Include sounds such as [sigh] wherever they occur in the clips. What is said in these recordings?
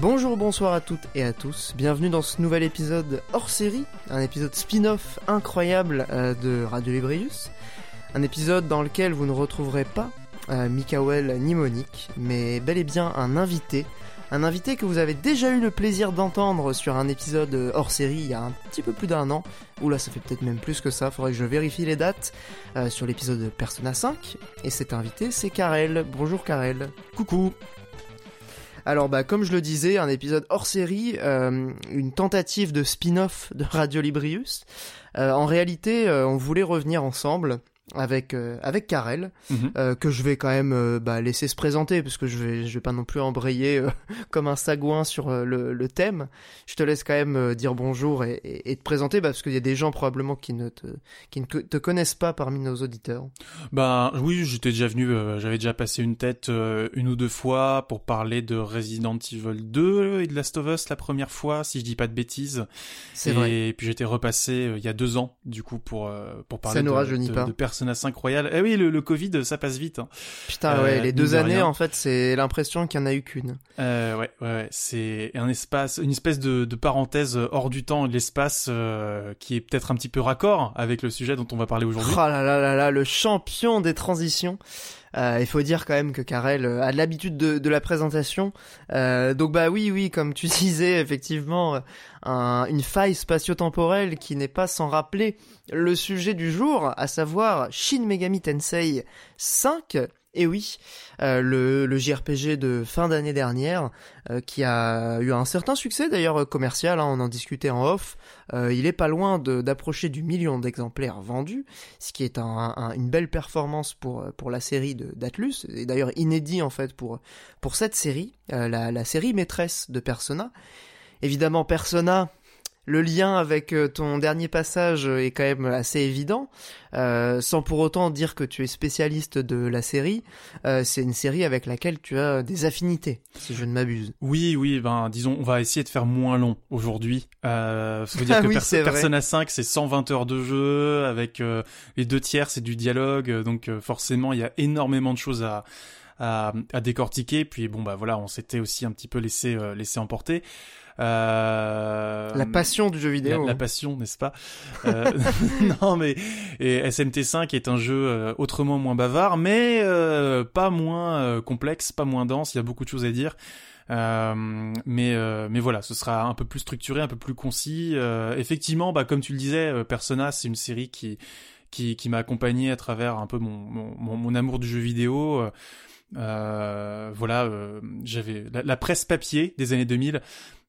Bonjour, bonsoir à toutes et à tous. Bienvenue dans ce nouvel épisode hors série, un épisode spin-off incroyable euh, de Radio Librius. Un épisode dans lequel vous ne retrouverez pas euh, Mikael ni Monique, mais bel et bien un invité. Un invité que vous avez déjà eu le plaisir d'entendre sur un épisode euh, hors série il y a un petit peu plus d'un an. Oula, ça fait peut-être même plus que ça, faudrait que je vérifie les dates euh, sur l'épisode de Persona 5. Et cet invité, c'est Karel. Bonjour Karel. Coucou. Alors bah comme je le disais, un épisode hors série, euh, une tentative de spin-off de Radio Librius. Euh, en réalité, euh, on voulait revenir ensemble avec euh, avec Karel, Mhm. euh, que je vais quand même euh, bah, laisser se présenter parce que je vais je vais pas non plus embrayer [laughs] comme un sagouin sur le, le thème. Je te laisse quand même dire bonjour et, et, et te présenter bah, parce qu'il y a des gens probablement qui ne te qui ne te connaissent pas parmi nos auditeurs. Ben oui, j'étais déjà venu, j'avais déjà passé une tête une ou deux fois pour parler de Resident Evil 2 et de Last of Us la première fois, si je dis pas de bêtises. C'est et vrai. puis j'étais repassé il y a deux ans, du coup, pour pour parler Ça nous de, rajeunit de, pas. de Persona 5 Royal. Eh oui, le, le Covid, ça passe vite. Hein. Putain Euh, ouais, les deux de années rien. en fait, c'est l'impression qu'il y en a eu qu'une. Euh, ouais, ouais, ouais. c'est un espace, une espèce de, de parenthèse hors du temps et de l'espace euh, qui est peut-être un petit peu raccord avec le sujet dont on va parler aujourd'hui. Oh là là là là, le champion des transitions. Euh, il faut dire quand même que Karel euh, a l'habitude de, la présentation. Euh, donc bah oui, oui, comme tu [laughs] disais, effectivement, un- une faille spatio-temporelle qui n'est pas sans rappeler le sujet du jour, à savoir Shin Megami Tensei 5. Et oui, euh, le, JRPG de fin d'année dernière, euh, qui a eu un certain succès d'ailleurs euh, commercial, hein, on en discutait en off, il est pas loin d'approcher du million d'exemplaires vendus, ce qui est un- un- une belle performance pour, la série d'Atlus, et d'ailleurs inédit en fait pour, cette série, la série maîtresse de Persona. Évidemment, Persona, le lien avec euh, ton dernier passage est quand même assez évident, euh, sans pour autant dire que tu es spécialiste de la série. Euh, c'est une série avec laquelle tu as des affinités, si je ne m'abuse. Oui, oui, ben disons, on va essayer de faire moins long aujourd'hui. Euh, ça veut dire [laughs] Ah que oui, Pers- c'est vrai. Persona 5, c'est 120 heures de jeu, avec euh, les deux tiers, c'est du dialogue, euh, donc euh, forcément, il y a énormément de choses à, à, à décortiquer. Puis bon, bah voilà, on s'était aussi un petit peu laissé, euh, laissé emporter. Euh, La passion du jeu vidéo. la passion, n'est-ce pas? Euh, [laughs] Non, mais et SMT5 est un jeu euh, autrement moins bavard, mais euh, pas moins complexe, pas moins dense. Il y a beaucoup de choses à dire. Euh, mais euh, mais voilà, ce sera un peu plus structuré, un peu plus concis. Euh, effectivement, bah comme tu le disais, Persona, c'est une série qui qui, qui m'a accompagné à travers un peu mon mon, mon, amour du jeu vidéo. Voilà, euh, j'avais la, la presse papier des années 2000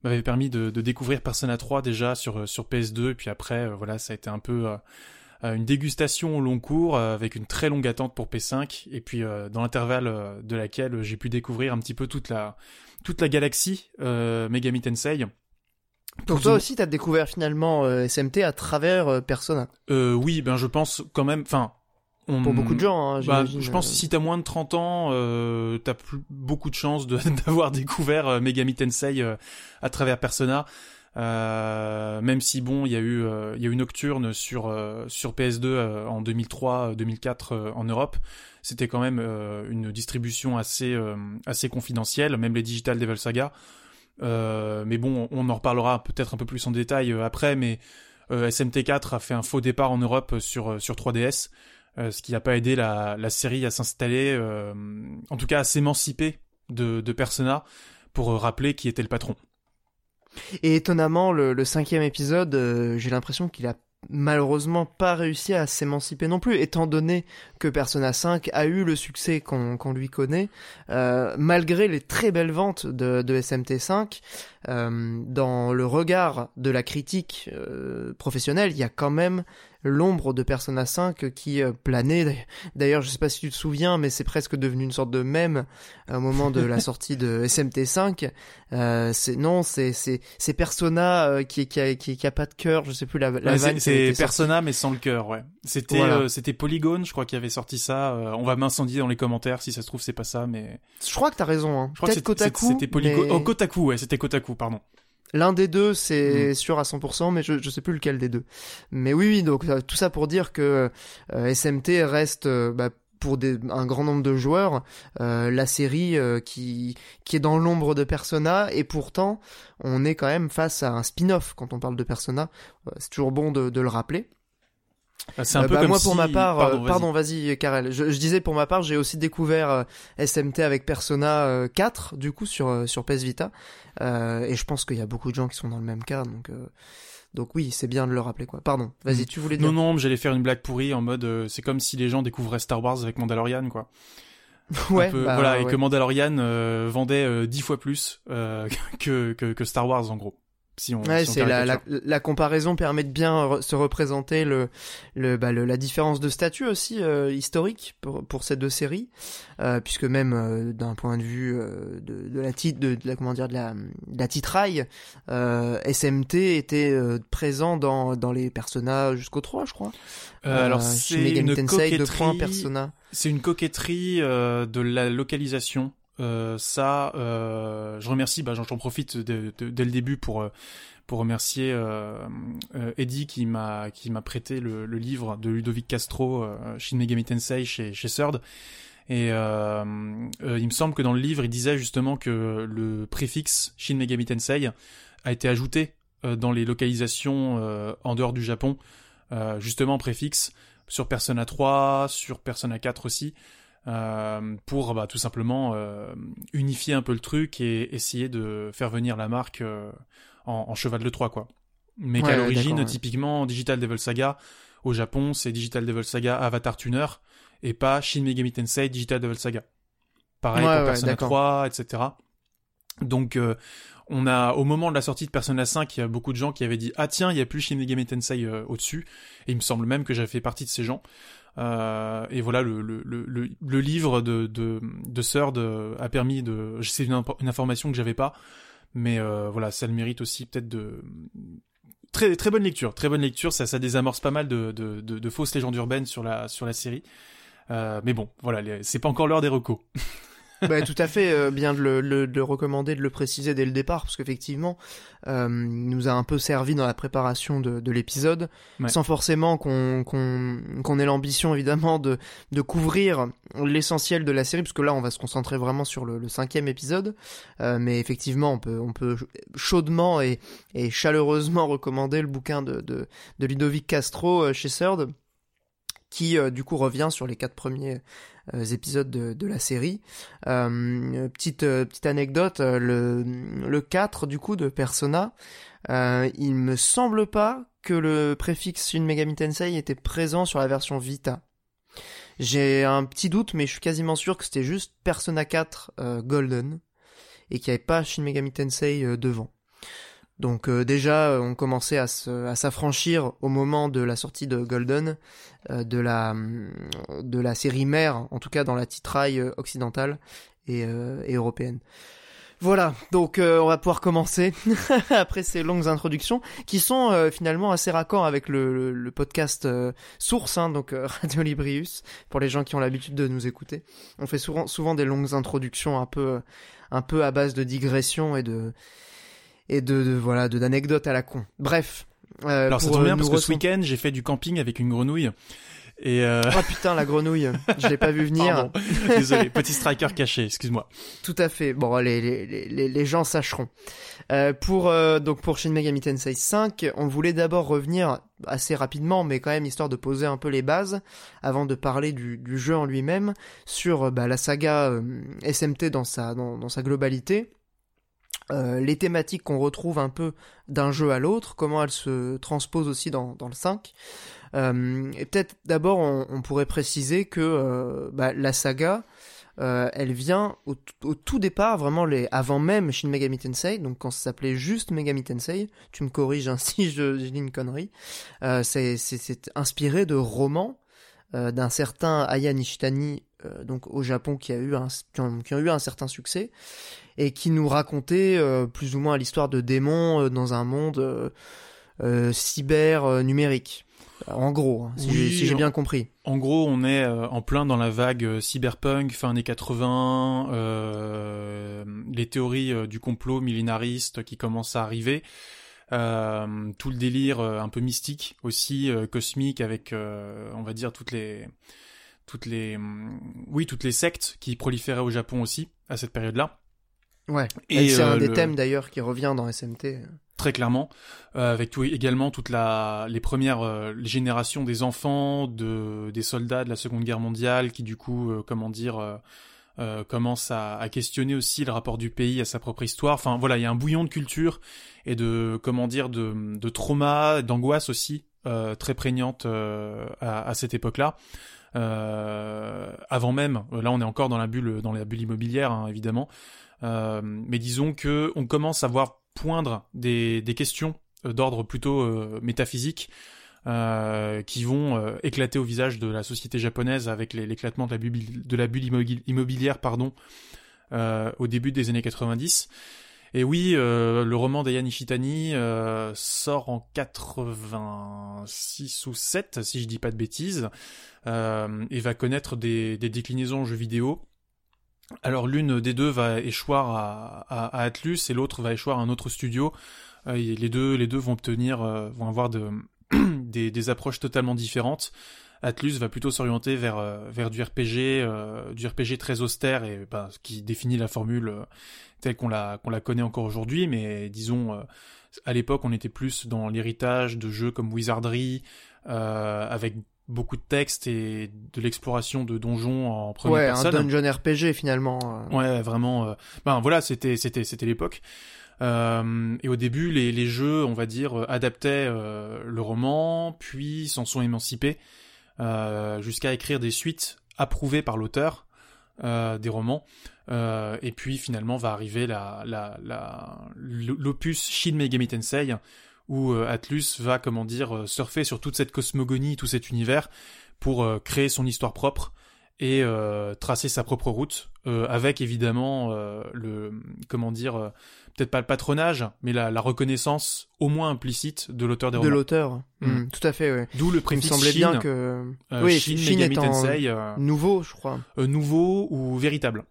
m'avait permis de, de découvrir Persona 3 déjà sur sur PS2 et puis après euh, voilà ça a été un peu euh, euh, une dégustation au long cours euh, avec une très longue attente pour P5 et puis euh, dans l'intervalle euh, de laquelle j'ai pu découvrir un petit peu toute la toute la galaxie euh, Megami Tensei. Donc toi aussi, t'as découvert finalement euh, SMT à travers euh, Persona. Euh, oui, ben je pense quand même enfin on- Pour beaucoup de gens, hein, Bah, je pense que euh. si t'as moins de 30 ans, euh, t'as plus beaucoup de chances de- [laughs] d'avoir découvert euh, Megami Tensei à travers Persona. Euh, même si bon, il y a eu euh, il y a eu Nocturne sur euh, sur PS2 euh, en 2003-2004 euh, en Europe. C'était quand même une distribution assez assez confidentielle, même les Digital Devil Saga. Mais bon, on en reparlera peut-être un peu plus en détail après. Mais euh, SMT4 a fait un faux départ en Europe sur sur 3DS. Euh, ce qui n'a pas aidé la, série à s'installer, euh, en tout cas à s'émanciper de, Persona pour euh, rappeler qui était le patron. Et étonnamment, le, cinquième épisode, j'ai l'impression qu'il a malheureusement pas réussi à s'émanciper non plus, étant donné que Persona 5 a eu le succès qu'on lui connaît, malgré les très belles ventes de, de SMT5, euh, dans le regard de la critique euh, professionnelle, il y a quand même l'ombre de Persona 5 qui euh, planait. D'ailleurs, je sais pas si tu te souviens, mais c'est presque devenu une sorte de mème au moment de la [laughs] sortie de SMT5. Euh, c'est non, c'est c'est c'est Persona euh, qui qui a, qui, qui a pas de cœur. Je sais plus la, la Ouais, c'est. Persona mais sans le cœur, ouais. C'était Voilà. euh, c'était Polygone, je crois, qui avait sorti ça. Euh, on va m'incendier dans les commentaires si ça se trouve c'est pas ça, mais Je crois que t'as raison. Hein. je crois que c'était Kotaku. c'était Polygone. mais- Oh Kotaku, ouais, c'était Kotaku. Coup, pardon. L'un des deux, c'est sûr à 100%, mais je, je sais plus lequel des deux. Mais oui, oui, donc tout ça pour dire que SMT reste bah, pour des, un grand nombre de joueurs euh, la série euh, qui qui est dans l'ombre de Persona et pourtant on est quand même face à un spin-off quand on parle de Persona euh, c'est toujours bon de, de le rappeler c'est un peu bah, comme moi pour ma part pardon vas-y Karel je, je, disais pour ma part j'ai aussi découvert SMT avec Persona 4 du coup sur sur PS Vita et je pense qu'il y a beaucoup de gens qui sont dans le même cas donc donc oui, c'est bien de le rappeler quoi. Pardon, vas-y, mm. tu voulais dire. Non non, j'allais faire une blague pourrie en mode euh, c'est comme si les gens découvraient Star Wars avec Mandalorian quoi. [laughs] ouais, bah, voilà, et que Mandalorian euh, vendait euh, dix fois plus [laughs] que, que, que Star Wars en gros ouais, c'est la, la, la, comparaison permet de bien se représenter le, le, bah, le, la différence de statut aussi euh, historique pour, pour ces deux séries, euh, puisque même euh, d'un point de vue de, de, la titre, de, la comment dire, de la, de la titraille, SMT était présent dans, dans les personnages jusqu'au 3 je crois. alors c'est une coquetterie. Persona. C'est une coquetterie de la localisation. Euh, ça, euh, je remercie, bah, j'en profite dès le début pour euh, pour remercier euh, euh, Eddie qui m'a qui m'a prêté le, le, livre de Ludovic Castro, Shin Megami Tensei chez chez Third. Et il me semble que dans le livre, il disait justement que le préfixe Shin Megami Tensei a été ajouté dans les localisations en dehors du Japon, justement préfixe sur Persona 3, sur Persona 4 aussi. Euh, pour bah, tout simplement euh, unifier un peu le truc et essayer de faire venir la marque euh, en, en, cheval de Troie quoi. Mais qu'à l'origine, typiquement, Digital Devil Saga au Japon, c'est Digital Devil Saga Avatar Tuner et pas Shin Megami Tensei Digital Devil Saga. Pareil pour Persona 3, etc. Donc on a au moment de la sortie de Persona 5, il y a beaucoup de gens qui avaient dit ah tiens, il y a plus Shin Megami Tensei au-dessus et il me semble même que j'avais fait partie de ces gens. Euh, et voilà, le, le, le, le, livre de, de, de Third a permis de... C'est une, une, information que j'avais pas, mais euh, voilà, ça le mérite aussi peut-être de... Très, très bonne lecture, très bonne lecture, ça, ça désamorce pas mal de, de, de, de fausses légendes urbaines sur la, sur la série. Euh, mais bon, voilà, c'est pas encore l'heure des recos. [laughs] bah, tout à fait, euh, bien de le, le, de recommander, de le préciser dès le départ, parce qu'effectivement, euh, nous a un peu servi dans la préparation de, de l'épisode, sans forcément qu'on qu'on qu'on ait l'ambition évidemment de, de couvrir l'essentiel de la série, parce que là on va se concentrer vraiment sur le, le cinquième épisode, euh, mais effectivement on peut on peut chaudement et, et chaleureusement [laughs] recommander le bouquin de, de, de Ludovic Castro euh, chez Third qui euh, du coup revient sur les quatre premiers euh, épisodes de, la série. Euh, petite petite anecdote, le le 4 du coup de Persona, il me semble pas que le préfixe Shin Megami Tensei était présent sur la version Vita. J'ai un petit doute, mais je suis quasiment sûr que c'était juste Persona 4 Golden et qu'il n'y avait pas Shin Megami Tensei devant. Donc euh, déjà, euh, on commençait à s'affranchir au moment de la sortie de Golden euh, de la série mère, en tout cas dans la titraille occidentale et, européenne. Voilà, donc on va pouvoir commencer [laughs] après ces longues introductions qui sont finalement assez raccords avec le, podcast source, hein, donc [laughs] Radio Librius, pour les gens qui ont l'habitude de nous écouter. On fait souvent, souvent des longues introductions un peu, un peu à base de digressions et de, et de, de voilà de d'anecdotes à la con. Bref. Euh, Alors ça tombe bien parce que ce week-end j'ai fait du camping avec une grenouille. Et euh... Oh putain la grenouille, je l'ai pas vu [laughs] venir. Désolé, petit striker caché, excuse-moi. Tout à fait. Bon, les les les, les gens sacheront. Euh, pour euh, donc pour Shin Megami Tensei 5, on voulait d'abord revenir assez rapidement, mais quand même histoire de poser un peu les bases avant de parler du, du jeu en lui-même sur bah, la saga euh, SMT dans sa dans, dans sa globalité euh, les thématiques qu'on retrouve un peu d'un jeu à l'autre, comment elles se transposent aussi dans, dans le 5. Euh, et peut-être d'abord on, pourrait préciser que euh, bah, la saga, elle vient au, tout départ, vraiment les, avant même Shin Megami Tensei, donc quand ça s'appelait juste Megami Tensei, tu me corriges ainsi, [laughs] si je, dis une connerie, c'est inspiré de romans d'un certain Aya Nishitani, donc au Japon, qui a eu un, qui ont eu un certain succès, et qui nous racontait euh, plus ou moins l'histoire de démons euh, dans un monde euh, cyber numérique. En gros, hein, si Oui, j'ai si bien compris. En gros, on est en plein dans la vague cyberpunk, fin années 80, euh, les théories du complot millénariste qui commencent à arriver, euh, tout le délire euh, un peu mystique aussi, euh, cosmique, avec, on va dire, toutes les, toutes les, oui, toutes les sectes qui proliféraient au Japon aussi à cette période-là. Ouais. Et, c'est euh, un des le- thèmes d'ailleurs qui revient dans SMT. Très clairement, euh, avec tout, également toute la, les premières euh, les générations des enfants, de, des soldats de la Seconde Guerre mondiale, qui du coup, euh, comment dire, euh, euh, commencent à, à questionner aussi le rapport du pays à sa propre histoire. Enfin voilà, il y a un bouillon de culture et de, comment dire, de, de trauma, d'angoisse aussi euh, très prégnante euh, à, à cette époque-là. Euh, avant même, là on est encore dans la bulle, dans la bulle immobilière hein, évidemment, euh, mais disons que on commence à voir poindre des, des questions euh, d'ordre plutôt euh, métaphysique euh, qui vont euh, éclater au visage de la société japonaise avec l'éclatement de la bulle, de la bulle immobil- immobilière pardon, euh, au début des années 90. Et oui, euh, le roman d'Aya Nishitani euh, sort en 86 ou 7, si je dis pas de bêtises, euh, et va connaître des, des déclinaisons en jeux vidéo. Alors l'une des deux va échoir à, à, Atlus et l'autre va échoir à un autre studio. Euh, les deux, les deux vont obtenir, euh, vont avoir de, [clears throat] des, approches totalement différentes. Atlus va plutôt s'orienter vers euh, vers du RPG, du RPG très austère et ce qui définit la formule telle qu'on la connaît encore aujourd'hui. Mais disons, à l'époque, on était plus dans l'héritage de jeux comme Wizardry, avec beaucoup de textes et de l'exploration de donjons en première Ouais, personne. un dungeon RPG finalement. euh. Ouais, vraiment. euh, Ben voilà, c'était c'était c'était l'époque. Euh, et au début, les, les jeux, on va dire, adaptaient euh, le roman, puis s'en sont émancipés euh, jusqu'à écrire des suites approuvées par l'auteur euh, des romans. Euh, et puis finalement va arriver la la la l'opus Shin Megami Tensei où euh, Atlus va comment dire euh, surfer sur toute cette cosmogonie, tout cet univers pour euh, créer son histoire propre et euh, tracer sa propre route euh, avec évidemment euh, le comment dire euh, peut-être pas le patronage mais la, la reconnaissance au moins implicite de l'auteur des De romans l'auteur. Mm. Mm, tout à fait, ouais. d'où le Il me préfixe semblait Shin, bien que. euh, oui, Shin Shin Megami étant Tensei euh, nouveau, je crois. euh, nouveau ou véritable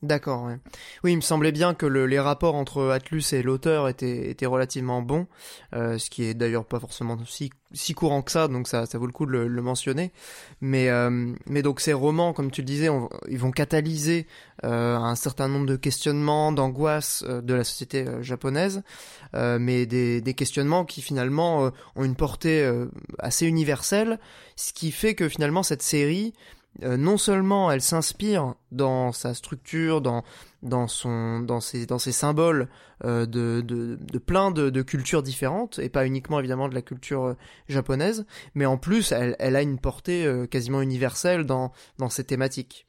D'accord, ouais. Oui, il me semblait bien que le- les rapports entre Atlus et l'auteur étaient, étaient relativement bons, euh, ce qui est d'ailleurs pas forcément si, si courant que ça, donc ça, ça vaut le coup de le, le mentionner. Mais, euh, mais donc ces romans, comme tu le disais, ils vont catalyser euh, un certain nombre de questionnements, d'angoisses euh, de la société euh, japonaise, euh, mais des, des questionnements qui finalement ont une portée assez universelle, ce qui fait que finalement cette série non seulement elle s'inspire dans sa structure, dans dans son dans ses dans ses symboles euh, de, de de plein de, de cultures différentes et pas uniquement évidemment de la culture euh, japonaise, mais en plus elle elle a une portée euh, quasiment universelle dans dans ses thématiques.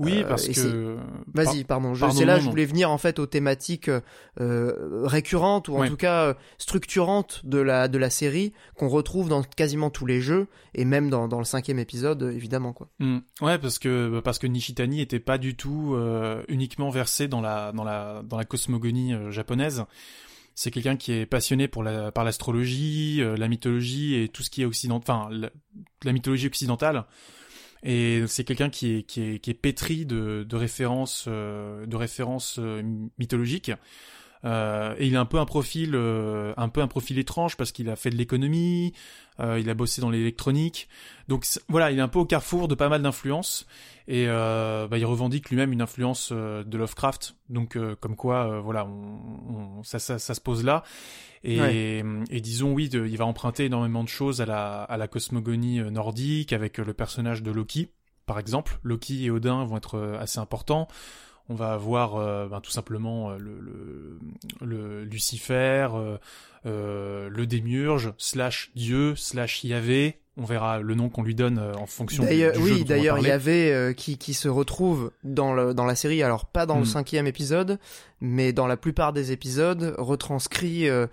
oui parce que Vas-y, pardon. Je, c'est là non, je voulais venir en fait aux thématiques récurrentes ou en Ouais. tout cas structurantes de la de la série qu'on retrouve dans quasiment tous les jeux et même dans dans le cinquième épisode évidemment quoi. Hmm. Ouais, parce que parce que Nishitani était pas du tout uniquement dans la dans la dans la cosmogonie euh, japonaise. C'est quelqu'un qui est passionné pour la par l'astrologie, euh, la mythologie et tout ce qui est occidental, enfin la, la mythologie occidentale. Et c'est quelqu'un qui est qui est qui est pétri de de références euh, de références mythologiques. Euh, et il a un peu un profil euh, un peu un profil étrange parce qu'il a fait de l'économie, euh, il a bossé dans l'électronique. Donc voilà, il est un peu au carrefour de pas mal d'influences et euh, bah, il revendique lui-même une influence euh, de Lovecraft. Donc euh, comme quoi, euh, voilà, on, on- ça, ça, ça se pose là. Et, et disons oui, de- il va emprunter énormément de choses à la, à la cosmogonie nordique avec le personnage de Loki, par exemple. Loki et Odin vont être assez importants. On va avoir euh, ben, tout simplement euh, le, le, le Lucifer, euh, le démiurge, slash Dieu, slash Yahvé. On verra le nom qu'on lui donne en fonction du, oui, d'ailleurs, il y avait qui, qui se retrouve dans, le, dans la série, alors pas dans le Hmm. cinquième épisode, mais dans la plupart des épisodes, retranscrit euh,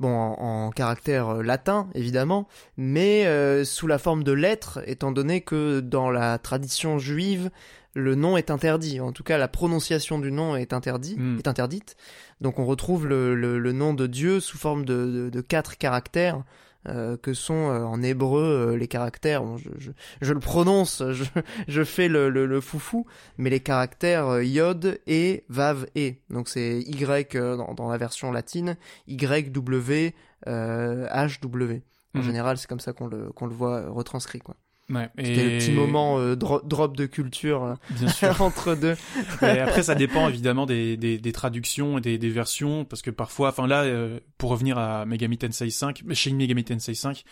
bon, en, en caractère latin, évidemment, mais sous la forme de lettres, étant donné que dans la tradition juive, le nom est interdit. En tout cas, la prononciation du nom est, interdit, Hmm. est interdite. Donc on retrouve le, le, le nom de Dieu sous forme de, de, de quatre caractères euh, que sont en hébreu les caractères. Bon, je, je, je, le prononce, [laughs] je, je fais le, le, le, foufou, mais les caractères yod et vav et. Donc c'est y dans, dans, la version latine, y w h w. En mhm. général, c'est comme ça qu'on le qu'on le voit retranscrit quoi. Ouais, C'était le petit moment euh, drop de culture euh, Bien sûr. [laughs] entre deux. et après, ça dépend évidemment des, des, des traductions et des, des, versions, parce que parfois, enfin là, euh, pour revenir à Megami Tensei 5, chez Megami Tensei 5,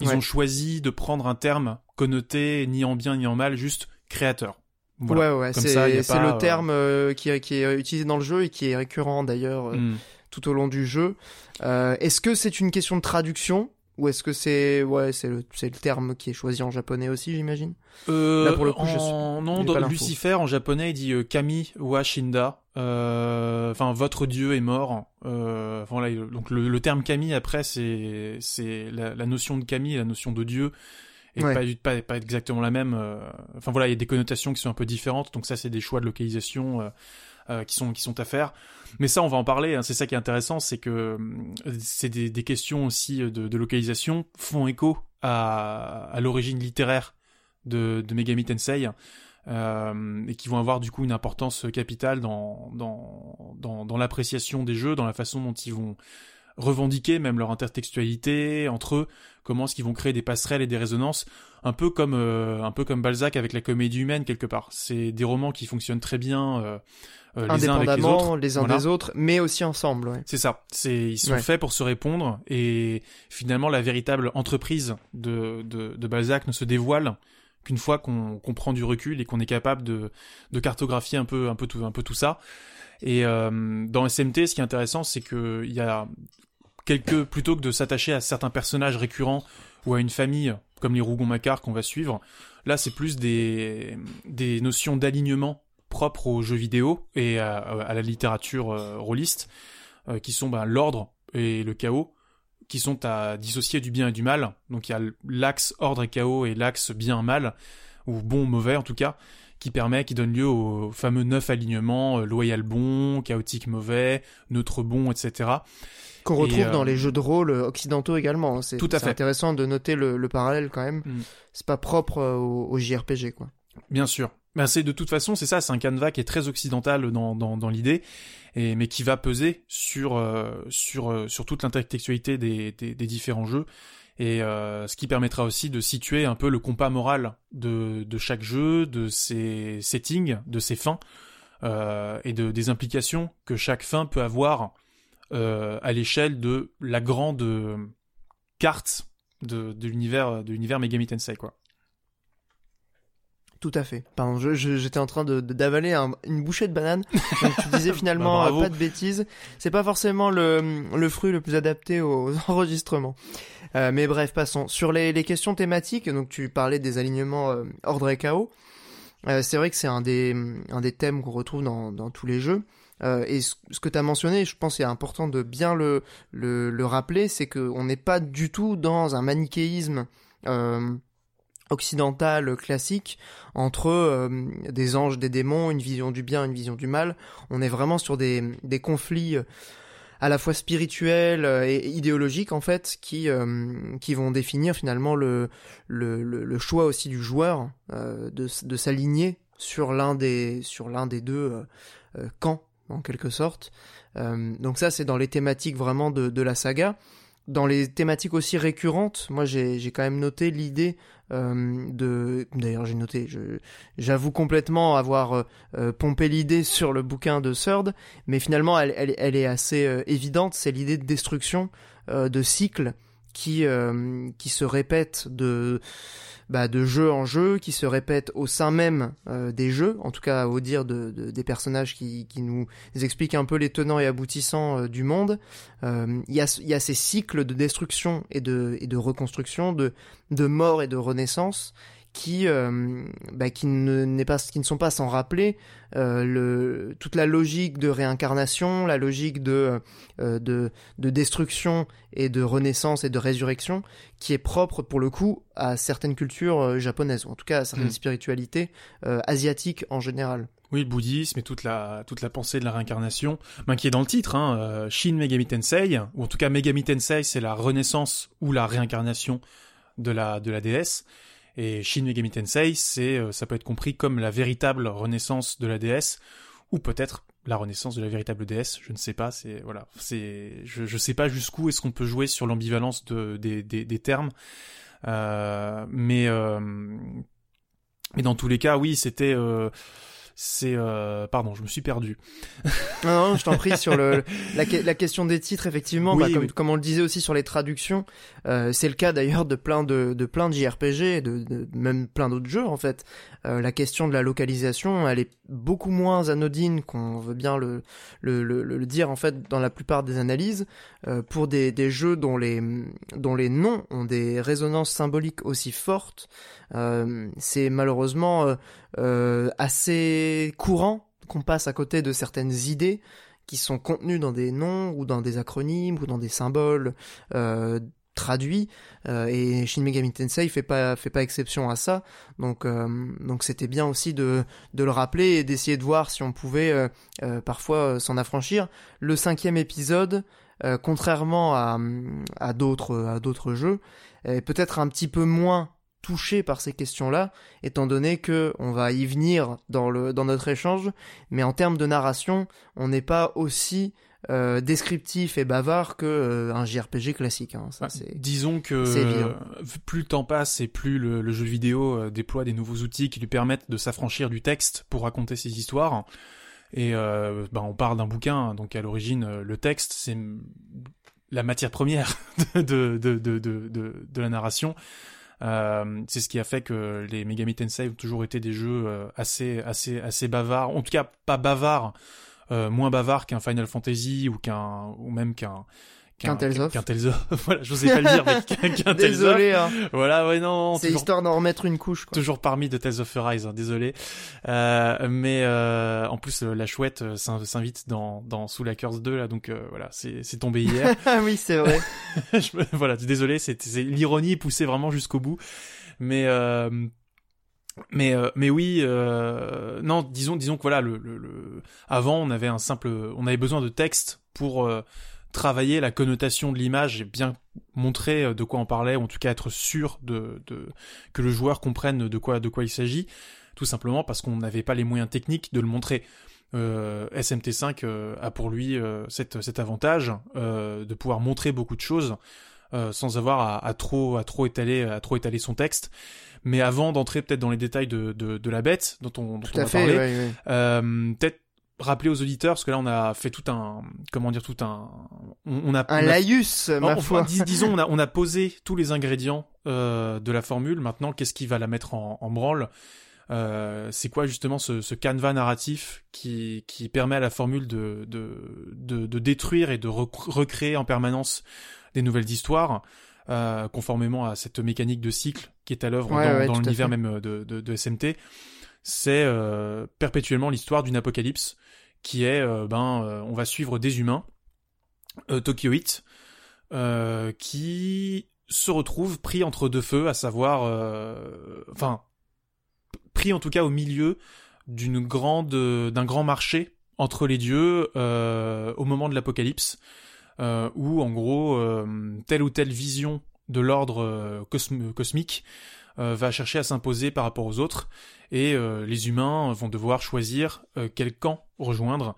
ils ont choisi de prendre un terme connoté ni en bien ni en mal, juste créateur. Voilà. Ouais, ouais, c'est le terme qui, qui, est utilisé dans le jeu et qui est récurrent d'ailleurs hmm. tout au long du jeu. Est-ce que c'est une question de traduction ou est-ce que c'est ouais c'est le c'est le terme qui est choisi en japonais aussi j'imagine? Euh, Là pour le coup je suis... non dans Lucifer en japonais il dit euh, Kami wa Shinda. Euh, enfin votre dieu est mort. Euh, voilà donc le, le, terme Kami après c'est c'est la, la, notion de Kami la notion de dieu et pas, pas, pas exactement la même euh, enfin voilà il y a des connotations qui sont un peu différentes. Donc ça c'est des choix de localisation euh, euh, qui sont qui sont à faire. Mais ça, on va en parler. Hein. C'est ça qui est intéressant, c'est que euh, c'est des, des, questions aussi de, de, localisation font écho à, à l'origine littéraire de, de Megami Tensei. Euh, et qui vont avoir du coup une importance capitale dans, dans, dans, dans l'appréciation des jeux, dans la façon dont ils vont revendiquer même leur intertextualité entre eux, comment est-ce qu'ils vont créer des passerelles et des résonances, un peu comme euh, un peu comme Balzac avec la comédie humaine quelque part. C'est des romans qui fonctionnent très bien euh, euh, les uns avec les autres, les uns des autres, mais aussi ensemble. Ouais. C'est ça. C'est ils sont faits pour se répondre et finalement la véritable entreprise de de, de Balzac ne se dévoile qu'une fois qu'on qu'on prend du recul et qu'on est capable de de cartographier un peu un peu tout un peu tout ça. Et euh, dans SMT, ce qui est intéressant, c'est que il y a quelques plutôt que de s'attacher à certains personnages récurrents ou à une famille comme les Rougon-Macquart qu'on va suivre, là c'est plus des des notions d'alignement propres aux jeux vidéo et à, la littérature euh, rôliste, euh, qui sont ben, l'ordre et le chaos, qui sont à dissocier du bien et du mal. Donc il y a l'axe ordre et chaos et l'axe bien-mal, ou bon-mauvais en tout cas, qui permet, qui donne lieu au fameux neuf alignements, euh, loyal bon, chaotique mauvais, neutre bon, etc. Qu'on retrouve dans les jeux de rôle occidentaux également. Hein. C'est tout à fait intéressant de noter le, parallèle quand même. Mm. C'est pas propre au, au JRPG quoi. Bien sûr. Ben c'est de toute façon, c'est ça, c'est un canevas qui est très occidental dans, dans, dans l'idée, et mais qui va peser sur euh, sur euh, sur toute l'intellectualité des, des, des, différents jeux, et euh, ce qui permettra aussi de situer un peu le compas moral de de chaque jeu, de ses settings, de ses fins, et de des implications que chaque fin peut avoir à l'échelle de la grande carte de, de l'univers de l'univers Megami Tensei quoi. Tout à fait. Pardon, j'étais en train de d'avaler une bouchée de banane. [laughs] Donc tu disais finalement bah, pas de bêtises. C'est pas forcément le, le fruit le plus adapté aux [laughs] enregistrements. Euh, mais bref, passons sur les, les questions thématiques. Donc tu parlais des alignements euh, ordre et chaos. Euh, c'est vrai que c'est un des un des thèmes qu'on retrouve dans dans tous les jeux. Euh, et ce, que tu as mentionné, je pense c'est important de bien le le, le rappeler, c'est qu'on n'est pas du tout dans un manichéisme. Euh, occidentale classique entre euh, des anges, des démons, une vision du bien, une vision du mal. On est vraiment sur des, des conflits euh, à la fois spirituels euh, et idéologiques en fait qui qui vont définir finalement le le, le, choix aussi du joueur de, de s'aligner sur l'un des sur l'un des deux camps en quelque sorte. donc ça c'est dans les thématiques vraiment de, de la saga dans les thématiques aussi récurrentes, moi j'ai quand même noté l'idée euh, de... D'ailleurs j'ai noté, j'avoue complètement avoir euh, euh, pompé l'idée sur le bouquin de Third, mais finalement elle, elle, elle est assez évidente, c'est l'idée de destruction, de cycle qui, qui se répète de bah, de jeu en jeu, qui se répètent au sein même euh, des jeux, en tout cas au dire de, de, des personnages qui, qui, nous expliquent un peu les tenants et aboutissants euh, du monde. Euh, il y, a, y, a, ces cycles de destruction et de, et de reconstruction, de, de mort et de renaissance qui euh, bah, qui ne n'est pas qui ne sont pas sans rappeler euh, le toute la logique de réincarnation, la logique de euh, de de destruction et de renaissance et de résurrection qui est propre pour le coup à certaines cultures japonaises ou en tout cas à certaines mm. spiritualités asiatiques en général. Oui, le bouddhisme et toute la toute la pensée de la réincarnation, ben, qui est dans le titre, hein, Shin Megami Tensei, ou en tout cas Megami Tensei, c'est la renaissance ou la réincarnation de la de la déesse. Et Shin Megami Tensei, c'est euh, ça peut être compris comme la véritable renaissance de la déesse, ou peut-être la renaissance de la véritable déesse. Je ne sais pas. C'est voilà, c'est je je sais pas jusqu'où est-ce qu'on peut jouer sur l'ambivalence de des, des, des termes. Euh, mais euh, mais dans tous les cas, oui, c'était euh, c'est euh... pardon, je me suis perdu. non, non, je t'en prie sur le la, la, question des titres effectivement, oui, bah, comme, oui. comme, on le disait aussi sur les traductions, euh, c'est le cas d'ailleurs de plein de, de plein de JRPG, de, de même plein d'autres jeux en fait. Euh, la question de la localisation, elle est beaucoup moins anodine qu'on veut bien le, le, le, le, dire en fait dans la plupart des analyses. Euh, pour des, des jeux dont les dont les noms ont des résonances symboliques aussi fortes, c'est malheureusement euh, assez courant qu'on passe à côté de certaines idées qui sont contenues dans des noms ou dans des acronymes ou dans des symboles euh, traduits. Euh, et Shin Megami Tensei fait pas fait pas exception à ça. Donc euh, donc c'était bien aussi de de le rappeler et d'essayer de voir si on pouvait euh, parfois s'en affranchir. Le cinquième épisode contrairement à à d'autres à d'autres jeux est peut-être un petit peu moins touché par ces questions-là, étant donné que on va y venir dans le dans notre échange, mais en termes de narration, on n'est pas aussi euh, descriptif et bavard que euh, un JRPG classique. Hein. Ça, bah, disons que plus le temps passe et plus le, le jeu vidéo euh, déploie des nouveaux outils qui lui permettent de s'affranchir du texte pour raconter ses histoires. Et bah, on parle d'un bouquin, donc à l'origine le texte c'est la matière première [laughs] de, de, de, de, de la narration. Euh, c'est ce qui a fait que les Megami Tensei ont toujours été des jeux euh, assez, assez, assez bavards. En tout cas, pas bavards, euh, moins bavards qu'un Final Fantasy ou qu'un, ou même qu'un, Tales of. [laughs] voilà, je sais pas le dire, mais Désolé, hein. Voilà, ouais, non. C'est histoire d'en remettre une couche, quoi. Toujours parmi de Tales of Arise, hein, désolé. Euh, mais, euh, en plus, la chouette euh, s'invite dans, dans Sous la Curse 2, là, donc, euh, voilà, c'est, tombé hier. [laughs] oui, c'est vrai. [laughs] je, voilà, désolé, c'est, l'ironie poussée vraiment jusqu'au bout. Mais, euh, mais euh, mais oui euh, non disons disons que voilà le, le, le, avant on avait un simple on avait besoin de texte pour euh, travailler la connotation de l'image et bien montrer de quoi on parlait ou en tout cas être sûr de, de que le joueur comprenne de quoi de quoi il s'agit. Tout simplement parce qu'on n'avait pas les moyens techniques de le montrer. Euh, SMT5 euh, a pour lui euh, cet, cet avantage de pouvoir montrer beaucoup de choses sans avoir à, à, trop à trop étaler à trop étaler son texte. Mais avant d'entrer peut-être dans les détails de, de, de, la bête dont on, dont on va fait, parler, ouais, ouais. Euh, peut-être rappeler aux auditeurs parce que là on a fait tout un comment dire tout un on, on a un on a, laïus ma on, foi. dis, disons on a on a posé tous les ingrédients euh, de la formule. Maintenant qu'est-ce qui va la mettre en, en branle? Euh, c'est quoi justement ce, ce canevas narratif qui, qui permet à la formule de, de, de, de détruire et de rec recréer en permanence des nouvelles histoires euh, conformément à cette mécanique de cycle qui est à l'œuvre Ouais, dans, ouais, l'univers même de, de, de SMT, c'est euh, perpétuellement l'histoire d'une apocalypse qui est, euh, ben, euh, on va suivre des humains euh, tokyoïtes euh, qui se retrouvent pris entre deux feux, à savoir, enfin, pris en tout cas au milieu d'une grande, d'un grand marché entre les dieux au moment de l'apocalypse, où en gros telle ou telle vision de l'ordre cosm cosmique va chercher à s'imposer par rapport aux autres, et euh, les humains vont devoir choisir euh, quel camp rejoindre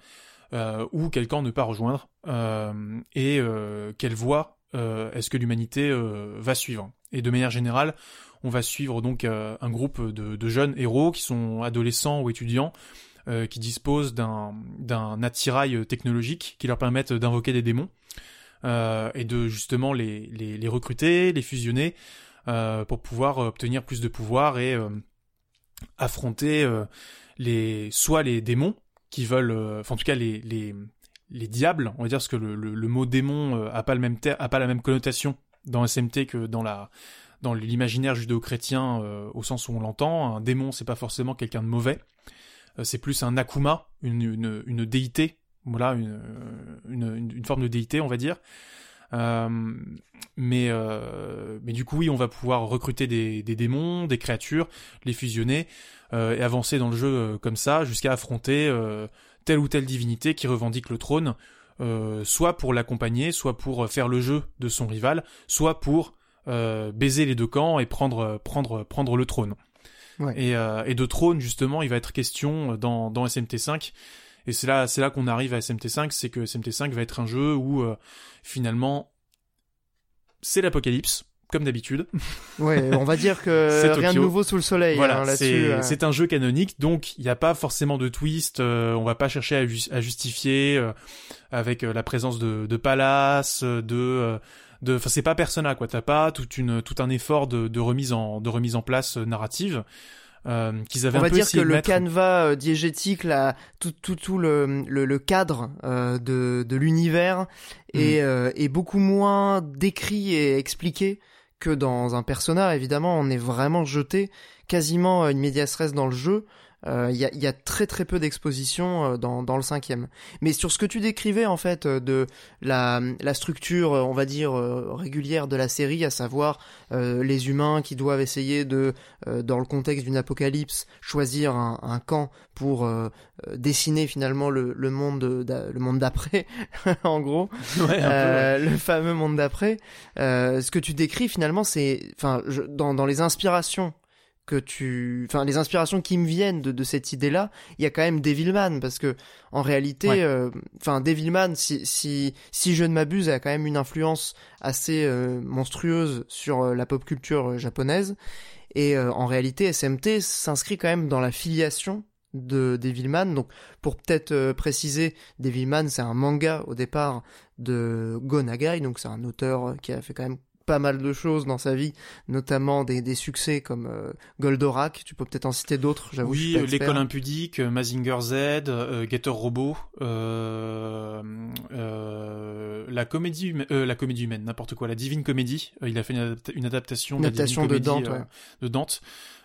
euh, ou quel camp ne pas rejoindre, euh, et euh, quelle voie euh, est-ce que l'humanité euh, va suivre. Et de manière générale, on va suivre donc euh, un groupe de, jeunes héros qui sont adolescents ou étudiants, euh, qui disposent d'un attirail technologique qui leur permettent d'invoquer des démons euh, et de justement les, les, recruter, les fusionner euh, pour pouvoir obtenir plus de pouvoir et euh, affronter euh, les soit les démons qui veulent, euh, enfin en tout cas les, les les diables, on va dire parce que le, le, le mot démon euh, a pas le même a pas la même connotation dans SMT que dans la dans l'imaginaire judéo-chrétien euh, au sens où on l'entend. Un démon c'est pas forcément quelqu'un de mauvais, euh, c'est plus un akuma, une, une, une déité, voilà une, une, une, forme de déité on va dire. Mais mais du coup oui, on va pouvoir recruter des, des démons, des créatures, les fusionner et avancer dans le jeu comme ça jusqu'à affronter telle ou telle divinité qui revendique le trône, soit pour l'accompagner, soit pour faire le jeu de son rival, soit pour baiser les deux camps et prendre prendre prendre le trône. Et, et, de trône justement, il va être question dans dans SMT5 et c'est là, c'est là qu'on arrive à SMT5, c'est que SMT5 va être un jeu où euh, finalement c'est l'apocalypse, comme d'habitude. [laughs] Ouais, on va dire que [laughs] rien de nouveau sous le soleil. Voilà, hein, euh. c'est un jeu canonique, donc il n'y a pas forcément de twist. Euh, on va pas chercher à, justifier avec la présence de, de Palace, de de enfin c'est pas Persona quoi t'as pas toute une tout un effort de, de remise en de remise en place narrative euh, qu'ils avaient On va peu dire que le canevas euh, diégétique, là, tout, tout, tout le, le, le cadre euh, de, de l'univers est, mm. est beaucoup moins décrit et expliqué que dans un persona. Évidemment, on est vraiment jeté quasiment une médias dans le jeu. Il euh, y, a, y, a, très très peu d'exposition euh, dans, dans le cinquième. Mais sur ce que tu décrivais en fait euh, de la, la structure, on va dire régulière de la série, à savoir les humains qui doivent essayer de, dans le contexte d'une apocalypse, choisir un, un camp pour dessiner finalement le, le monde le monde d'après, [laughs] en gros, ouais, le fameux monde d'après. ce que tu décris finalement, c'est, enfin, dans, dans les inspirations que tu, enfin les inspirations qui me viennent de, de cette idée-là, il y a quand même Devilman parce que en réalité, euh, enfin Devilman, si si si je ne m'abuse, a quand même une influence assez euh, monstrueuse sur euh, la pop culture japonaise. Et en réalité SMT s'inscrit quand même dans la filiation de Devilman. Donc pour peut-être préciser, Devilman c'est un manga au départ de Go Nagai, donc c'est un auteur qui a fait quand même pas mal de choses dans sa vie, notamment des, des succès comme euh, Goldorak. Tu peux peut-être en citer d'autres, j'avoue. Oui, l'école impudique, euh, Mazinger Z, euh, Getter Robot, euh, la comédie, la comédie humaine, n'importe quoi, la Divine Comédie. il a fait une, adaptation, de, Dante, de Dante.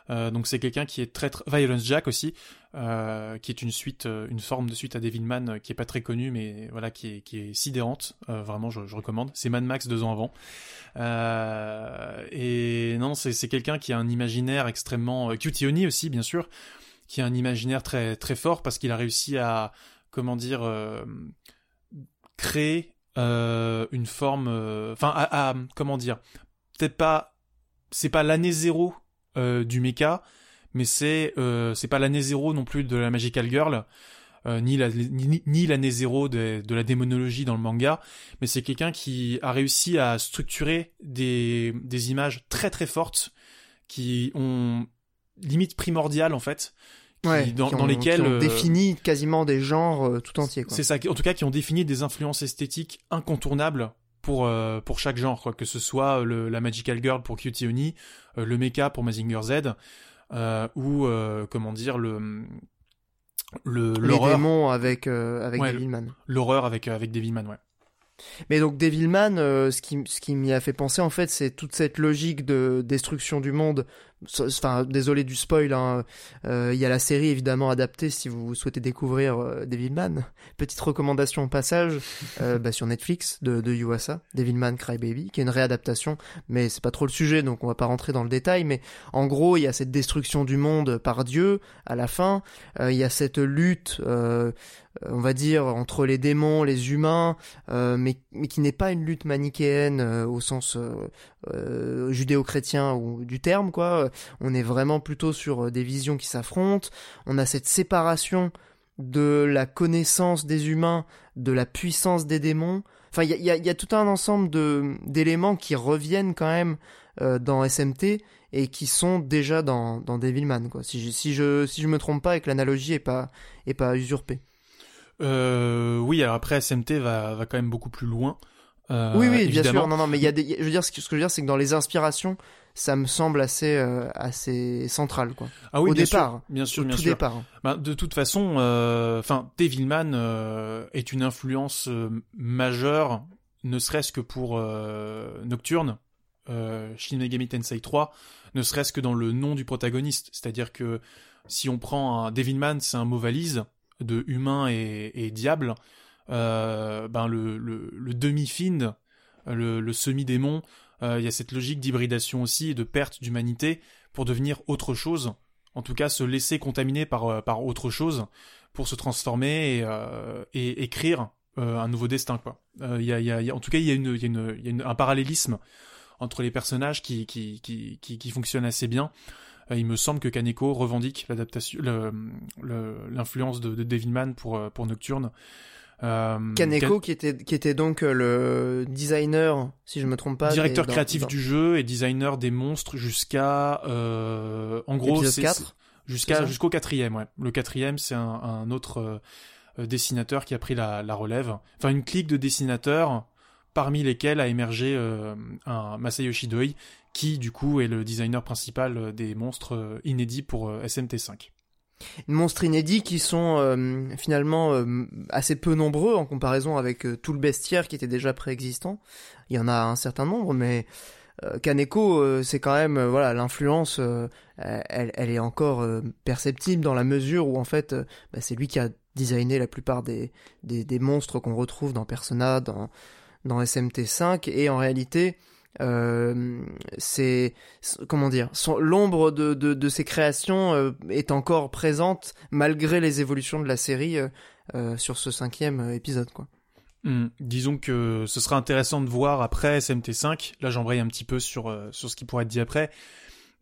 Euh, donc c'est quelqu'un qui est très, très... Violence Jack aussi, euh, qui est une suite, euh, une forme de suite à Devilman qui est pas très connue, mais voilà qui est, qui est sidérante. vraiment, je, recommande. C'est Mad Max deux ans avant. et non, c'est quelqu'un qui a un imaginaire extrêmement Cutie aussi, bien sûr, qui a un imaginaire très très fort parce qu'il a réussi à comment dire créer une forme, enfin à comment dire, peut-être pas, c'est pas l'année zéro euh, du mecha, mais c'est euh, c'est pas l'année zéro non plus de la Magical Girl. Euh, ni la ni, l'année zéro de, de, la démonologie dans le manga, mais c'est quelqu'un qui a réussi à structurer des, des images très très fortes qui ont limite primordiales en fait, qui, dans, lesquelles qui ont défini quasiment des genres tout entiers. C'est ça, en tout cas qui ont défini des influences esthétiques incontournables pour euh, pour chaque genre quoi. Que ce soit le, la Magical Girl pour Cutie Oni euh, le mecha pour Mazinger Z euh, ou comment dire le le les démons avec avec Devilman l'horreur avec avec Devilman ouais. Mais donc Devilman, ce qui, ce qui m'y a fait penser en fait, c'est toute cette logique de destruction du monde enfin désolé du spoil hein. euh, il y a la série évidemment adaptée si vous souhaitez découvrir euh, Devilman petite recommandation au passage euh, bah, sur Netflix de, de Yuasa Devilman Crybaby qui est une réadaptation mais c'est pas trop le sujet donc on va pas rentrer dans le détail mais en gros il y a cette destruction du monde par Dieu à la fin. Il y a cette lutte on va dire entre les démons les humains mais, mais qui n'est pas une lutte manichéenne au sens judéo-chrétien ou du terme quoi on est vraiment plutôt sur euh, des visions qui s'affrontent, on a cette séparation de la connaissance des humains, de la puissance des démons. Enfin, il y a, tout un ensemble d'éléments qui reviennent quand même euh, dans SMT et qui sont déjà dans, dans Devilman. Quoi. Si, je, si, je, si je me trompe pas et que l'analogie est pas, est pas usurpée. Euh, oui, alors après SMT va, va quand même beaucoup plus loin. oui, oui, bien sûr. Non, non, mais il y a des, je veux dire, ce que je veux dire, c'est que dans les inspirations, ça me semble assez euh, assez central quoi. Ah oui, au bien départ, sûr, bien sûr, au bien tout sûr. départ. Bah, de toute façon, euh, enfin, Devilman euh, est une influence majeure, ne serait-ce que pour Nocturne, Shin Megami Tensei 3, ne serait-ce que dans le nom du protagoniste. C'est-à-dire que si on prend un Devilman, c'est un mot valise de humain et, et diable. ben le, le, le demi-find le, le semi-démon. Il y a cette logique d'hybridation aussi et de perte d'humanité pour devenir autre chose. En tout cas, se laisser contaminer par, par autre chose pour se transformer et, et écrire un nouveau destin. Quoi. En tout cas, il y a, une, un parallélisme entre les personnages qui, qui, qui, qui, fonctionne assez bien. Euh, il me semble que Kaneko revendique l'adaptation, l'influence de, de Devilman pour, euh, pour Nocturne. Euh, Kaneko qui était qui était donc euh, le designer si je me trompe pas directeur créatif du jeu et designer des monstres jusqu'à euh, en gros c'est jusqu'à jusqu'au quatrième ouais le quatrième c'est un, un autre dessinateur qui a pris la, la relève enfin une clique de dessinateurs parmi lesquels a émergé euh, un Masayoshi Doi, qui du coup est le designer principal des monstres inédits pour SMT5. Monstres inédits qui sont finalement assez peu nombreux en comparaison avec tout le bestiaire qui était déjà préexistant. Il y en a un certain nombre, mais Kaneko, c'est quand même voilà l'influence, elle, elle, est encore perceptible dans la mesure où en fait bah, c'est lui qui a designé la plupart des, des, des monstres qu'on retrouve dans Persona, dans dans SMT5 et en réalité euh, c'est comment dire l'ombre de, de, ces créations euh, est encore présente malgré les évolutions de la série euh, euh sur ce cinquième épisode quoi. Hmm. disons que ce sera intéressant de voir après SMT5 là j'embraye un petit peu sur sur ce qui pourrait être dit après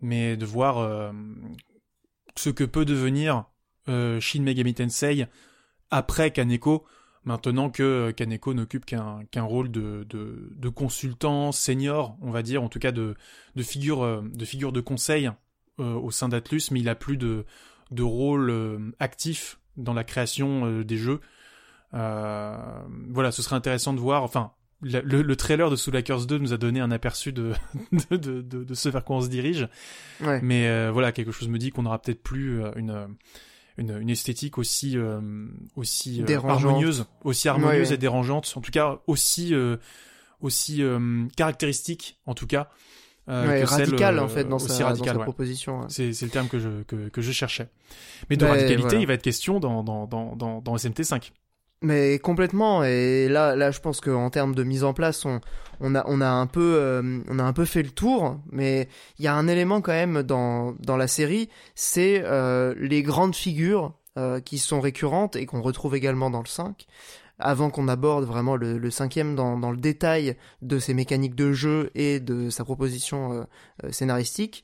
mais de voir ce que peut devenir Shin Megami Tensei après Kaneko Maintenant que euh, Kaneko n'occupe qu'un qu'un rôle de, de, de, consultant senior, on va dire, en tout cas de, de figure euh, de figure de conseil euh, au sein d'Atlus, mais il a plus de, de rôle actif dans la création des jeux. voilà, ce serait intéressant de voir. Enfin, le, le, trailer de Soul Hackers 2 nous a donné un aperçu [laughs] de, de, de, ce vers quoi on se dirige. Ouais. Mais voilà, quelque chose me dit qu'on n'aura peut-être plus une une, une esthétique aussi euh, aussi euh, harmonieuse, aussi harmonieuse et dérangeante, en tout cas aussi euh, aussi caractéristique en tout cas. Euh, radical en fait dans sa, radical, dans sa proposition. C'est le terme que je que, que je cherchais. Mais de radicalité, il va être question dans dans dans dans, dans SMT5. Mais complètement. Et là, là, je pense qu'en termes de mise en place, on, on a, on a un peu, euh, on a un peu fait le tour. Mais il y a un élément quand même dans, dans la série, c'est euh, les grandes figures euh, qui sont récurrentes et qu'on retrouve également dans le 5. Avant qu'on aborde vraiment le, le cinquième dans, dans le détail de ses mécaniques de jeu et de sa proposition scénaristique,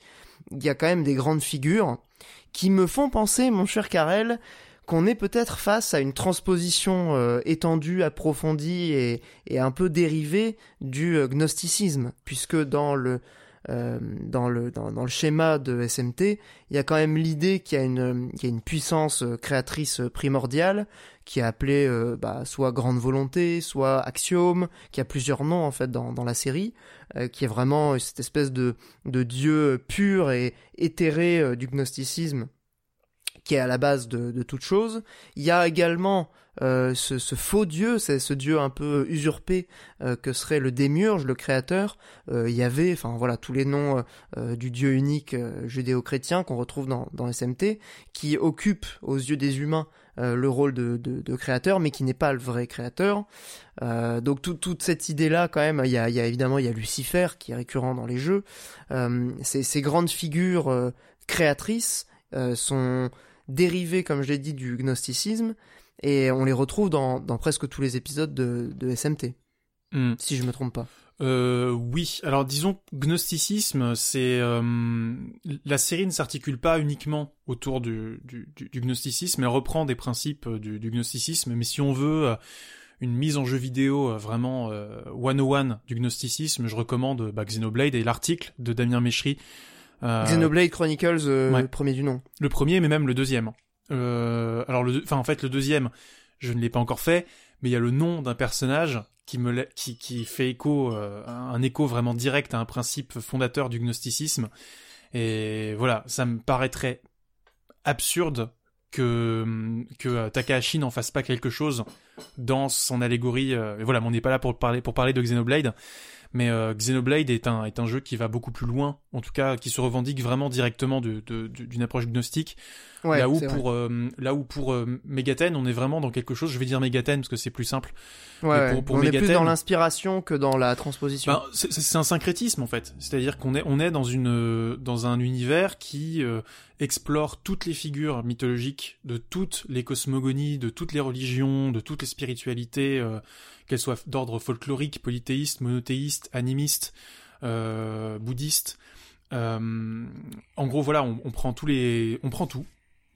il y a quand même des grandes figures qui me font penser, mon cher Karel, qu'on est peut-être face à une transposition euh, étendue, approfondie et, et, un peu dérivée du euh, gnosticisme, puisque dans le euh, dans le dans, le schéma de SMT, il y a quand même l'idée qu'il y a une qu'il y a une puissance créatrice primordiale qui est appelée bah, soit grande volonté, soit axiome, qui a plusieurs noms en fait dans, dans la série, qui est vraiment cette espèce de de dieu pur et éthéré du gnosticisme qui est à la base de, de toute chose. Il y a également euh, ce, ce, faux dieu, c'est ce dieu un peu usurpé euh, que serait le démiurge, le créateur. Euh, il y avait, enfin voilà, tous les noms euh, du dieu unique judéo-chrétien qu'on retrouve dans, dans SMT, qui occupe aux yeux des humains le rôle de, de, de, créateur, mais qui n'est pas le vrai créateur. donc tout, toute cette idée-là, quand même, il y a, il y a évidemment il y a Lucifer qui est récurrent dans les jeux. ces, ces grandes figures créatrices sont dérivés, comme je l'ai dit, du gnosticisme, et on les retrouve dans, dans presque tous les épisodes de, de SMT, hmm. si je me trompe pas. Euh, oui, alors disons gnosticisme, c'est euh, la série ne s'articule pas uniquement autour du, du, du, gnosticisme, elle reprend des principes du, du gnosticisme, mais si on veut euh, une mise en jeu vidéo euh, vraiment euh, one du gnosticisme, je recommande bah, Xenoblade et l'article de Damien Méchery euh, Xenoblade Chronicles, euh, le premier du nom. Le premier, mais même le deuxième. Euh, alors, le, enfin, en fait, le deuxième, je ne l'ai pas encore fait, mais il y a le nom d'un personnage qui me qui, qui fait écho, un écho vraiment direct à un principe fondateur du gnosticisme. Et voilà, ça me paraîtrait absurde que que Takahashi n'en fasse pas quelque chose dans son allégorie. Euh, et voilà, mais on n'est pas là pour parler pour parler de Xenoblade, mais euh, Xenoblade est un est un jeu qui va beaucoup plus loin, en tout cas qui se revendique vraiment directement d'une de, d'une approche gnostique. Ouais, là où pour euh, là où pour euh, Megaten, on est vraiment dans quelque chose. Je vais dire Megaten parce que c'est plus simple. Ouais, pour- on est plus Megaten- dans l'inspiration que dans la transposition. Ben, c'est c'est un syncrétisme en fait. C'est-à-dire qu'on est on est dans une euh, dans un univers qui euh, explore toutes les figures mythologiques de toutes les cosmogonies, de toutes les religions, de toutes les spiritualités, euh, qu'elles soient d'ordre folklorique, polythéiste, monothéiste, animiste, euh, bouddhiste. Euh, en gros, voilà, on, prend tous les, on prend tout,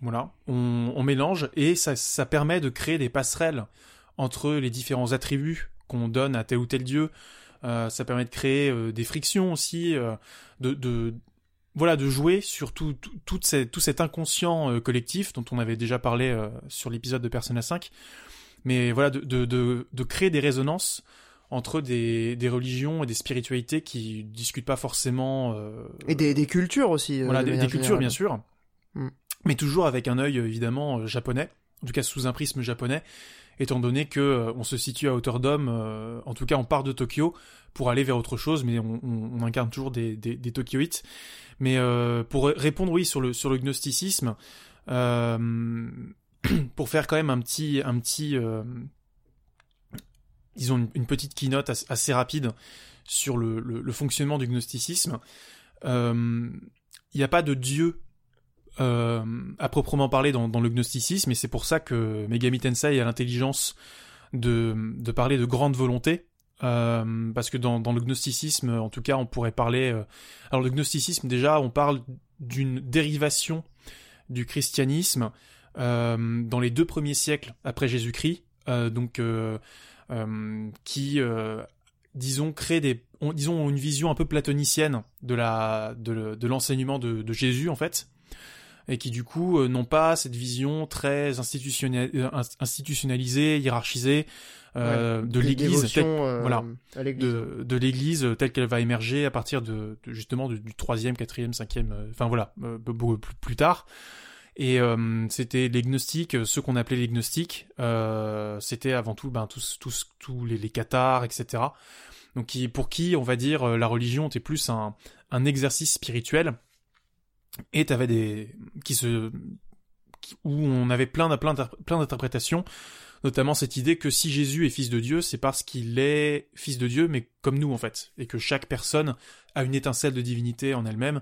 voilà, on, on mélange et ça, ça permet de créer des passerelles entre les différents attributs qu'on donne à tel ou tel dieu. Euh, ça permet de créer des frictions aussi, de, voilà, de jouer sur tout, tout, tout cet inconscient collectif dont on avait déjà parlé sur l'épisode de Persona 5. Mais voilà, de, de, de, de créer des résonances entre des, des religions et des spiritualités qui discutent pas forcément euh, Et des, des cultures aussi. euh, voilà, de des, cultures, bien sûr. Mm. Mais toujours avec un œil, évidemment, euh, japonais. En tout cas, sous un prisme japonais. Étant donné que euh, on se situe à hauteur d'homme, euh, en tout cas, on part de Tokyo pour aller vers autre chose, mais on, on- on incarne toujours des, des, Tokyoïtes. Mais pour répondre, oui, sur le, sur le gnosticisme, [clears throat] pour faire quand même un petit, un petit, euh, disons une, petite keynote as- assez rapide sur le, fonctionnement du gnosticisme. Euh, Il n'y a pas de dieu euh, à proprement parler dans, le gnosticisme, et c'est pour ça que Megami Tensei a l'intelligence de, parler de grande volonté. euh, parce que dans, le gnosticisme, en tout cas, on pourrait parler. euh, alors le gnosticisme, déjà, on parle d'une dérivation du christianisme euh, dans les deux premiers siècles après Jésus-Christ, euh, donc euh, euh, qui, euh, disons, crée des, ont, disons, ont une vision un peu platonicienne de la de, le- de l'enseignement de, de Jésus en fait, et qui du coup euh, n'ont pas cette vision très euh, institutionnalisée, hiérarchisée euh, de l'Église, euh, voilà. de, de l'Église euh, telle qu'elle va émerger à partir de, de- justement du, du troisième, quatrième, cinquième, euh, enfin voilà, euh, plus tard. Et euh, c'était les gnostiques, euh, ceux qu'on appelait les gnostiques, euh, c'était avant tout ben, tous, tous, tous les, les cathares, etc. Donc qui, pour qui, on va dire, euh, la religion était plus un, un exercice spirituel. Et t'avais des qui se où on avait plein plein plein d'interprétations, notamment cette idée que si Jésus est fils de Dieu, c'est parce qu'il est fils de Dieu, mais comme nous en fait, et que chaque personne a une étincelle de divinité en elle-même.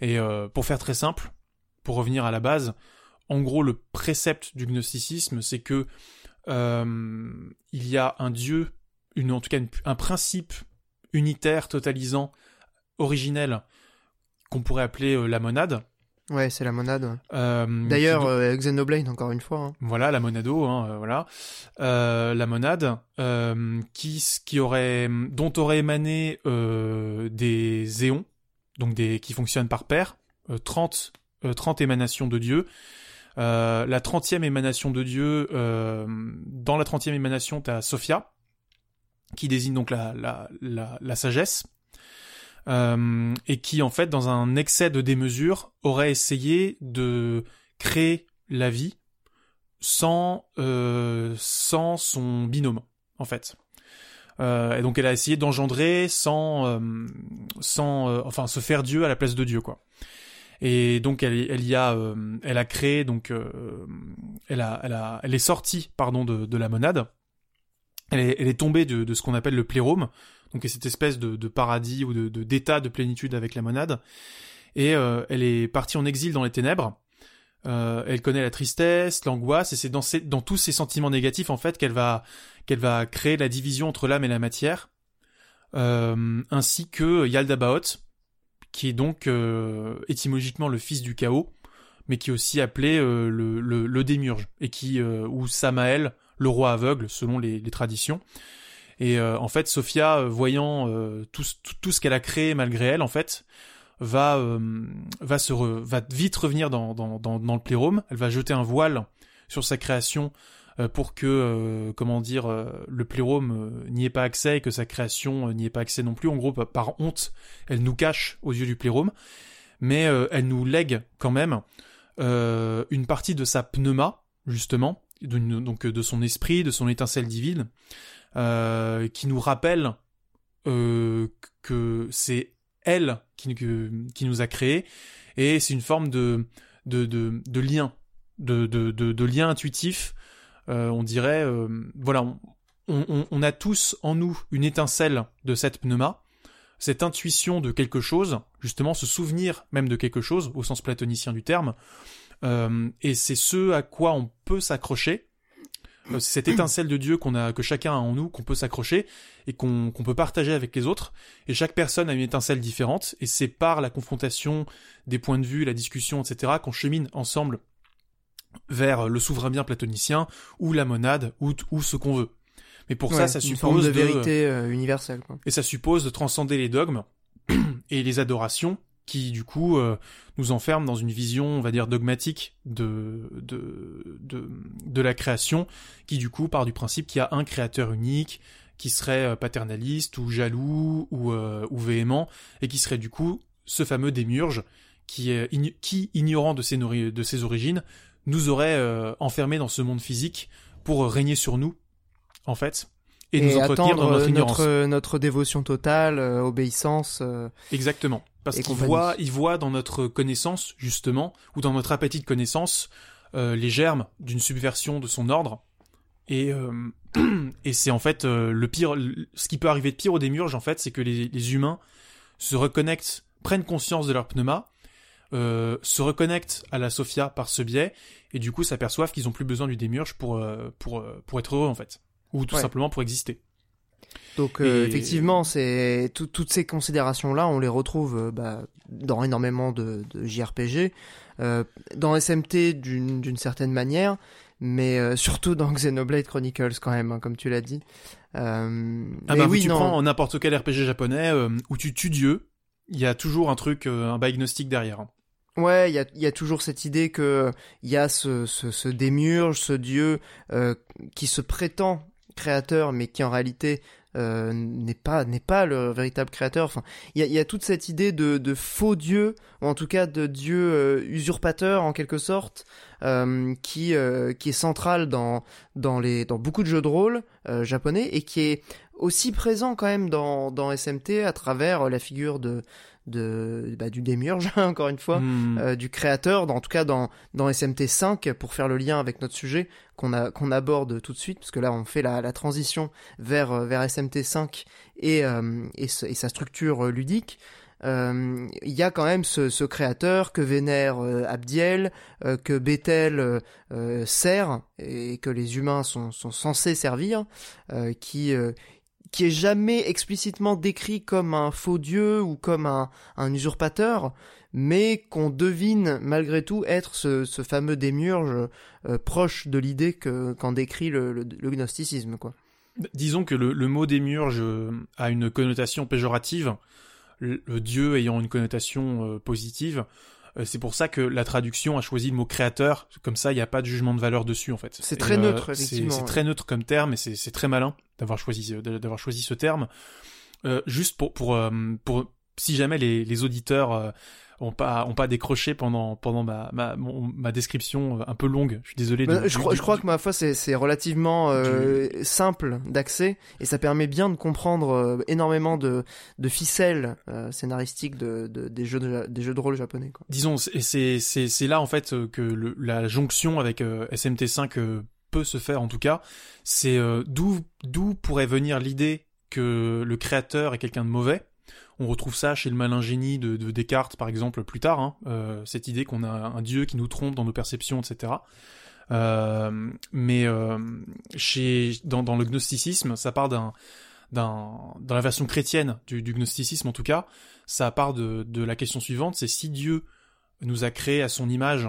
Et euh, pour faire très simple, pour revenir à la base, en gros le précepte du gnosticisme, c'est que euh, il y a un Dieu, une en tout cas une- un principe unitaire, totalisant, originel, qu'on pourrait appeler euh, la monade. Ouais, c'est la monade. ouais. Euh, D'ailleurs, qui- Xenoblade, encore une fois. hein. voilà, la monado, hein, voilà. La monade, qui, qui aurait, dont aurait émané des éons, donc des, qui fonctionnent par paire, euh, 30, euh, 30 émanations de Dieu. Euh, la trentième émanation de Dieu, euh, dans la trentième émanation, t'as Sophia, qui désigne donc la, sagesse, euh, et qui en fait, dans un excès de démesure, aurait essayé de créer la vie sans euh, son binôme en fait. Euh, et donc elle a essayé d'engendrer sans euh, euh, enfin se faire Dieu à la place de Dieu quoi. Et donc elle y a euh, elle a créé donc euh, elle a elle a elle est sortie pardon de de la monade. Elle est elle est tombée de de ce qu'on appelle le plérome donc cette espèce de de paradis ou de d'état de plénitude avec la monade. Et euh, elle est partie en exil dans les ténèbres. Euh, elle connaît la tristesse, l'angoisse, et c'est dans, dans tous ces sentiments négatifs en fait qu'elle va qu'elle va créer la division entre l'âme et la matière, euh, ainsi que Yaldabaoth, qui est donc euh, étymologiquement le fils du chaos, mais qui est aussi appelé euh, le, le, et qui euh, ou Samael, le roi aveugle, selon les, traditions. Et en fait, Sophia, voyant tout, ce- qu'elle a créé malgré elle, en fait, va va se va vite revenir dans, le plérome. Elle va jeter un voile sur sa création pour que euh, comment dire euh, le plérome euh, n'y ait pas accès et que sa création euh, n'y ait pas accès non plus. En gros, par- honte, elle nous cache aux yeux du plérome, mais euh, elle nous lègue quand même euh, une partie de sa pneuma justement donc de son esprit, de son étincelle divine, euh, qui nous rappelle euh, que c'est elle qui, nous a créés, et c'est une forme de, lien, de, lien intuitif. Euh, on dirait, euh, voilà, on, on, on, a tous en nous une étincelle de cette pneuma, cette intuition de quelque chose, justement ce souvenir même de quelque chose, au sens platonicien du terme, euh, et c'est ce à quoi on peut s'accrocher, euh, cette étincelle de Dieu qu'on a, que chacun a en nous, qu'on peut s'accrocher et qu'on peut partager avec les autres. Et chaque personne a une étincelle différente, et c'est par la confrontation des points de vue, la discussion, etc., qu'on chemine ensemble vers le souverain bien platonicien ou la monade ou, ou ce qu'on veut. Mais pour ça, ça suppose de vérité euh, universelle. Quoi. Et ça suppose de transcender les dogmes [clears throat] et les adorations qui du coup euh, nous enferment dans une vision, on va dire, dogmatique de, de, de, de la création, qui du coup part du principe qu'il y a un créateur unique, qui serait euh, paternaliste ou jaloux ou, euh, ou véhément, et qui serait du coup ce fameux démiurge qui, qui ignorant de ses, de ses origines, nous aurait enfermés dans ce monde physique pour régner sur nous, en fait, et, nous entretenir dans notre, notre, notre dévotion totale, obéissance. Exactement. Parce qu'il voit, il voit dans notre connaissance, justement, ou dans notre appétit de connaissance, euh, les germes d'une subversion de son ordre. Et, euh, [clears throat] et c'est en fait euh, le pire. Ce qui peut arriver de pire au démurge, en fait, c'est que les, les, humains se reconnectent, prennent conscience de leur pneuma, se reconnectent à la Sophia par ce biais, et du coup s'aperçoivent qu'ils ont plus besoin du démurge pour, pour, pour être heureux, en fait. Ou tout simplement pour exister. Donc euh, effectivement, c'est toutes ces considérations-là, on les retrouve euh, bah, dans énormément de, de JRPG, euh, dans SMT d'une certaine manière, mais euh, surtout dans Xenoblade Chronicles quand même, hein, comme tu l'as dit. Euh, ah bah, oui, tu prends n'importe quel RPG japonais où tu tues Dieu, il y a toujours un truc, un diagnostic derrière. Ouais, il y a, toujours cette idée que il y a ce, ce, ce démurge, ce dieu qui se prétend créateur, mais qui en réalité euh, n'est pas n'est pas le véritable créateur. Enfin, il y a, toute cette idée de, faux dieu, ou en tout cas de dieu euh, usurpateur en quelque sorte, euh, qui euh, qui est central dans beaucoup de jeux de rôle japonais et qui est aussi présent quand même dans dans SMT à travers la figure de de bah, du démiurge [laughs] encore une fois hmm. euh, du créateur en tout cas dans dans SMT 5 pour faire le lien avec notre sujet qu'on a qu'on aborde tout de suite parce que là on fait la, la transition vers euh, vers SMT 5 et euh, et, et, sa structure ludique il y a quand même ce, ce créateur que vénère Abdiel, que Bethel sert et que les humains sont, sont censés servir, qui qui est jamais explicitement décrit comme un faux dieu ou comme un, usurpateur, mais qu'on devine malgré tout être ce, fameux démiurge euh, proche de l'idée que qu'en décrit le, gnosticisme, quoi. Disons que le, le mot démiurge euh, a une connotation péjorative, le, dieu ayant une connotation euh, positive. Euh, c'est pour ça que la traduction a choisi le mot créateur. Comme ça, il n'y a pas de jugement de valeur dessus, en fait. C'est très neutre, euh, effectivement. C'est très neutre comme terme et c'est très malin d'avoir choisi d'avoir choisi ce terme. Euh, juste pour pour pour si jamais les, les auditeurs ont pas ont pas décroché pendant pendant ma ma, ma description euh, un peu longue. Je suis désolé. De, je, crois, je crois que ma foi c'est c'est relativement euh, simple d'accès et ça permet bien de comprendre euh, énormément de de ficelles scénaristiques de, de, des jeux de, des jeux de rôle japonais. Quoi. Disons c'est c'est c'est là en fait que le, la jonction avec SMT5 peut se faire en tout cas. C'est d'où d'où pourrait venir l'idée que le créateur est quelqu'un de mauvais? On retrouve ça chez le malin génie de, Descartes, par exemple, plus tard, hein, euh, cette idée qu'on a un dieu qui nous trompe dans nos perceptions, etc. Euh, mais euh, chez, dans, le gnosticisme, ça part d'un, dans la version chrétienne du, gnosticisme en tout cas, ça part de, la question suivante, c'est si Dieu nous a créé à son image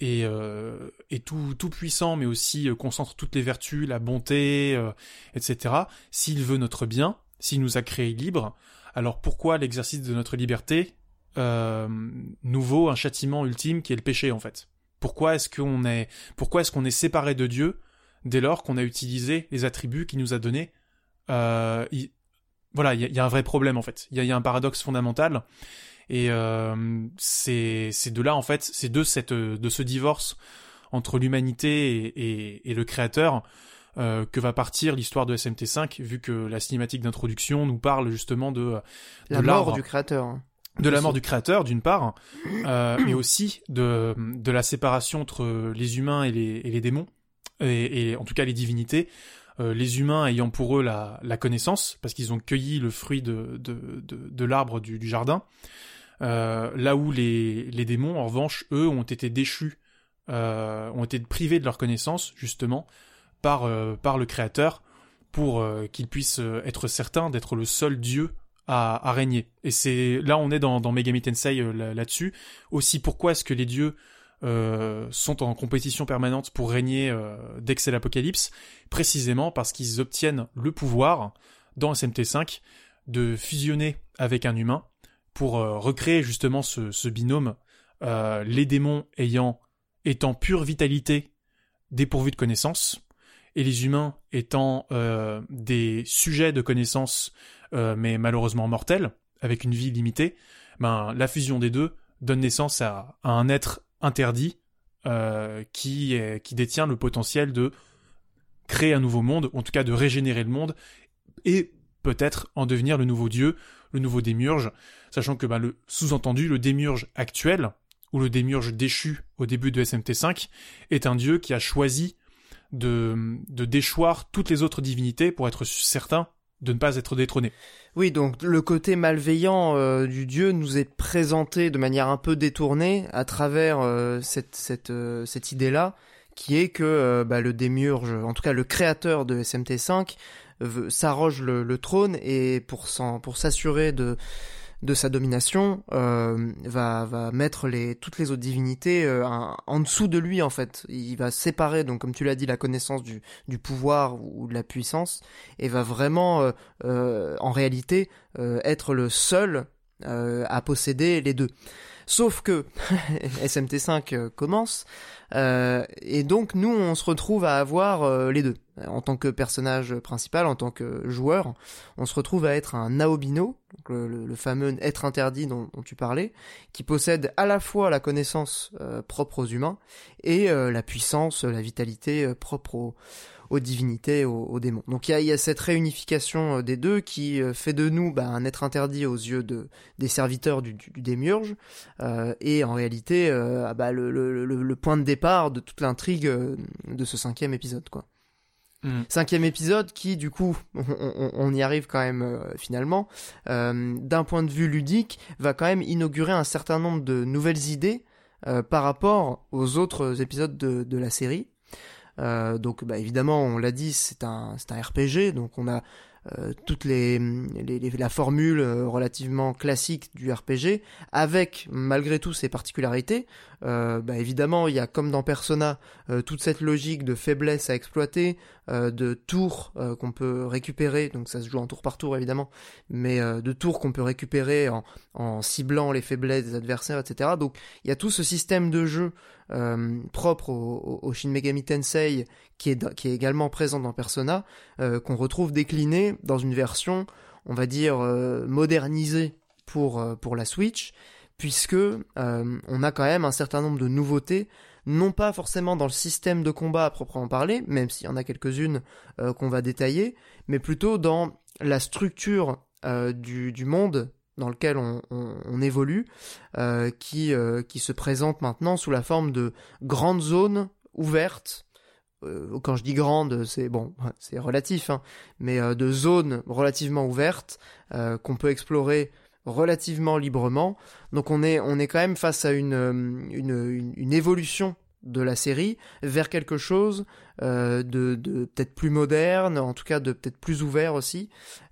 et, tout, tout puissant, mais aussi concentre toutes les vertus, la bonté, etc. S'il veut notre bien, s'il nous a créés libres, alors pourquoi l'exercice de notre liberté euh, nous vaut un châtiment ultime qui est le péché en fait? Pourquoi est-ce qu'on est pourquoi est-ce qu'on est séparé de Dieu dès lors qu'on a utilisé les attributs qu'il nous a donnés? Euh, Voilà, il y, a un vrai problème en fait. Il y, a, un paradoxe fondamental. Et euh, c'est de là en fait, c'est de cette de ce divorce entre l'humanité et, le créateur euh, que va partir l'histoire de SMT5 vu que la cinématique d'introduction nous parle justement de, la mort du créateur hein. de la mort du créateur d'une part [clears throat] euh, mais aussi de, de la séparation entre les humains et les, et les démons et, en tout cas les divinités. Euh, les humains ayant pour eux la, la connaissance parce qu'ils ont cueilli le fruit de, de, de, de l'arbre du, du, jardin. Euh, là où les, les démons en revanche eux ont été déchus euh, ont été privés de leur connaissance justement par, euh, par le Créateur pour euh, qu'il puisse euh, être certain d'être le seul Dieu à, régner. Et c'est là on est dans, dans Megami Tensei là-dessus. Aussi pourquoi est-ce que les dieux sont en compétition permanente pour régner dès que c'est l'apocalypse, précisément parce qu'ils obtiennent le pouvoir dans SMT5 de fusionner avec un humain pour recréer justement ce, binôme, les démons ayant étant pure vitalité dépourvus de connaissances, et les humains étant euh, des sujets de connaissances euh, mais malheureusement mortels, avec une vie limitée, ben, la fusion des deux donne naissance à, un être interdit euh, qui, détient le potentiel de créer un nouveau monde, en tout cas de régénérer le monde, et peut-être en devenir le nouveau dieu, le nouveau démiurge, sachant que ben, le sous-entendu, le démiurge actuel, ou le démiurge déchu au début de SMT5, est un dieu qui a choisi de, de déchoir toutes les autres divinités pour être certain de ne pas être détrôné. Oui, donc le côté malveillant euh, du dieu nous est présenté de manière un peu détournée à travers euh, cette, cette, euh, cette idée-là, qui est que bah, le démiurge, en tout cas le créateur de SMT5, s'arroge le, le, trône et pour s'assurer de de sa domination euh, va, va mettre les, toutes les autres divinités euh, en dessous de lui en fait. Il va séparer, donc comme tu l'as dit, la connaissance du, du pouvoir ou de la puissance et va vraiment euh, en réalité être le seul à posséder les deux. Sauf que [laughs] SMT5 commence et donc nous on se retrouve à avoir les deux. En tant que personnage principal, en tant que joueur, on se retrouve à être un Naobino, le, fameux être interdit dont, tu parlais, qui possède à la fois la connaissance euh, propre aux humains et euh, la puissance, la vitalité euh, propre aux, divinités, aux, démons. Donc il y a, cette réunification des deux qui fait de nous bah, un être interdit aux yeux de, des serviteurs du, du, démiurge et en réalité ah bah, le, le, point de départ de toute l'intrigue de ce cinquième épisode. quoi. Mm. Cinquième épisode qui, du coup, [laughs] on, y arrive quand même euh, finalement, euh, d'un point de vue ludique, va quand même inaugurer un certain nombre de nouvelles idées euh, par rapport aux autres épisodes de, de la série. Donc, bah, évidemment, on l'a dit, c'est un, c'est un RPG, donc on a euh, toutes les, les, la formule euh, relativement classique du RPG, avec malgré tout ses particularités. Euh, bah évidemment, il y a comme dans Persona toute cette logique de faiblesse à exploiter, de tours qu'on peut récupérer, donc ça se joue en tour par tour évidemment, mais de tours qu'on peut récupérer en, en ciblant les faiblesses des adversaires, etc. Donc il y a tout ce système de jeu euh, propre au, Shin Megami Tensei qui est, qui est également présent dans Persona, euh, qu'on retrouve décliné dans une version, on va dire, euh, modernisée pour, pour la Switch, puisque on a quand même un certain nombre de nouveautés, non pas forcément dans le système de combat à proprement parler, même s'il y en a quelques-unes qu'on va détailler, mais plutôt dans la structure du, du monde dans lequel on, évolue, euh, qui, euh, qui se présente maintenant sous la forme de grandes zones ouvertes. Euh, quand je dis grandes, c'est bon, c'est relatif, hein, mais de zones relativement ouvertes qu'on peut explorer relativement librement. Donc on est quand même face à une évolution de la série vers quelque chose euh, de, de peut-être plus moderne, en tout cas de peut-être plus ouvert aussi.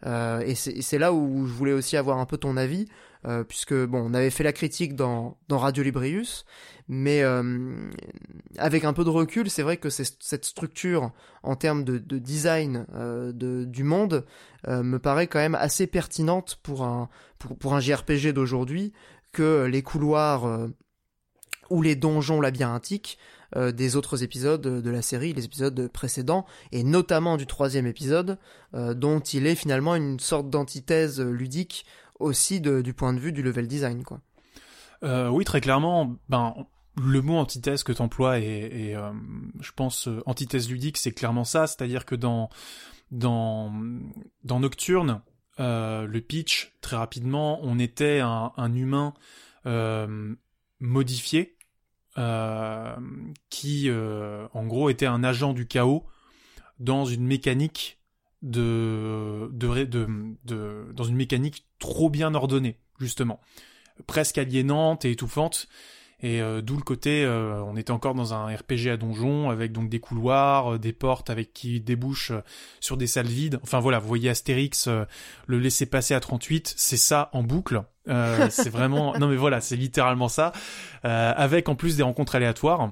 Euh, et c'est là où je voulais aussi avoir un peu ton avis, euh, puisque bon, on avait fait la critique dans, dans Radio Librius, mais euh, avec un peu de recul, c'est vrai que cette structure en termes de, de design euh, de, du monde euh, me paraît quand même assez pertinente pour un, pour, pour un JRPG d'aujourd'hui, que les couloirs ou les donjons labyrinthiques euh, des autres épisodes de la série, les épisodes précédents, et notamment du troisième épisode, euh, dont il est finalement une sorte d'antithèse ludique aussi du point de vue du level design. Euh, oui, très clairement, ben, le mot antithèse que tu emploies je pense antithèse ludique, c'est clairement ça, c'est-à-dire que dans Nocturne, le pitch très rapidement, on était un humain modifié qui en gros était un agent du chaos dans une mécanique de, de, dans une mécanique trop bien ordonnée, justement. Presque aliénante et étouffante. Et euh, d'où le côté, euh, on était encore dans un RPG à donjon avec donc des couloirs, euh, des portes avec qui débouchent sur des salles vides. Enfin voilà, vous voyez Astérix le laisser passer à 38, c'est ça en boucle. [laughs] c'est vraiment, non mais voilà, c'est littéralement ça, avec en plus des rencontres aléatoires.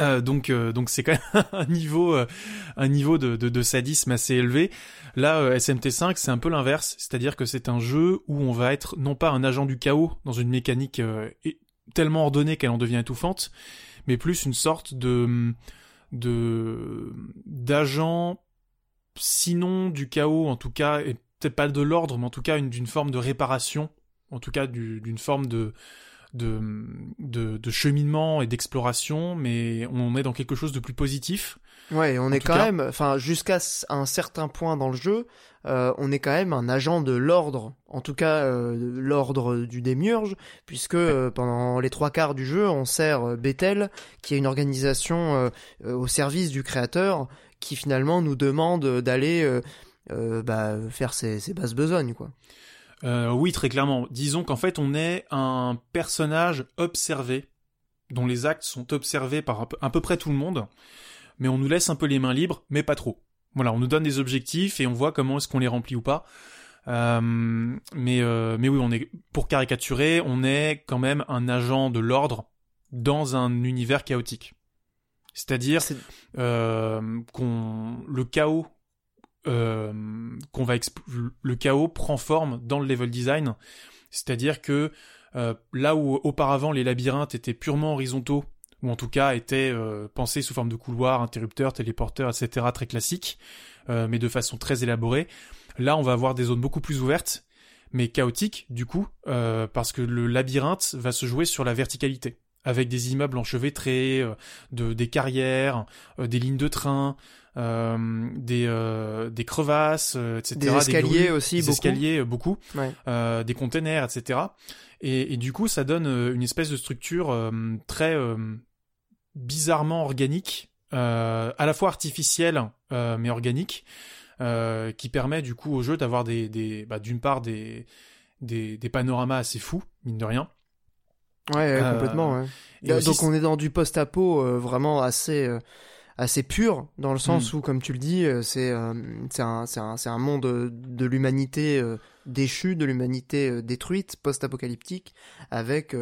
Euh, donc euh, donc c'est quand même [laughs] un niveau euh, un niveau de, de, de, sadisme assez élevé. Là SMT5 c'est un peu l'inverse, c'est-à-dire que c'est un jeu où on va être non pas un agent du chaos dans une mécanique tellement ordonnée qu'elle en devient étouffante, mais plus une sorte de d'agent sinon du chaos en tout cas et peut-être pas de l'ordre mais en tout cas d'une forme de réparation en tout cas d'une forme de de, de, cheminement et d'exploration, mais on est dans quelque chose de plus positif. Ouais, on est quand même, enfin, jusqu'à un certain point dans le jeu, euh, on est quand même un agent de l'ordre, en tout cas euh, l'ordre du démiurge, puisque euh, pendant les trois quarts du jeu, on sert Bethel, qui est une organisation au service du créateur, qui finalement nous demande d'aller bah, faire ses, ses basses besognes, quoi. Oui, très clairement. Disons qu'en fait, on est un personnage observé, dont les actes sont observés par à peu près tout le monde, mais on nous laisse un peu les mains libres, mais pas trop. Voilà, on nous donne des objectifs et on voit comment est-ce qu'on les remplit ou pas. Euh, mais euh, mais oui, on est pour caricaturer, on est quand même un agent de l'ordre dans un univers chaotique. C'est-à-dire qu'on le chaos euh, qu'on va le chaos prend forme dans le level design. C'est-à-dire que euh, là où auparavant les labyrinthes étaient purement horizontaux, ou en tout cas étaient euh, pensés sous forme de couloirs, interrupteurs, téléporteurs, etc., très classiques, mais de façon très élaborée, là on va avoir des zones beaucoup plus ouvertes, mais chaotiques du coup, parce que le labyrinthe va se jouer sur la verticalité avec des immeubles enchevêtrés, de, des carrières, des lignes de train, euh, des, euh, des crevasses, euh, etc. Des escaliers aussi, des beaucoup. escaliers beaucoup, des containers, etc. Et, et, du coup, ça donne une espèce de structure très bizarrement organique, à la fois artificielle mais organique, qui permet du coup au jeu d'avoir des, des bah, d'une part des, des, des panoramas assez fous, mine de rien. Ouais, complètement. Ouais. Donc on est dans du post-apo vraiment assez assez pur dans le sens hmm. où, comme tu le dis, euh, c'est euh, c'est un, un, un, monde de l'humanité euh, déchue, de l'humanité détruite, post-apocalyptique, avec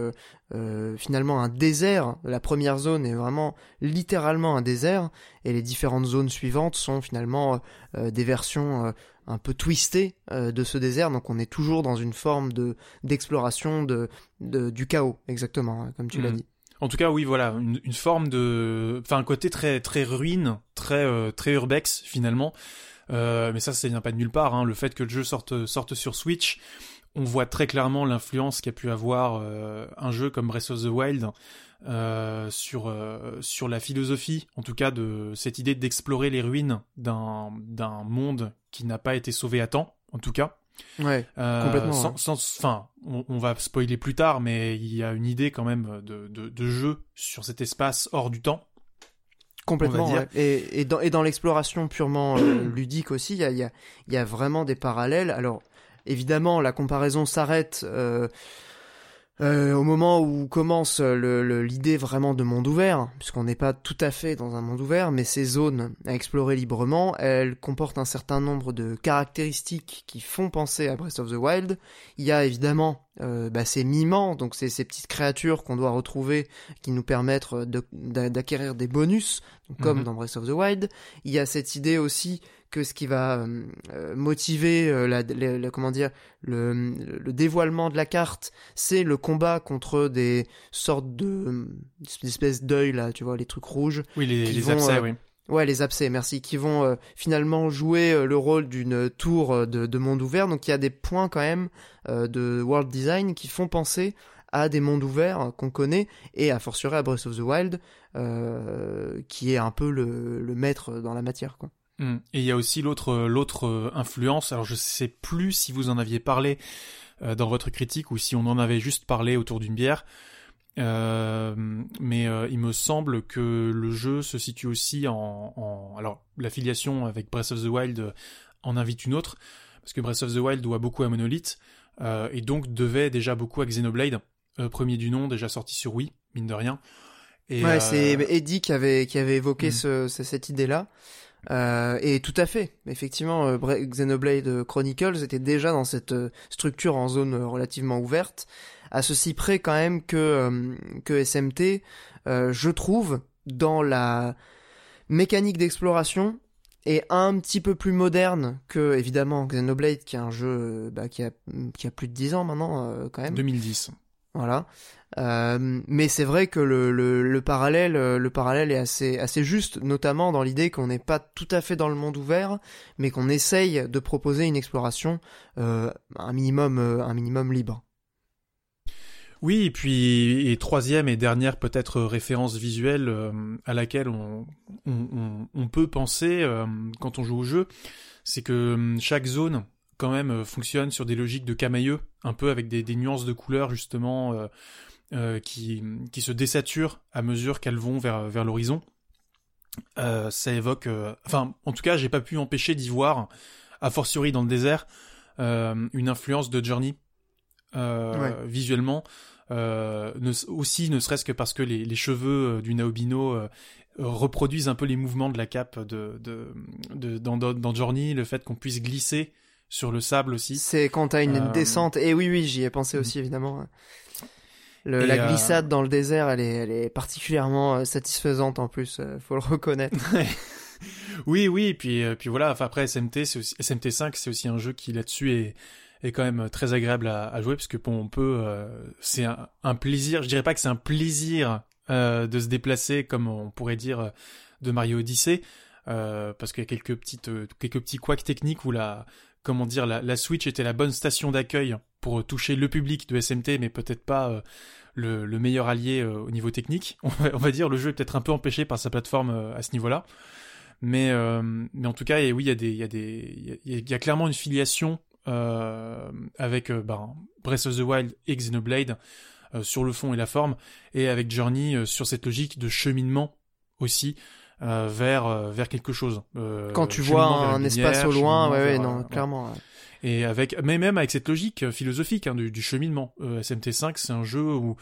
finalement un désert. La première zone est vraiment littéralement un désert, et les différentes zones suivantes sont finalement des versions un peu twistées de ce désert. Donc on est toujours dans une forme de d'exploration de, de, du chaos, exactement, hein, comme tu l'as hmm. dit. En tout cas, oui, voilà, une, forme de, enfin, un côté très très ruine, très euh, très urbex finalement. Euh, mais ça, ça vient pas de nulle part. Hein. Le fait que le jeu sorte sorte sur Switch, on voit très clairement l'influence qu'a pu avoir euh, un jeu comme Breath of the Wild euh, sur sur la philosophie, en tout cas de cette idée d'explorer les ruines d'un d'un monde qui n'a pas été sauvé à temps, en tout cas. Ouais, euh, complètement. Sans, enfin, on, va spoiler plus tard, mais il y a une idée quand même de, de, de jeu sur cet espace hors du temps. Complètement. Et, et, dans, et dans l'exploration purement euh, [clears throat] ludique aussi, il y a, y, a, y a, vraiment des parallèles. Alors, évidemment, la comparaison s'arrête. Euh, euh, au moment où commence l'idée vraiment de monde ouvert, puisqu'on n'est pas tout à fait dans un monde ouvert, mais ces zones à explorer librement, elles comportent un certain nombre de caractéristiques qui font penser à Breath of the Wild. Il y a évidemment euh, bah, ces mimants, donc c'est ces petites créatures qu'on doit retrouver qui nous permettent d'acquérir des bonus, comme mhm. dans Breath of the Wild. Il y a cette idée aussi que ce qui va euh, euh, motiver euh, la, comment dire le, le, dévoilement de la carte, c'est le combat contre des sortes de espèces d'œils là, tu vois, les trucs rouges. Oui, les, les abcès, oui. Ouais, les abcès, merci, qui vont euh, finalement jouer euh, le rôle d'une tour euh, de, de, monde ouvert. Donc il y a des points quand même de world design qui font penser à des mondes ouverts qu'on connaît et à fortiori à Breath of the Wild, qui est un peu le, le, maître dans la matière, quoi. Hmm. Et il y a aussi l'autre l'autre influence. Alors je sais plus si vous en aviez parlé dans votre critique ou si on en avait juste parlé autour d'une bière. Euh, mais euh, il me semble que le jeu se situe aussi en, en... alors l'affiliation avec Breath of the Wild en invite une autre parce que Breath of the Wild doit beaucoup à Monolith euh, et donc devait déjà beaucoup à Xenoblade euh, premier du nom déjà sorti sur Wii mine de rien et ouais c'est Eddie qui avait qui avait évoqué mm. ce, cette idée là euh, et tout à fait, effectivement, Xenoblade Chronicles était déjà dans cette structure en zone relativement ouverte, à ceci près quand même que, euh, que SMT, euh, je trouve, dans la mécanique d'exploration, est un petit peu plus moderne que, évidemment, Xenoblade, qui est un jeu bah, qui, a, qui a plus de 10 ans maintenant, euh, quand même. 2010. Voilà. Euh, mais c'est vrai que le, le, le, parallèle, le parallèle est assez, assez juste, notamment dans l'idée qu'on n'est pas tout à fait dans le monde ouvert, mais qu'on essaye de proposer une exploration euh, un minimum, un minimum libre. Oui, et puis troisième et dernière peut-être référence visuelle euh, à laquelle on, on, peut penser euh, quand on joue au jeu, c'est que chaque zone quand même euh, fonctionne sur des logiques de camailleux, un peu avec des, des nuances de couleurs justement qui, qui se désaturent à mesure qu'elles vont vers, vers l'horizon. ça évoque, enfin en tout cas j'ai pas pu empêcher d'y voir, a fortiori dans le désert, une influence de Journey visuellement euh, aussi ne serait-ce que parce que les, les cheveux euh, du Naobino euh, reproduisent un peu les mouvements de la cape de, de, de dans, dans Journey, le fait qu'on puisse glisser sur le sable aussi. C'est quand t'as une descente. Et oui, oui, j'y ai pensé mm. aussi évidemment. Le, la glissade dans le désert, elle est, elle est particulièrement satisfaisante en plus, faut le reconnaître. [laughs] oui, oui, puis, puis voilà. Enfin après SMT, c'est aussi, SMT5, c'est aussi un jeu qui là-dessus est est quand même très agréable à, à jouer parce que bon, on peut, euh, c'est un, un, plaisir. Je dirais pas que c'est un plaisir euh, de se déplacer comme on pourrait dire euh, de Mario Odyssey, euh, parce qu'il y a quelques petites, euh, quelques petits couacs techniques où la, comment dire, la, Switch était la bonne station d'accueil pour toucher le public de SMT, mais peut-être pas le, le, meilleur allié au niveau technique. [laughs] On va, dire le jeu est peut-être un peu empêché par sa plateforme à ce niveau-là. Mais, mais en tout cas, oui, il y a clairement une filiation euh, avec euh, ben, Breath of the Wild et Xenoblade euh, sur le fond et la forme, et avec Journey sur cette logique de cheminement aussi vers vers quelque chose. Quand tu vois un espace au loin, ouais, ouais, non, clairement. Et avec, mais même avec cette logique philosophique hein, du, du, cheminement. SMT5, c'est un jeu où,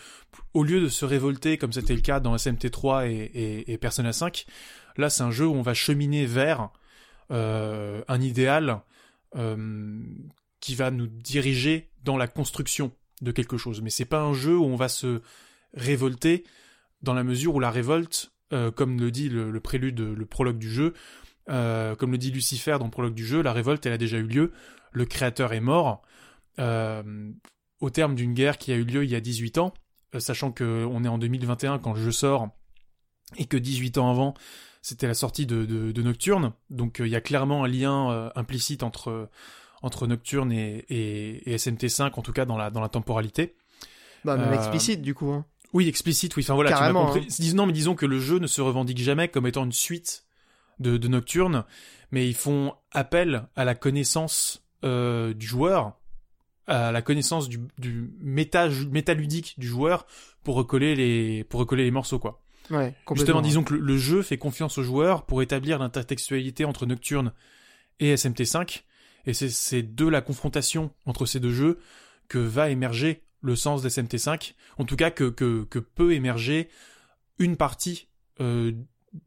au lieu de se révolter comme c'était le cas dans SMT3 et, et, et Persona 5, là c'est un jeu où on va cheminer vers euh, un idéal euh, qui va nous diriger dans la construction de quelque chose. Mais c'est pas un jeu où on va se révolter dans la mesure où la révolte, euh, comme le dit le, prélude, le prologue du jeu, euh, comme le dit Lucifer dans le prologue du jeu, la révolte elle a déjà eu lieu, le créateur est mort, euh, au terme d'une guerre qui a eu lieu il y a 18 ans, sachant que on est en 2021 quand le jeu sort, et que 18 ans avant, c'était la sortie de, de, de Nocturne, donc il y a clairement un lien implicite entre entre Nocturne et, et, et, SMT5, en tout cas dans la, dans la temporalité. Bah, même euh, explicite du coup. Hein. Oui, explicite, oui. Enfin voilà, Carrément, tu m'as compris. Hein. Non, mais disons que le jeu ne se revendique jamais comme étant une suite de, de Nocturne, mais ils font appel à la connaissance euh, du joueur, à la connaissance du, du méta, métaludique du joueur pour recoller les, pour recoller les morceaux, quoi. Ouais, Justement, disons que le, le, jeu fait confiance au joueur pour établir l'intertextualité entre Nocturne et SMT5, et c'est de la confrontation entre ces deux jeux que va émerger le sens des SMT5. En tout cas, que, que, peut émerger une partie, euh,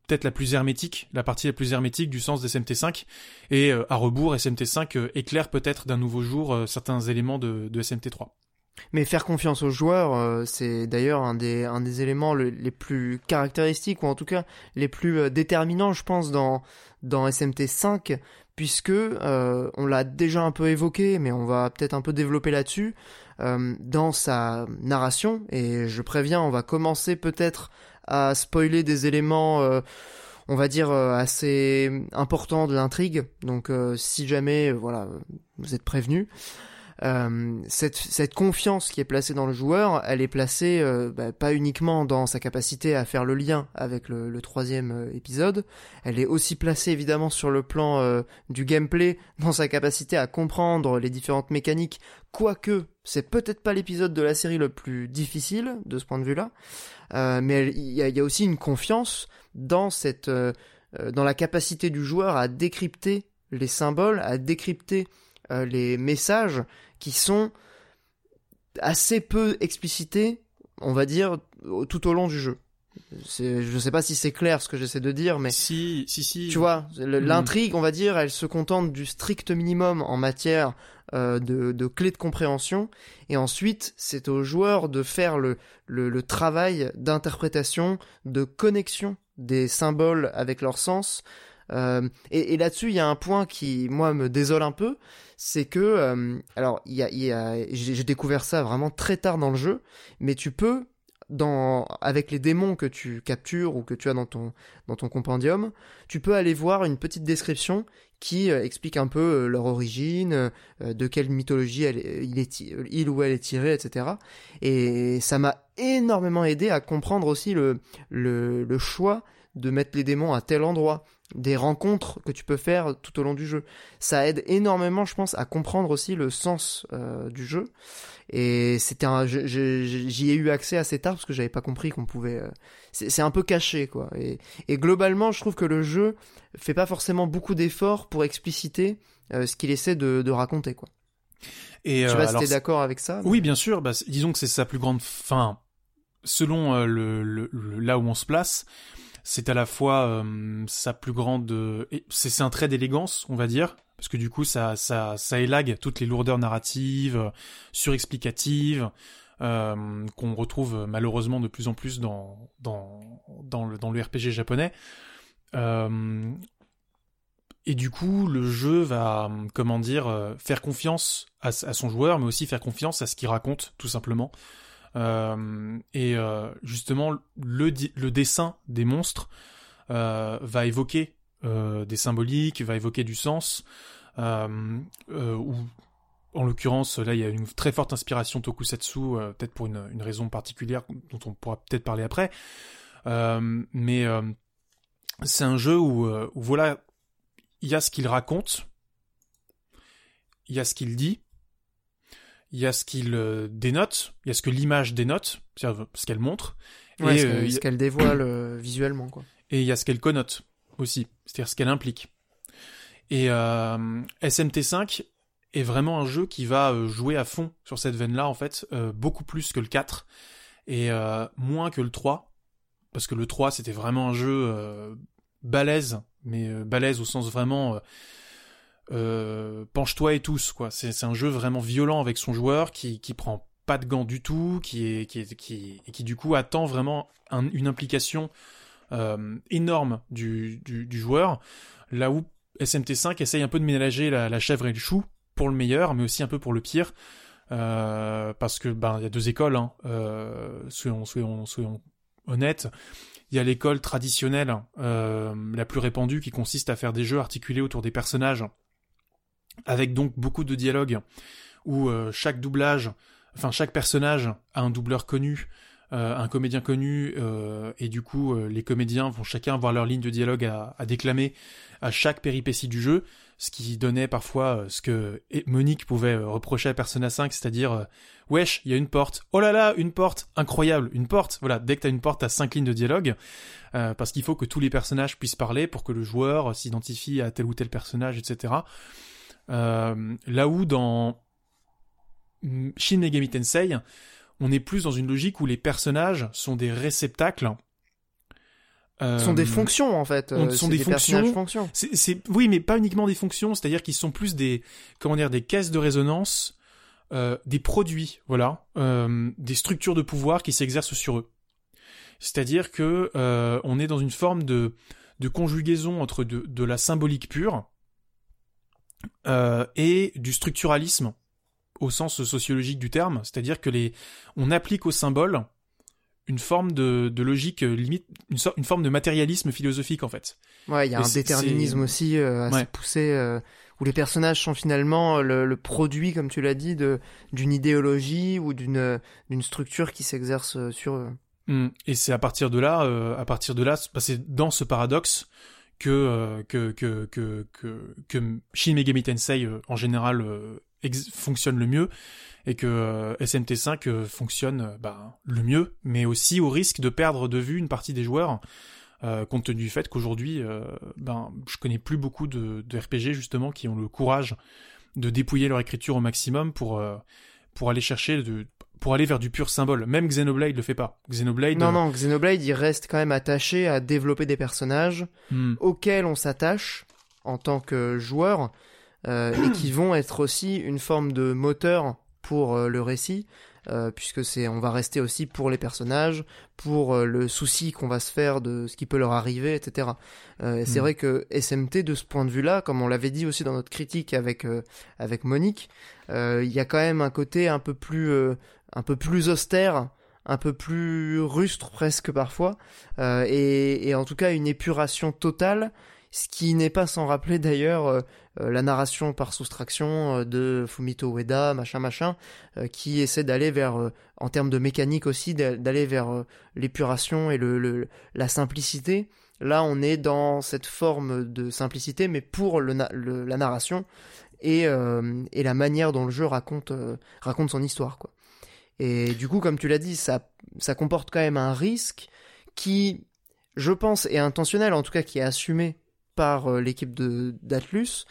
peut-être la plus hermétique, la partie la plus hermétique du sens des SMT5. Et euh, à rebours, SMT5 euh, éclaire peut-être d'un nouveau jour certains éléments de, de SMT3. Mais faire confiance aux joueurs, c'est d'ailleurs un des, un des éléments les plus caractéristiques, ou en tout cas les plus déterminants, je pense, dans, dans SMT 5, puisque on l'a déjà un peu évoqué, mais on va peut-être un peu développer là-dessus euh, dans sa narration. Et je préviens, on va commencer peut-être à spoiler des éléments, euh, on va dire assez important de l'intrigue. Donc si jamais voilà vous êtes prévenus. Euh, cette, cette, confiance qui est placée dans le joueur, elle est placée euh, bah, pas uniquement dans sa capacité à faire le lien avec le, le troisième euh, épisode, elle est aussi placée évidemment sur le plan euh, du gameplay, [laughs] dans sa capacité à comprendre les différentes mécaniques, quoique c'est peut-être pas l'épisode de la série le plus difficile de ce point de vue-là, mais il y y a, aussi une confiance dans cette dans la capacité du joueur à décrypter les symboles, à décrypter les messages qui sont assez peu explicités, on va dire, tout au long du jeu. Je sais pas si c'est clair ce que j'essaie de dire, mais si, si, si. Tu vois, hmm. l'intrigue, on va dire, elle se contente du strict minimum en matière euh, de, de clés de compréhension, et ensuite c'est au joueur de faire le, le, le travail d'interprétation, de connexion des symboles avec leur sens. Euh, et, là-dessus, il y a un point qui, moi, me désole un peu, c'est que, euh, alors, y a, j'ai découvert ça vraiment très tard dans le jeu, mais tu peux, dans, avec les démons que tu captures ou que tu as dans ton, dans ton compendium, tu peux aller voir une petite description qui euh, explique un peu leur origine, de quelle mythologie il, est, il ou elle est tiré, etc. Et ça m'a énormément aidé à comprendre aussi le, le, le choix de mettre les démons à tel endroit, des rencontres que tu peux faire tout au long du jeu. Ça aide énormément, je pense, à comprendre aussi le sens euh, du jeu. Et c'était un, j'y ai eu accès assez tard parce que j'avais pas compris qu'on pouvait. Euh, c'est un peu caché, quoi. Et, et, globalement, je trouve que le jeu fait pas forcément beaucoup d'efforts pour expliciter euh, ce qu'il essaie de, de, raconter, quoi. Et je sais pas si t'es d'accord avec ça. Oui, bien sûr. Bah, disons que c'est sa plus grande fin, selon le, le, là où on se place c'est à la fois euh, sa plus grande c'est un trait d'élégance on va dire parce que du coup ça élague toutes les lourdeurs narratives euh, surexplicatives euh, qu'on retrouve malheureusement de plus en plus dans le RPG japonais. Euh, et du coup le jeu va comment dire faire confiance à, à son joueur mais aussi faire confiance à ce qu'il raconte tout simplement. euh, et euh, justement, le, dessin des monstres euh, va évoquer des symboliques, va évoquer du sens, ou en l'occurrence, là, il y a une très forte inspiration tokusatsu, peut-être pour une, une, raison particulière dont on pourra peut-être parler après. mais c'est un jeu où, où, voilà, il y a ce qu'il raconte, il y a ce qu'il dit, il y a ce qu'il euh, dénote, il y a ce que l'image dénote, c'est-à-dire ce qu'elle montre, et ce qu'elle dévoile euh, visuellement, quoi. [coughs] Et il y a ce qu'elle connote aussi, c'est-à-dire ce qu'elle implique. Et euh, SMT5 est vraiment un jeu qui va euh, jouer à fond sur cette veine-là, en fait, beaucoup plus que le 4, et moins que le 3, parce que le 3, c'était vraiment un jeu balèze, mais balèze au sens vraiment euh, penche-toi et tous quoi. C'est un jeu vraiment violent avec son joueur qui qui prend pas de gants du tout, qui est qui qui et qui du coup attend vraiment une implication euh, énorme du, du, joueur. Là où SMT5 essaye un peu de ménager la, chèvre et le chou pour le meilleur, mais aussi un peu pour le pire. Euh, parce que ben il y a deux écoles, hein. soyons, soyons, soyons honnêtes. Il y a l'école traditionnelle, la plus répandue, qui consiste à faire des jeux articulés autour des personnages avec donc beaucoup de dialogues où euh, chaque doublage, enfin chaque personnage a un doubleur connu, euh, un comédien connu, euh, et du coup les comédiens vont chacun avoir leur ligne de dialogue à, à, déclamer à chaque péripétie du jeu, ce qui donnait parfois ce que Monique pouvait reprocher à Persona 5, c'est-à-dire wesh, il y a une porte, oh là là, une porte, incroyable, une porte, voilà, dès que t'as une porte, t'as cinq lignes de dialogue, parce qu'il faut que tous les personnages puissent parler pour que le joueur s'identifie à tel ou tel personnage, etc. Euh, là où dans Shin Megami Tensei, on est plus dans une logique où les personnages sont des réceptacles. Euh, sont des fonctions en fait. Euh, sont des, fonctions. Oui, mais pas uniquement des fonctions. C'est-à-dire qu'ils sont plus des comment dire des caisses de résonance, euh, des produits, voilà, des structures de pouvoir qui s'exercent sur eux. C'est-à-dire que on est dans une forme de de conjugaison entre de, de la symbolique pure, euh, et du structuralisme au sens sociologique du terme, c'est-à-dire que les, on applique au symbole une forme de, de logique limite une, sorte, une forme de matérialisme philosophique en fait. Ouais, il y a un déterminisme aussi assez poussé où les personnages sont finalement le, le produit, comme tu l'as dit, de d'une idéologie ou d'une d'une structure qui s'exerce sur eux. Mm. Et c'est à partir de là, euh, à partir de là, c'est dans ce paradoxe que, euh, que, que, que, que, que Shin Megami Tensei euh, en général fonctionne le mieux et que SMT5 fonctionne bah, le mieux, mais aussi au risque de perdre de vue une partie des joueurs. compte tenu du fait qu'aujourd'hui, ben, je connais plus beaucoup de, de, RPG justement qui ont le courage de dépouiller leur écriture au maximum pour pour aller chercher de, pour aller vers du pur symbole. Même Xenoblade le fait pas. Xenoblade. Non, euh, non, Xenoblade, il reste quand même attaché à développer des personnages hmm. auxquels on s'attache en tant que joueur euh, et qui [clears throat] vont être aussi une forme de moteur pour euh, le récit. puisque c'est, on va rester aussi pour les personnages, pour le souci qu'on va se faire de ce qui peut leur arriver, etc. C'est hmm. vrai que SMT, de ce point de vue-là, comme on l'avait dit aussi dans notre critique avec avec Monique, il y a quand même un côté un peu plus un peu plus austère, un peu plus rustre presque parfois, euh, et, en tout cas une épuration totale, ce qui n'est pas sans rappeler d'ailleurs euh, euh, la narration par soustraction de Fumito Ueda, machin machin, qui essaie d'aller vers, en termes de mécanique aussi, d'aller vers l'épuration et le, la simplicité. Là, on est dans cette forme de simplicité, mais pour le, la narration et, et la manière dont le jeu raconte, raconte son histoire, quoi. Et du coup, comme tu l'as dit, ça, comporte quand même un risque qui, je pense, est intentionnel, en tout cas qui est assumé par euh, l'équipe d'Atlus,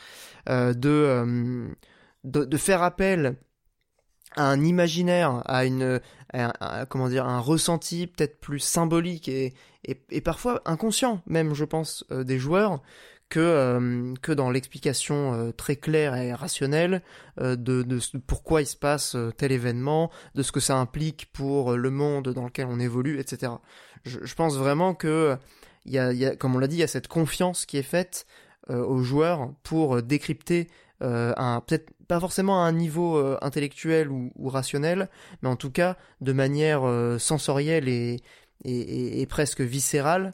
euh, euh, de, faire appel à un imaginaire, à une, comment dire, un ressenti peut-être plus symbolique et, parfois inconscient même, je pense, des joueurs que euh, que dans l'explication euh, très claire et rationnelle euh, de, de, pourquoi il se passe tel événement, de ce que ça implique pour le monde dans lequel on évolue, etc. Je, je pense vraiment que y a, y a, comme on l'a dit, il y a cette confiance qui est faite aux joueurs pour décrypter un peut-être pas forcément à un niveau intellectuel ou, ou, rationnel, mais en tout cas de manière sensorielle et, et, et, presque viscérale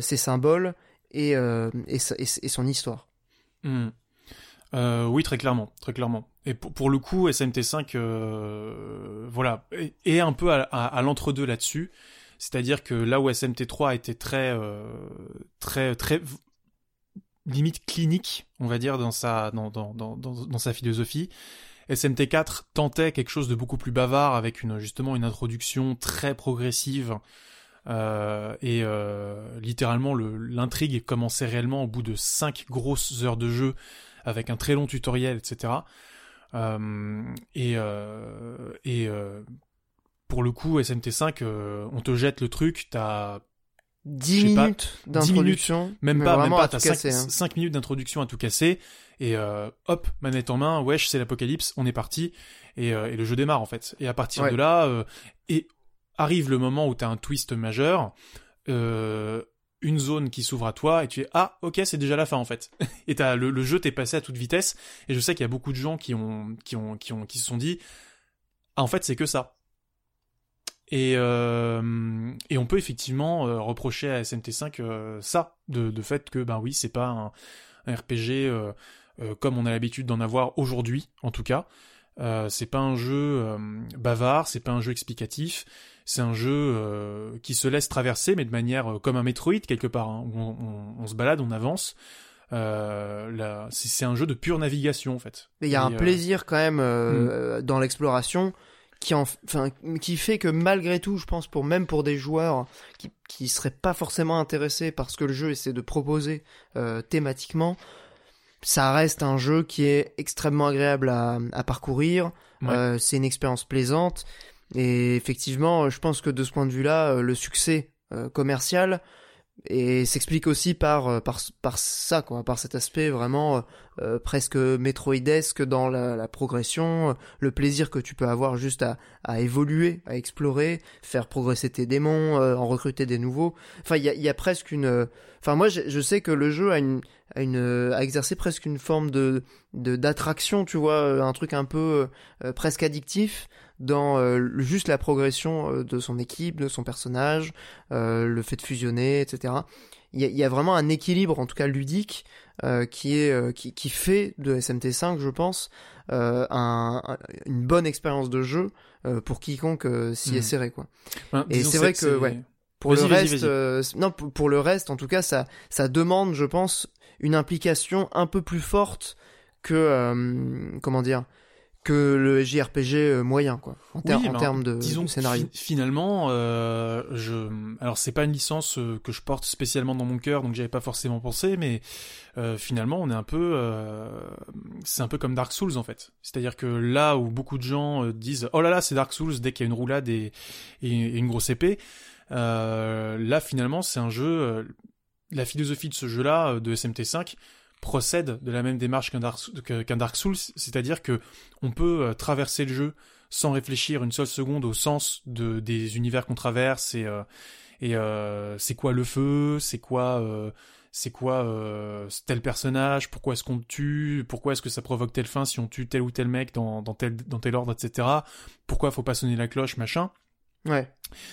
ces symboles et, euh, et, son histoire. Hmm. Euh, oui, très clairement, très clairement. Et pour, pour le coup, SMT5, euh, voilà, est, un peu à, l'entre-deux là-dessus. C'est-à-dire que là où SMT3 était très, très, très limite clinique, on va dire, dans sa, dans, dans, dans, dans sa philosophie, SMT4 tentait quelque chose de beaucoup plus bavard avec justement une introduction très progressive euh, et euh, littéralement, l'intrigue commençait réellement au bout de 5 grosses heures de jeu avec un très long tutoriel, etc. Euh, et et pour le coup, SMT5, on te jette le truc, t'as 10 minutes d'introduction. Même pas, même pas, t'as 5, hein. minutes d'introduction à tout casser, et hop, manette en main, wesh, c'est l'apocalypse, on est parti, et, et, le jeu démarre en fait. Et à partir de là, et arrive le moment où tu as un twist majeur, euh, une zone qui s'ouvre à toi et tu es ah ok c'est déjà la fin en fait. [laughs] Et le, jeu t'est passé à toute vitesse et je sais qu'il y a beaucoup de gens qui ont qui ont qui ont qui se sont dit ah en fait c'est que ça. Et euh, et on peut effectivement euh, reprocher à SMT5 euh, ça de de fait que ben oui c'est pas un, un RPG comme on a l'habitude d'en avoir aujourd'hui en tout cas. C'est pas un jeu bavard c'est pas un jeu explicatif c'est un jeu euh, qui se laisse traverser, mais de manière euh, comme un Metroid quelque part, hein, où on, se balade, on avance. Euh, c'est un jeu de pure navigation en fait. Il y a un plaisir quand même hmm. dans l'exploration qui enfin qui fait que malgré tout, je pense pour même pour des joueurs qui qui seraient pas forcément intéressés par ce que le jeu essaie de proposer thématiquement, ça reste un jeu qui est extrêmement agréable à, à parcourir. c'est une expérience plaisante et effectivement, je pense que de ce point de vue-là, euh, le succès euh, commercial et s'explique aussi par, euh, par par ça quoi, par cet aspect vraiment presque métroïdesque dans la, progression, le plaisir que tu peux avoir juste à, à évoluer, à explorer, faire progresser tes démons, en recruter des nouveaux. Enfin, il y a, presque une. Enfin, moi, je, sais que le jeu a une a une a exercé presque une forme de d'attraction, tu vois, un truc un peu presque addictif dans euh, juste la progression euh, de son équipe, de son personnage, euh, le fait de fusionner, etc. Il y, a, il y, a, vraiment un équilibre, en tout cas ludique, qui est qui, qui, fait de SMT5, je pense, un, un, une bonne expérience de jeu pour quiconque s'y mmh. essaierait, quoi. Ben, Et c'est vrai que ouais. Pour le reste, non, pour le reste, en tout cas, ça, ça demande, je pense, une implication un peu plus forte que, comment dire, que le JRPG euh, moyen quoi en, ter oui, en termes de disons scénario. finalement euh, je alors c'est pas une licence euh, que je porte spécialement dans mon cœur donc j'avais pas forcément pensé mais euh, finalement on est un peu euh, c'est un peu comme Dark Souls en fait. C'est-à-dire que là où beaucoup de gens euh, disent "Oh là là, c'est Dark Souls dès qu'il y a une roulade et, et, et une grosse épée." là finalement, c'est un jeu la philosophie de ce jeu-là de SMT5 procède de la même démarche qu'un Dark, Souls, c'est-à-dire que on peut euh, traverser le jeu sans réfléchir une seule seconde au sens de des univers qu'on traverse et euh, euh, c'est quoi le feu, c'est quoi c'est quoi tel personnage, pourquoi est-ce qu'on tue, pourquoi est-ce que ça provoque telle fin si on tue tel ou tel mec dans, dans tel dans tel ordre, etc. Pourquoi faut pas sonner la cloche, machin. Ouais.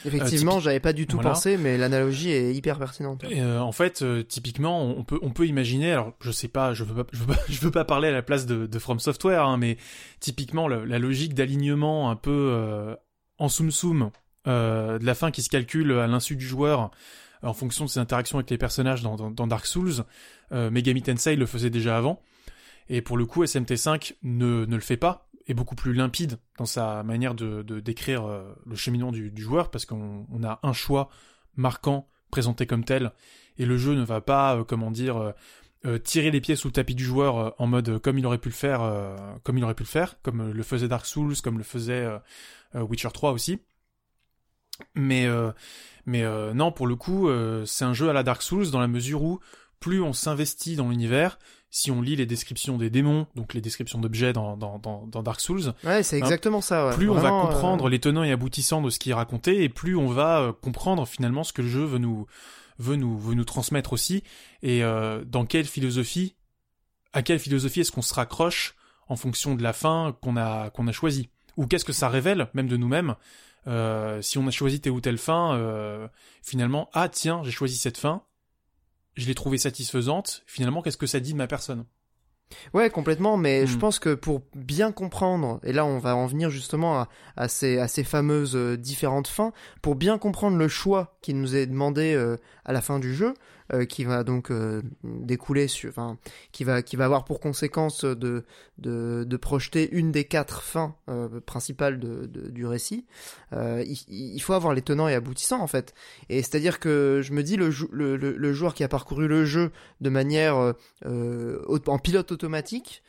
Effectivement, euh, j'avais pas du tout voilà. pensé, mais l'analogie est hyper pertinente. Et euh, en fait, euh, typiquement, on peut on peut imaginer. Alors, je sais pas, je veux pas, je veux pas, [laughs] je veux pas parler à la place de, de From Software, hein, mais typiquement la, la logique d'alignement un peu en soum soum de la fin qui se calcule à l'insu du joueur en fonction de ses interactions avec les personnages dans, dans, dans Dark Souls. Megami Tensei le faisait déjà avant. Et pour le coup, SMT5 ne, ne le fait pas est beaucoup plus limpide dans sa manière de, décrire euh, le cheminement du, joueur parce qu'on on a un choix marquant présenté comme tel et le jeu ne va pas euh, comment dire euh, tirer les pieds sous le tapis du joueur en mode comme il aurait pu le faire comme il aurait pu le faire comme le faisait Dark Souls comme le faisait Witcher 3 aussi. Mais mais non pour le coup c'est un jeu à la Dark Souls dans la mesure où plus on s'investit dans l'univers si on lit les descriptions des démons, donc les descriptions d'objets dans, dans, dans, dans, Dark Souls, ouais, c'est exactement hein, ça. Ouais. Plus Vraiment, on va comprendre euh... les tenants et aboutissants de ce qui est raconté, et plus on va euh, comprendre finalement ce que le jeu veut nous veut nous veut nous transmettre aussi, et euh, dans quelle philosophie, à quelle philosophie est-ce qu'on se raccroche en fonction de la fin qu'on a qu'on a choisi, ou qu'est-ce que ça révèle même de nous-mêmes? Euh, si on a choisi telle ou telle fin, euh, finalement, ah tiens, j'ai choisi cette fin, je l'ai trouvée satisfaisante. Finalement, qu'est-ce que ça dit de ma personne? Ouais, complètement, mais mmh. je pense que pour bien comprendre, et là on va en venir justement à, à, ces, à ces fameuses euh, différentes fins, pour bien comprendre le choix qui nous est demandé euh, à la fin du jeu, euh, qui va donc euh, découler sur, qui va, qui va avoir pour conséquence de, de, projeter une des quatre fins euh, principales du récit. Il, faut avoir les tenants et aboutissants en fait. Et c'est-à-dire que je me dis le, joueur qui a parcouru le jeu de manière en pilote automatique,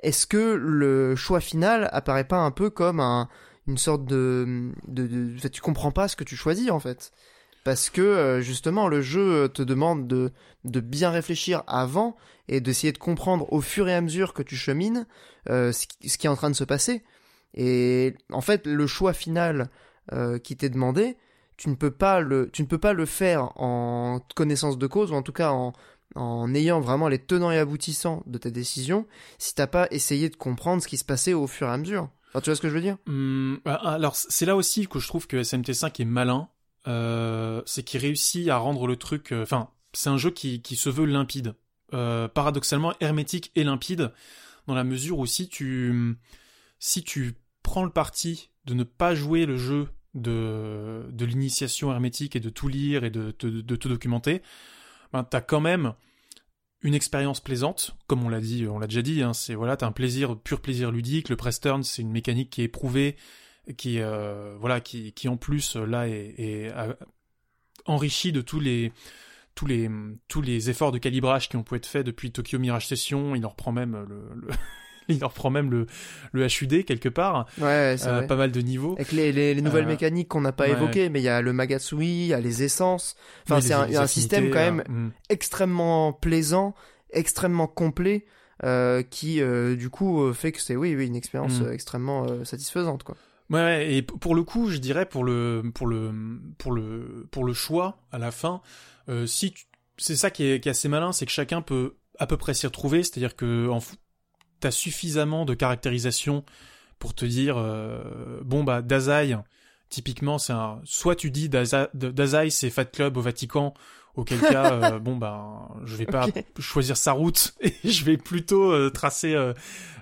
est-ce que le choix final apparaît pas un peu comme un, une sorte de, de, de, tu comprends pas ce que tu choisis en fait parce que euh, justement le jeu te demande de, bien réfléchir avant et d'essayer de comprendre au fur et à mesure que tu chemines euh, ce, qui, est en train de se passer. Et en fait, le choix final euh, qui t'est demandé, tu ne peux pas le, faire en connaissance de cause ou en tout cas en, ayant vraiment les tenants et aboutissants de ta décision si t'as pas essayé de comprendre ce qui se passait au fur et à mesure. Tu vois ce que je veux dire? Mmh, Alors c'est là aussi que je trouve que SMT5 est malin euh, c'est qu'il réussit à rendre le truc. Euh, enfin, c'est un jeu qui, qui se veut limpide, euh, paradoxalement hermétique et limpide, dans la mesure où si tu si tu prends le parti de ne pas jouer le jeu de de l'initiation hermétique et de tout lire et de, de, tout documenter, ben t'as quand même une expérience plaisante, comme on l'a dit, on l'a déjà dit, hein, c'est voilà, t'as un plaisir, pur plaisir ludique. Le press turn, c'est une mécanique qui est éprouvée, qui euh, voilà qui, qui en plus là est, est enrichi de tous les tous les tous les efforts de calibrage qui ont pu être faits depuis Tokyo Mirage Session il en reprend même le, le [laughs] il en reprend même le, le HUD quelque part. Ouais, euh, pas mal de niveaux. Avec les, les, les nouvelles euh, mécaniques qu'on n'a pas ouais. évoquées, mais il y a le Magasui, il y a les essences. Enfin, c'est un, un, système quand même mm. extrêmement plaisant, extrêmement complet. qui du coup fait que c'est oui, oui une expérience Mm. extrêmement satisfaisante quoi. Ouais, et pour le coup, je dirais pour le pour le pour le pour le choix à la fin, euh, si c'est ça qui est, assez malin, c'est que chacun peut à peu près s'y retrouver, c'est-à-dire que en t'as suffisamment de caractérisation pour te dire euh, bon bah Dazai typiquement c'est un soit tu dis Daza- de- Dazai c'est Fat Club au Vatican auquel cas euh, [laughs] bon bah je vais pas choisir sa route [laughs] et je vais plutôt euh, tracer euh,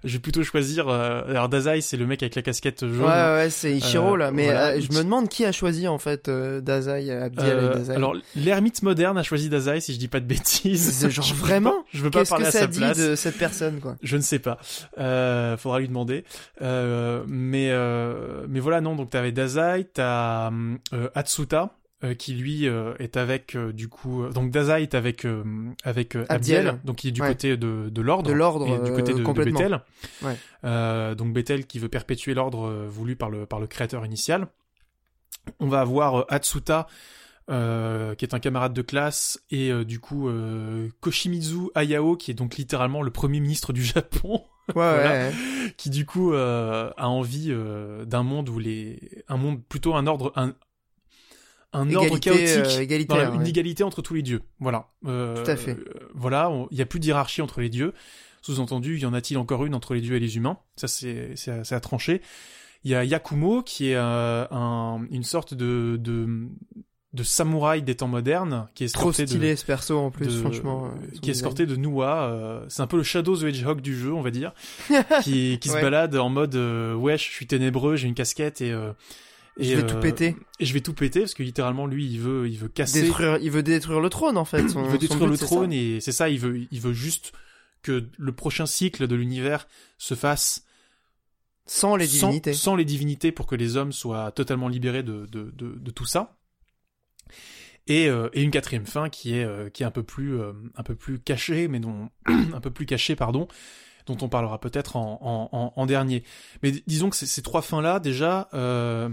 je vais plutôt choisir euh, alors Dazai c'est le mec avec la casquette jaune Ouais, ouais, c'est Ichiro là. Mais voilà. je me demande qui a choisi en fait Dazai, Abdiel et Dazai. alors l'ermite moderne a choisi Dazai si je dis pas de bêtises genre [laughs] Je veux vraiment pas- je veux pas parler que à ça sa dit place de cette personne quoi? Je ne sais pas. Euh, faudra lui demander. Euh, mais euh, mais voilà non donc t'avais Dazai, t'as euh, Atsuta euh, qui lui euh, est avec euh, du coup euh, donc Dazai est avec euh, avec Abdiel, Abdiel. donc il est du Ouais. côté de de l'ordre De l'ordre et du côté de, de. Bethel. Ouais. Euh, donc Bethel qui veut perpétuer l'ordre voulu par le par le créateur initial. On va avoir euh, Atsuta euh, qui est un camarade de classe et euh, du coup euh, Koshimizu Ayao qui est donc littéralement le premier ministre du [laughs] Japon Ouais, Voilà. ouais, ouais. qui du coup euh, a envie euh, d'un monde où les un monde plutôt un ordre un un ordre chaotique euh, une ouais. égalité entre tous les dieux voilà Euh, Tout à fait. euh, voilà il y a plus de hiérarchie entre les dieux sous-entendu y en a-t-il encore une entre les dieux et les humains? Ça c'est c'est à, à trancher il y a Yakumo qui est euh, un, une sorte de, de de samouraï des temps modernes qui est Trop escorté de- stylé ce perso en plus, de- franchement. qui est escorté de euh, c'est un peu le Shadow the Hedgehog du jeu, on va dire, [laughs] qui, qui se balade en mode ouais, je suis ténébreux, j'ai une casquette et euh, et, Je vais tout euh, péter. Et je vais tout péter parce que littéralement lui, il veut il veut casser, Détruire, il veut détruire le trône en fait. Son, il veut détruire but, le trône ça. et c'est ça, il veut il veut juste que le prochain cycle de l'univers se fasse Sans les divinités. sans, les divinités pour que les hommes soient totalement libérés de, de, de, de tout ça. Et, euh, et une quatrième fin qui est, euh, qui est un peu plus, euh, un peu plus cachée, mais dont, [clears throat] un peu plus cachée, pardon, dont on parlera peut-être en, dernier. Mais disons que ces, trois fins-là, déjà, euh,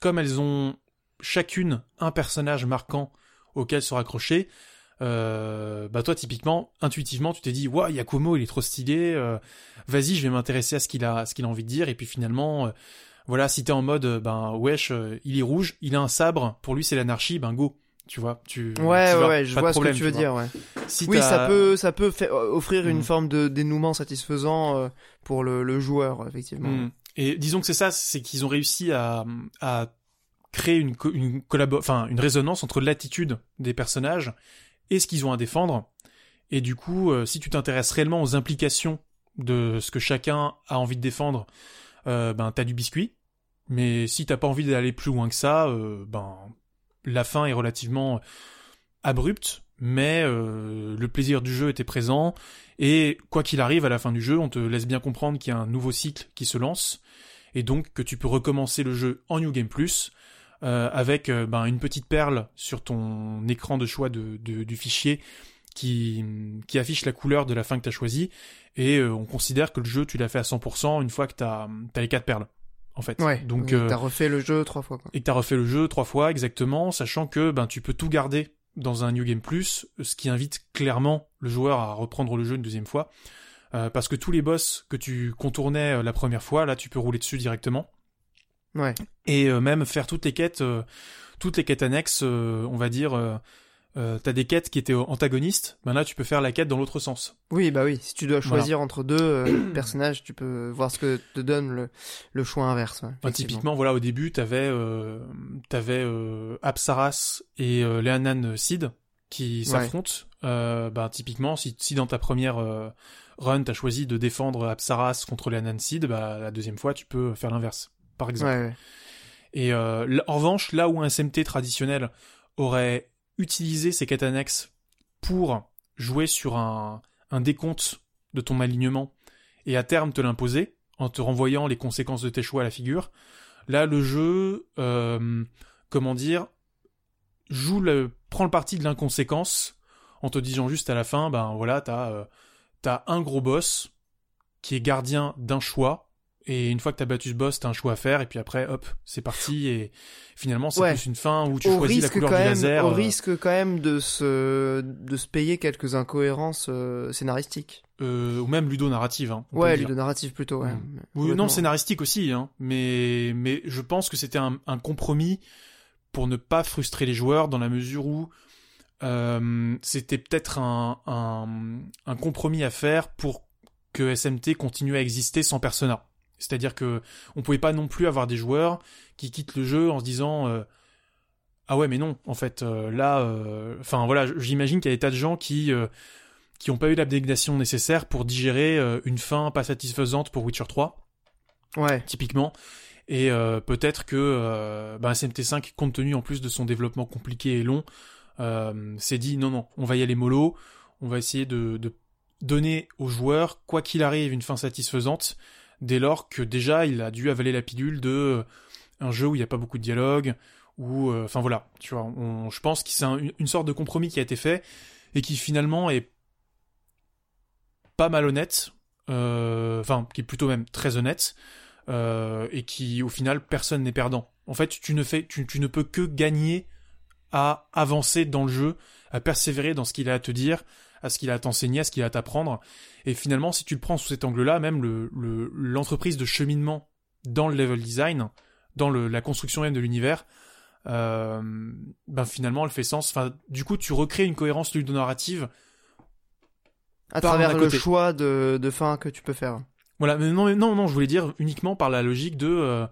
comme elles ont chacune un personnage marquant auquel se raccrocher, euh, bah toi typiquement, intuitivement, tu t'es dit, waouh, Yakumo, il est trop stylé, euh, vas-y, je vais m'intéresser à ce qu'il a, ce qu'il a envie de dire, et puis finalement, euh, voilà, si t'es en mode, ben wesh, il est rouge, il a un sabre, pour lui c'est l'anarchie, ben go, tu vois, tu. Ouais, tu ouais, je vois problème, ce que tu veux dire, ouais. Si Oui, ça peut, ça peut faire, offrir une Mm. forme de dénouement satisfaisant euh, pour le, le joueur, effectivement. Mm. Et disons que c'est ça, c'est qu'ils ont réussi à, à créer une, co- une collabo- enfin une résonance entre l'attitude des personnages et ce qu'ils ont à défendre. Et du coup, euh, si tu t'intéresses réellement aux implications de ce que chacun a envie de défendre, euh, ben t'as du biscuit. Mais si t'as pas envie d'aller plus loin que ça, euh, ben la fin est relativement abrupte, mais euh, le plaisir du jeu était présent. Et quoi qu'il arrive, à la fin du jeu, on te laisse bien comprendre qu'il y a un nouveau cycle qui se lance, et donc que tu peux recommencer le jeu en New Game Plus, euh, avec euh, ben, une petite perle sur ton écran de choix de, du fichier qui, affiche la couleur de la fin que tu as choisie, et on considère que le jeu, tu l'as fait à 100% une fois que tu as, les quatre perles, en fait. Ouais. donc, oui, euh, t'as refait le jeu trois fois, quoi. et t'as refait le jeu trois fois exactement, sachant que ben tu peux tout garder dans un New Game Plus, ce qui invite clairement le joueur à reprendre le jeu une deuxième fois, Euh, parce que tous les boss que tu contournais euh, la première fois, là tu peux rouler dessus directement, Ouais. et euh, même faire toutes les quêtes, euh, toutes les quêtes annexes, on va dire, euh, t'as des quêtes qui étaient antagonistes, là tu peux faire la quête dans l'autre sens. Oui, bah oui. Si tu dois choisir entre deux euh, [clears throat] personnages, tu peux voir ce que te donne le, le choix inverse. ouais, typiquement, voilà, au début, t'avais euh, t'avais euh, et euh, Leanan Sid qui Ouais. s'affrontent. Euh, ben, typiquement, si, si dans ta première run, t'as choisi de défendre Apsaras contre Leanan Sid, bah, la deuxième fois, tu peux faire l'inverse, par exemple. Ouais, ouais. Et en revanche, là où un SMT traditionnel aurait utilisé ses quêtes annexes pour jouer sur un, décompte de ton alignement et à terme te l'imposer en te renvoyant les conséquences de tes choix à la figure, là le jeu, euh, comment dire, joue le, prend le parti de l'inconséquence en te disant juste à la fin, ben voilà, t'as euh, t'as un gros boss qui est gardien d'un choix et une fois que t'as battu ce boss, t'as un choix à faire, et puis après, hop, c'est parti, et finalement, c'est Ouais. plus une fin où tu au choisis la couleur quand du même, laser. au euh, risque quand même de se de se payer quelques incohérences euh, scénaristiques. euh, ou même ludonarrative. Hein, Ouais, ludonarrative plutôt. Ouais. Mm. Mais Oui, complètement. non, scénaristique aussi, hein, mais, mais je pense que c'était un, un compromis pour ne pas frustrer les joueurs dans la mesure où c'était peut-être un, un, un compromis à faire pour que SMT continue à exister sans Persona. C'est-à-dire que on pouvait pas non plus avoir des joueurs qui quittent le jeu en se disant euh, ah ouais mais non en fait euh, là euh, enfin voilà j'imagine qu'il y a des tas de gens qui qui ont pas eu l'abnégation nécessaire pour digérer une fin pas satisfaisante pour Witcher 3 Ouais. typiquement. Et peut-être que euh, bah, SMT5 compte tenu en plus de son développement compliqué et long s'est dit non non on va y aller mollo. On va essayer de, de donner aux joueurs quoi qu'il arrive une fin satisfaisante dès lors que déjà il a dû avaler la pilule de euh, un jeu où il n'y a pas beaucoup de dialogue ou euh, enfin voilà tu vois je pense que c'est un- une sorte de compromis qui a été fait et qui finalement est pas malhonnête euh, enfin qui est plutôt même très honnête et qui au final personne n'est perdant. En fait tu ne tu ne peux que gagner à avancer dans le jeu à persévérer dans ce qu'il a à te dire à ce qu'il a à t'enseigner à ce qu'il a à t'apprendre et finalement si tu le prends sous cet angle là même le le- l'entreprise de cheminement dans le level design dans le, la construction même de l'univers euh, ben finalement elle fait sens enfin du coup tu recrées une cohérence ludonarrative À travers le choix de de fin que tu peux faire. Voilà, mais non, mais non, non, je voulais dire uniquement par la logique de euh,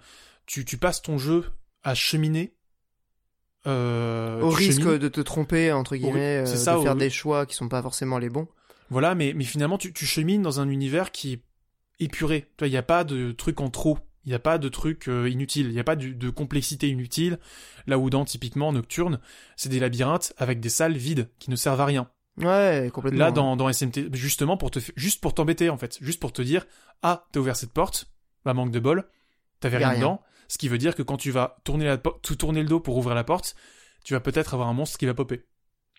tu, tu passes ton jeu à cheminer. Euh, Au risque chemines. de te tromper entre guillemets, euh, ça, de faire des choix qui sont pas forcément les bons. Voilà, mais, mais finalement, tu, tu chemines dans un univers qui est épuré. Il n'y a pas de truc en trop. Il n'y a pas de truc euh, inutile. Il n'y a pas du- de complexité inutile. Là où dans, typiquement, Nocturne, c'est des labyrinthes avec des salles vides qui ne servent à rien. Ouais, complètement. Là, dans, dans SMT, justement pour te, juste pour t'embêter en fait, juste pour te dire, ah, t'as ouvert cette porte, bah manque de bol, t'avais rien rien. dedans, ce qui veut dire que quand tu vas tourner la, tout tourner le dos pour ouvrir la porte, tu vas peut-être avoir un monstre qui va popper.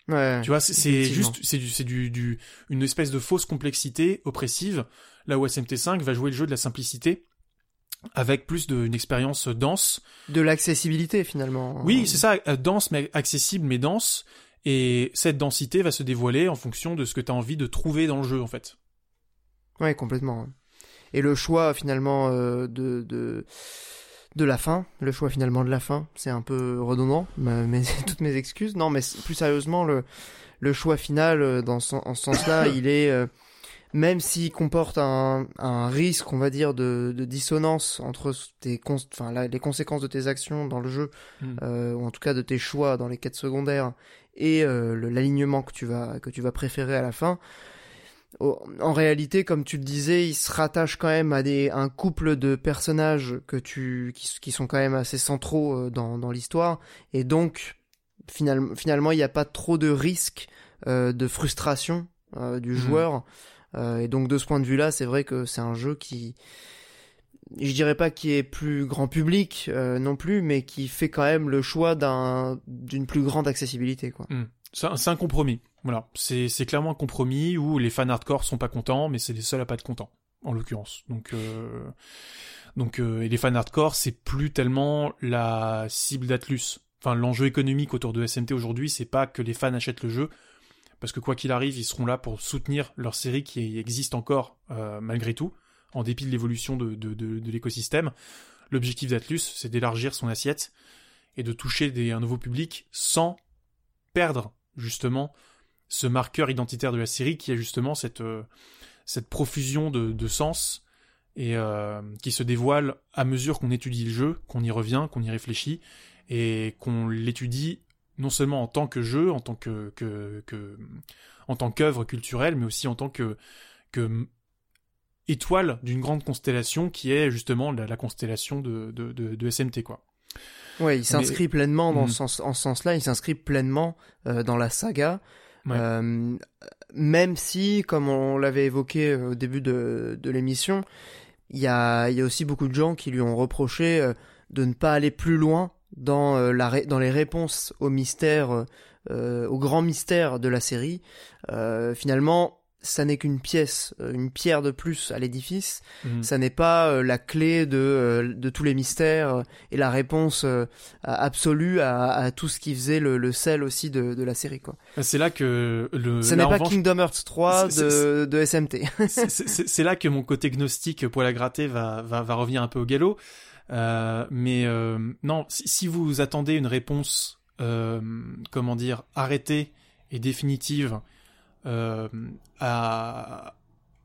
Ouais. Tu vois, c'est- juste, c'est du, c'est du, du, une espèce de fausse complexité oppressive, là où SMT5 va jouer le jeu de la simplicité, avec plus d'une expérience dense. de l'accessibilité finalement. Oui, c'est ça, euh, dense mais accessible mais dense, et cette densité va se dévoiler en fonction de ce que t'as envie de trouver dans le jeu en fait. Ouais, complètement. Et le choix finalement euh, de, de de la fin, le choix finalement de la fin, c'est un peu redondant, mais, mais [laughs] toutes mes excuses. Non, mais plus sérieusement, le le choix final euh, dans ce, en ce sens-là, [coughs] il est euh, même s'il comporte un, un risque, on va dire, de, de dissonance entre tes cons enfin, la- les conséquences de tes actions dans le jeu, Mm. euh, ou en tout cas de tes choix dans les quêtes secondaires, et euh, l'alignement que tu vas que tu vas préférer à la fin. En réalité, comme tu le disais, il se rattache quand même à des un couple de personnages que tu qui, qui sont quand même assez centraux euh, dans dans l'histoire, et donc finalement finalement il n'y a pas trop de risque euh, de frustration euh, du Mhm. joueur. Euh, et donc de ce point de vue-là, c'est vrai que c'est un jeu qui, je dirais pas qui est plus grand public euh, non plus, mais qui fait quand même le choix d'un d'une plus grande accessibilité, quoi. C'est un, c'est un compromis. Voilà, c'est clairement un compromis où les fans hardcore sont pas contents, mais c'est les seuls à pas être contents, en l'occurrence. Donc, euh, donc, euh, et les fans hardcore, c'est plus tellement la cible d'Atlus. Enfin, l'enjeu économique autour de SMT aujourd'hui, c'est pas que les fans achètent le jeu, parce que quoi qu'il arrive, ils seront là pour soutenir leur série qui existe encore euh, malgré tout, en dépit de l'évolution de, de, l'écosystème. L'objectif d'Atlus, c'est d'élargir son assiette et de toucher un nouveau public sans perdre justement ce marqueur identitaire de la série qui a justement cette, euh, cette profusion de, de sens et euh, qui se dévoile à mesure qu'on étudie le jeu, qu'on y revient, qu'on y réfléchit et qu'on l'étudie non seulement en tant que jeu, en tant que, que, que en tant qu'œuvre culturelle, mais aussi en tant que, que étoile d'une grande constellation qui est justement la, la constellation de, de, de, de SMT quoi. Ouais, il s'inscrit pleinement dans Mhm. ce sens, en ce sens-là, il s'inscrit pleinement euh, dans la saga. Euh, même si, comme on l'avait évoqué euh, au début de, l'émission, il y a, aussi beaucoup de gens qui lui ont reproché euh, de ne pas aller plus loin dans, les réponses aux mystères, euh, aux grands mystères de la série. Finalement, ça n'est qu'une pièce, euh, une pierre de plus à l'édifice. Mhm. Ça n'est pas euh, la clé de, euh, de tous les mystères et la réponse absolue à, à tout ce qui faisait le, le sel aussi de, de la série. quoi. C'est là que le. Là, n'est pas revanche, Kingdom Hearts 3 c'est- de, de SMT. [laughs] c'est- là que mon côté gnostique poil à gratter va, va, va revenir un peu au galop. Euh, mais euh, non, si, si vous attendez une réponse, euh, comment dire, arrêtée et définitive à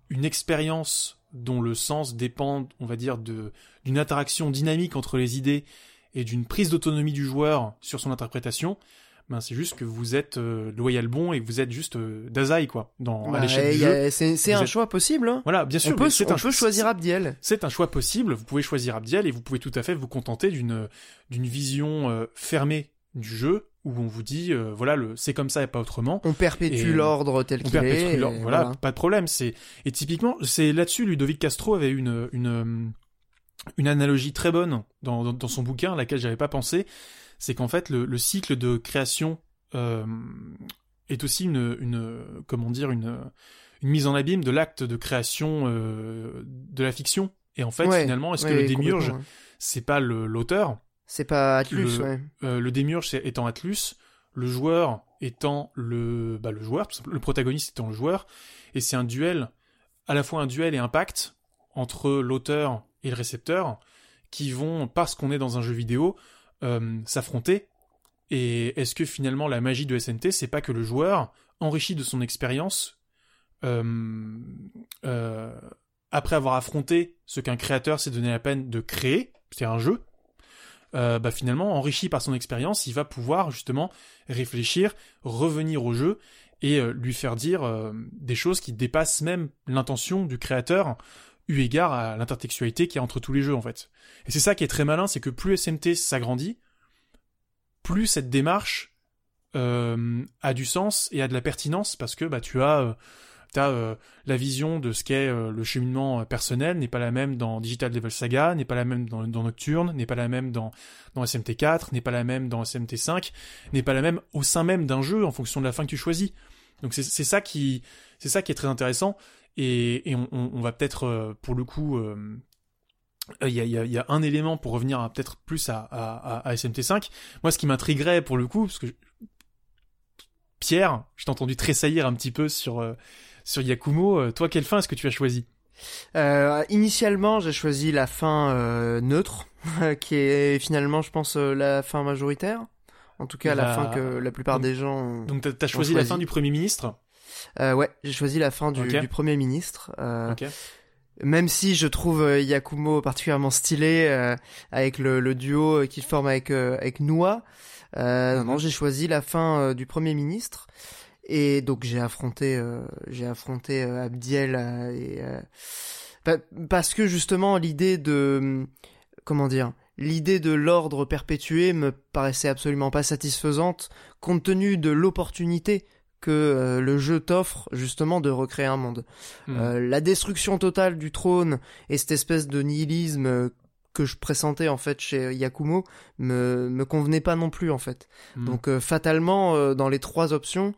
une expérience dont le sens dépend, on va dire, de d'une interaction dynamique entre les idées et d'une prise d'autonomie du joueur sur son interprétation, ben c'est juste que vous êtes euh, loyal bon et que vous êtes juste euh, Dazai quoi dans à Bah, l'échelle du jeu. C'est un êtes- choix possible. hein. Voilà, bien sûr. On peut, c'est on un peut choix- choisir Abdiel. C'est un choix possible. Vous pouvez choisir Abdiel et vous pouvez tout à fait vous contenter d'une d'une vision euh, fermée du jeu où on vous dit euh, voilà le c'est comme ça et pas autrement. On perpétue Et l'ordre tel qu'il perpétue est. et voilà, pas de problème. C'est et typiquement c'est là-dessus Ludovic Castro avait une une euh, une analogie très bonne dans dans, dans son bouquin à laquelle j'avais pas pensé. C'est qu'en fait le, le cycle de création euh, est aussi une une comment dire une une mise en abîme de l'acte de création euh, de la fiction. Et en fait, Ouais, finalement, est-ce que le démiurge, c'est pas l'auteur C'est pas Atlus, le- ouais. euh, Le démiurge étant Atlus, le joueur étant le, bah, le joueur, le protagoniste étant le joueur, et c'est un duel, à la fois un duel et un pacte entre l'auteur et le récepteur, qui vont, parce qu'on est dans un jeu vidéo, euh, s'affronter. Et est-ce que finalement la magie de SNT, c'est pas que le joueur, enrichi de son expérience, euh, euh, après avoir affronté ce qu'un créateur s'est donné la peine de créer, c'est un jeu, euh, bah finalement, enrichi par son expérience, il va pouvoir justement réfléchir, revenir au jeu et euh, lui faire dire euh, des choses qui dépassent même l'intention du créateur, eu égard à l'intertextualité qu'il y a entre tous les jeux en fait. Et c'est ça qui est très malin, c'est que plus SMT s'agrandit, plus cette démarche euh, a du sens et a de la pertinence parce que bah tu as T'as euh, la vision de ce qu'est euh, le cheminement euh, personnel n'est pas la même dans Digital Devil Saga, n'est pas la même dans, Nocturne, n'est pas la même dans, dans SMT4, n'est pas la même dans SMT5, n'est pas la même au sein même d'un jeu en fonction de la fin que tu choisis. Donc c'est ça qui est très intéressant et, on, va peut-être pour le coup il y, a, un élément pour revenir peut-être plus à, à, à- à SMT5. Moi, ce qui m'intriguerait pour le coup, parce que Pierre, je t'ai entendu tressaillir un petit peu sur sur Yakumo. Euh, Toi, quelle fin est-ce que tu as choisi? Euh, initialement, j'ai choisi la fin euh, neutre, [laughs] qui est finalement, je pense, euh, la fin majoritaire. En tout cas, la, La- fin que la plupart Donc- des gens. ont- Donc, t'as as choisi la fin du Premier ministre? Euh, ouais, j'ai choisi la fin du, premier ministre. Euh. Même si je trouve Yakumo particulièrement stylé avec le, le duo qu'il forme avec avec Noah. Euh, non, non, j'ai choisi la fin du premier ministre et donc j'ai affronté euh, j'ai affronté euh, Abdiel euh, et pa- parce que justement l'idée de hum, comment dire l'idée de l'ordre perpétué me paraissait absolument pas satisfaisante compte tenu de l'opportunité que le jeu t'offre justement de recréer un monde. Hmm. La destruction totale du trône et cette espèce de nihilisme que je pressentais en fait chez Yakumo me me convenait pas non plus en fait. Hmm. Donc euh, fatalement euh, dans les trois options,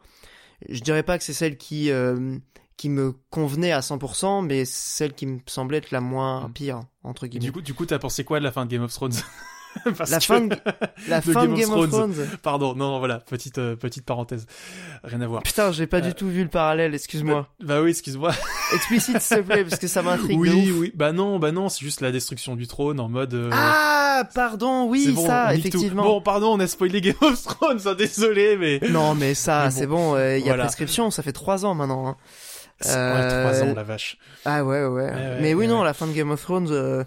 je dirais pas que c'est celle qui euh, qui me convenait à 100%, mais celle qui me semblait être la moins Mm. pire entre Et guillemets. du coup, du coup, t'as pensé quoi de la fin de Game of Thrones? [laughs] Parce la fin de, [laughs] la de fin Game of Game of Thrones. Thrones. Pardon, non, non, voilà, petite euh, petite parenthèse, rien à voir. Putain, j'ai pas Euh, du tout vu le parallèle, excuse-moi. Bah oui, excuse-moi. [laughs] Explicite s'il te plaît, parce que ça m'intrigue de Oui, ouf. oui. Bah non, bah non, c'est juste la destruction du trône en mode. euh, Ah, pardon, oui, bon, ça, nique tout. effectivement. Bon, pardon, on a spoilé Game of Thrones, hein, désolé, mais. Non, mais ça, bon, c'est bon, il y a voilà. prescription, ça fait trois ans maintenant. hein. Ouais, Euh, trois ans, la vache. Ah ouais, ouais. ouais, mais oui, ouais, non, ouais. la fin de Game of Thrones, euh,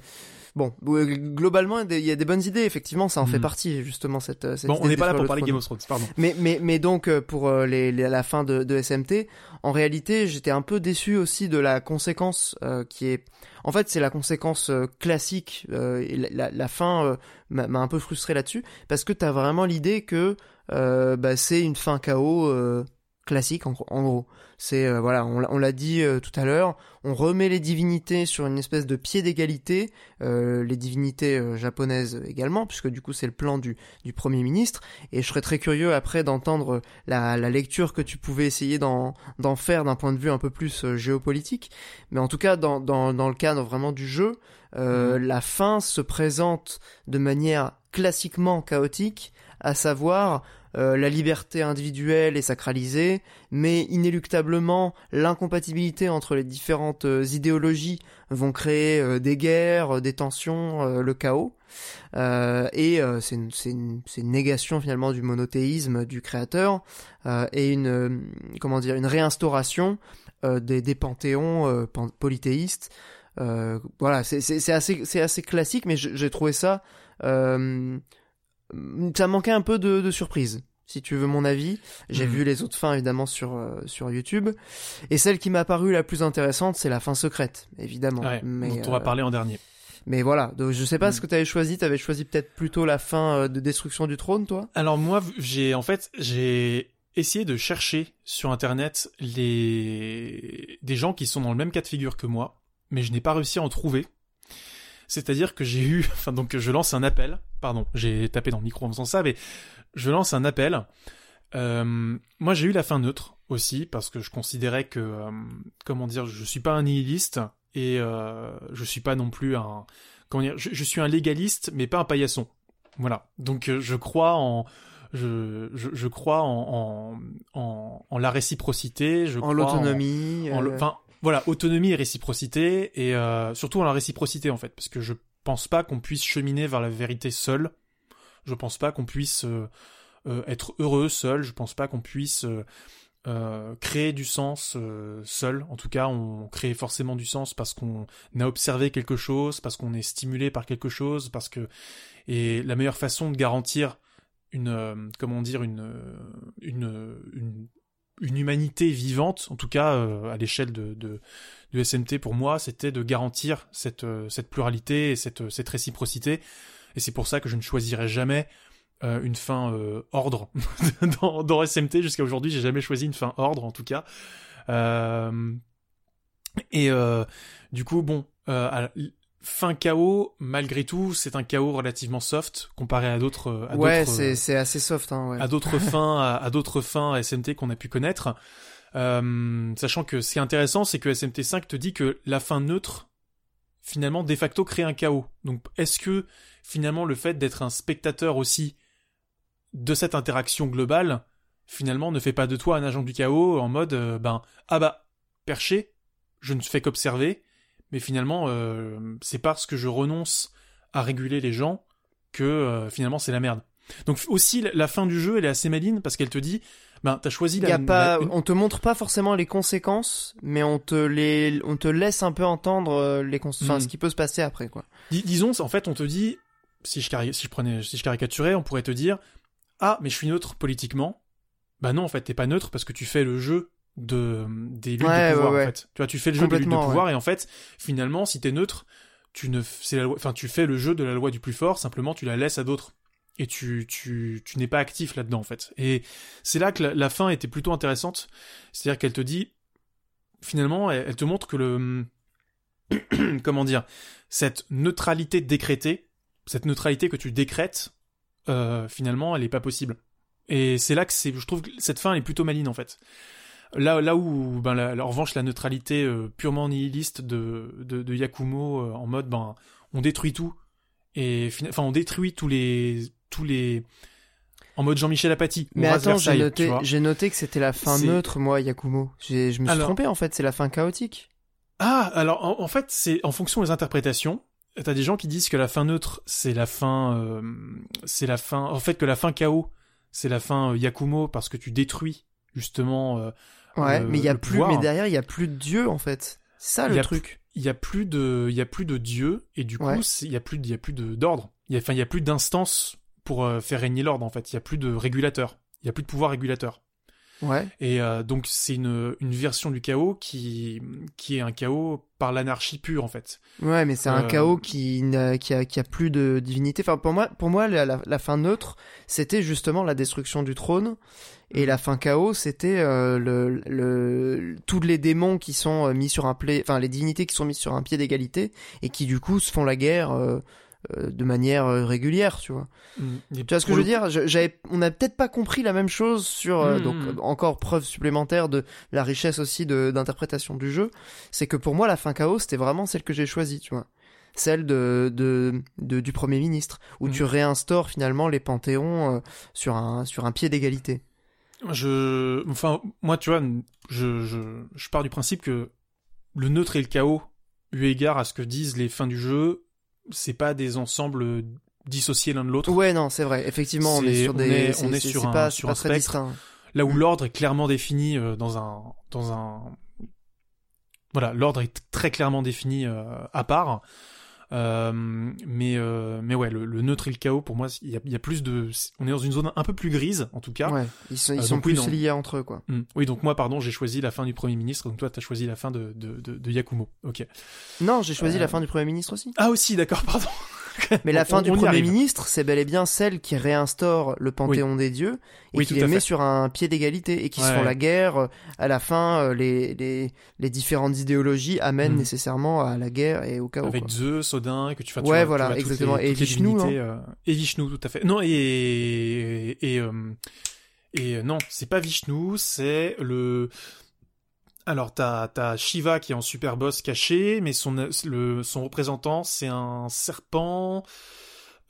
bon, ouais, globalement, il y a des- bonnes idées, effectivement, ça en fait Mhm. partie, justement, cette, euh, cette Bon, idée on n'est pas là pour le parler. Game of Thrones, pardon. Mais, mais, mais donc, euh, pour euh, les, les- la fin de, de SMT, en réalité, j'étais un peu déçu aussi de la conséquence euh, qui est... En fait, c'est la conséquence euh, classique, euh, et la, la- la fin euh, m'a un peu frustré là-dessus, parce que t'as vraiment l'idée que euh, bah, c'est une fin euh, classique en, gros. C'est euh, voilà, on, l'a dit euh, tout à l'heure, on remet les divinités sur une espèce de pied d'égalité, euh, les divinités japonaises également, puisque du coup c'est le plan du, du premier ministre. Et je serais très curieux après d'entendre la, la, lecture que tu pouvais essayer d'en faire d'un point de vue un peu plus géopolitique. Mais en tout cas, dans, dans, dans le cadre vraiment du jeu, mmh. la fin se présente de manière classiquement chaotique, à savoir euh, la liberté individuelle est sacralisée, mais inéluctablement l'incompatibilité entre les différentes euh, idéologies vont créer euh, des guerres, des tensions, le chaos. et c'est une, une, une, négation finalement du monothéisme du créateur et une comment dire une réinstauration des, des, panthéons polythéistes. voilà, c'est assez assez classique, mais j'ai trouvé ça ça manquait un peu de, de, surprise. Si tu veux mon avis, j'ai mhm. vu les autres fins évidemment sur euh, sur YouTube, et celle qui m'a paru la plus intéressante, c'est la fin secrète, évidemment. mais dont on va euh, parler en dernier. Mais voilà, donc je sais pas ce mhm. que tu avais choisi. Tu avais choisi peut-être plutôt la fin euh, de Destruction du Trône, toi? Alors moi, j'ai en fait j'ai essayé de chercher sur internet les des gens qui sont dans le même cas de figure que moi, mais je n'ai pas réussi à en trouver. C'est-à-dire que j'ai eu, [laughs] enfin donc je lance un appel, pardon, j'ai tapé dans le micro en faisant ça, mais je lance un appel. Euh, moi j'ai eu la fin neutre aussi parce que je considérais que, euh, comment dire, je suis pas un nihiliste et euh, je suis pas non plus un, comment dire, je, suis un légaliste mais pas un paillasson. Voilà. Donc euh, je crois en, je, je, je crois en, en, en, la réciprocité, je en l'autonomie, en, enfin voilà, autonomie et réciprocité, et surtout en la réciprocité en fait, parce que je pense pas qu'on puisse cheminer vers la vérité seul. Je pense pas qu'on puisse euh, euh, être heureux seul. Je pense pas qu'on puisse créer du sens seul. En tout cas, on crée forcément du sens parce qu'on a observé quelque chose, parce qu'on est stimulé par quelque chose, parce que et la meilleure façon de garantir une comment dire une une, une humanité vivante, en tout cas euh, à l'échelle de, de, de, SMT pour moi, c'était de garantir cette, euh, cette pluralité et cette, cette réciprocité. Et c'est pour ça que je ne choisirai jamais euh, une fin ordre [laughs] dans, dans, SMT. Jusqu'à aujourd'hui, j'ai jamais choisi une fin ordre, en tout cas. et du coup, bon, fin chaos, malgré tout, c'est un chaos relativement soft comparé à d'autres. Ouais, c'est assez soft. Hein, ouais. À d'autres [laughs] fins, à, d'autres fins SMT qu'on a pu connaître. Euh, sachant que ce qui est intéressant, c'est que SMT5 te dit que la fin neutre, finalement, de facto, crée un chaos. Donc, est-ce que finalement le fait d'être un spectateur aussi de cette interaction globale, finalement, ne fait pas de toi un agent du chaos en mode, euh, ben, ah bah, perché, je ne fais qu'observer, mais finalement, euh, c'est parce que je renonce à réguler les gens que euh, finalement c'est la merde. Donc aussi la fin du jeu elle est assez maline parce qu'elle te dit ben t'as choisi la, y a pas on te montre pas forcément les conséquences mais on te les on te laisse un peu entendre les enfin, hmm. ce qui peut se passer après quoi. disons en fait on te dit si je si je prenais si je caricaturais on pourrait te dire ah mais je suis neutre politiquement bah non en fait t'es pas neutre parce que tu fais le jeu de des luttes de pouvoir en fait. Tu vois, tu fais le jeu de lutte de pouvoir et en fait, finalement, si t'es neutre, tu ne c'est la loi, enfin tu fais le jeu de la loi du plus fort, simplement tu la laisses à d'autres. Et tu tu tu n'es pas actif là-dedans en fait. Et c'est là que la, fin était plutôt intéressante, c'est-à-dire qu'elle te dit finalement, elle, te montre que le [clears throat] comment dire cette neutralité décrétée, cette neutralité que tu décrètes, euh, finalement, elle est pas possible. Et c'est là que c'est, je trouve que cette fin est plutôt maline en fait. Là, là où, ben, la, en revanche, la neutralité euh, purement nihiliste de, de, de Yakumo euh, en mode, ben, on détruit tout et enfin, on détruit tous les, tous les, en mode Jean-Michel Apathy. Mais attends, j'ai noté, j'ai noté que c'était la fin neutre, moi, Yakumo. Je me suis trompé en fait, c'est la fin chaotique. Ah, alors en, fait, c'est en fonction des interprétations. T'as des gens qui disent que la fin neutre, c'est la fin, euh, c'est la fin. En fait, que la fin chaos, c'est la fin Yakumo parce que tu détruis justement Ouais, mais il y a plus, mais derrière il y a plus de dieu en fait. C'est ça le truc. Il y a plus de, il y a plus de dieu et du coup il y a plus, il y a plus de d'ordre. Il y a, enfin il y a plus d'instance pour euh, faire régner l'ordre en fait. Il y a plus de régulateur. Il y a plus de pouvoir régulateur. Ouais. Et euh, donc c'est une, une version du chaos qui, qui est un chaos par l'anarchie pure en fait. Ouais, mais c'est un Euh, chaos qui, n'a- qui, a, qui a plus de divinité. Enfin, pour moi, pour moi la, la, la fin neutre, c'était justement la destruction du trône. Et la fin chaos, c'était euh, le, le, tous les démons qui sont euh, mis sur un pied, enfin les divinités qui sont mises sur un pied d'égalité et qui du coup se font la guerre euh, de manière euh, régulière, tu vois. Et Tu vois ce que je veux dire? J'avais, on n'a peut-être pas compris la même chose sur euh, Mm, donc mm. euh, encore preuve supplémentaire de la richesse aussi de d'interprétation du jeu. C'est que pour moi la fin chaos c'était vraiment celle que j'ai choisie, tu vois, celle de, de, de- du premier ministre où Mm. tu réinstaures finalement les panthéons euh, sur un sur un pied d'égalité. Je, enfin, moi, tu vois, je, je, je pars du principe que le neutre et le chaos, eu égard à ce que disent les fins du jeu, c'est pas des ensembles dissociés l'un de l'autre. Ouais non c'est vrai effectivement on est sur on des est- on est c'est- sur un- pas, sur un pas très spectre. distinct. Là où Mm. l'ordre est clairement défini euh, dans un, dans un, voilà, l'ordre est très clairement défini euh, à part. Euh, mais euh, mais ouais, le, le neutre et le chaos, pour moi, il y a, y a plus de, on est dans une zone un peu plus grise en tout cas. Ouais ils sont ils Euh, sont donc plus liés entre eux quoi. Mm. Oui, donc moi, pardon, j'ai choisi la fin du Premier ministre, donc toi, t'as choisi la fin de, de, de, de Yakumo. Ok. Non j'ai choisi Euh, la fin du premier ministre aussi. Ah aussi, d'accord, [laughs] pardon. [laughs] Mais la On- fin du on Premier ministre, c'est bel et bien celle qui réinstaure le panthéon des dieux et Oui, qui les met fait. sur un pied d'égalité et qui se Ouais. font la guerre. euh, À la fin, euh, les, les, les différentes idéologies amènent Mhm. nécessairement à la guerre et au chaos. Avec quoi. Zeus, Odin, que tu fasses. Ouais, tu vois, voilà, tu exactement. les- Et Vishnu, divinités, euh, et Vishnu, tout à fait. Non, et et et, et euh, non, c'est pas Vishnu, c'est le. Alors t'as t'as Shiva qui est en super boss caché, mais son le son représentant c'est un serpent.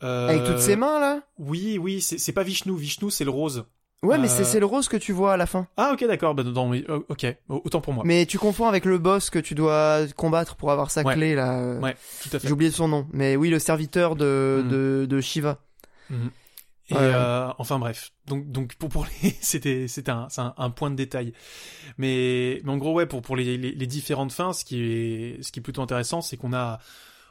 euh, Avec toutes ses mains là? Oui, oui, c'est c'est pas Vishnu. Vishnu c'est le rose. Ouais, mais Euh, c'est c'est le rose que tu vois à la fin. Ah ok d'accord, bah non, mais, euh, ok, autant pour moi. Mais tu confonds avec le boss que tu dois combattre pour avoir sa Ouais. clé là. euh, Ouais, tout à fait. J'ai oublié son nom. Mais oui, le serviteur de, Mhm. de, de Shiva. Mhm. Et Ouais. euh, enfin bref, donc donc pour pour les [laughs] c'était c'était un c'est un, un point de détail, mais mais en gros ouais pour pour les, les, les différentes fins, ce qui est ce qui est plutôt intéressant, c'est qu'on a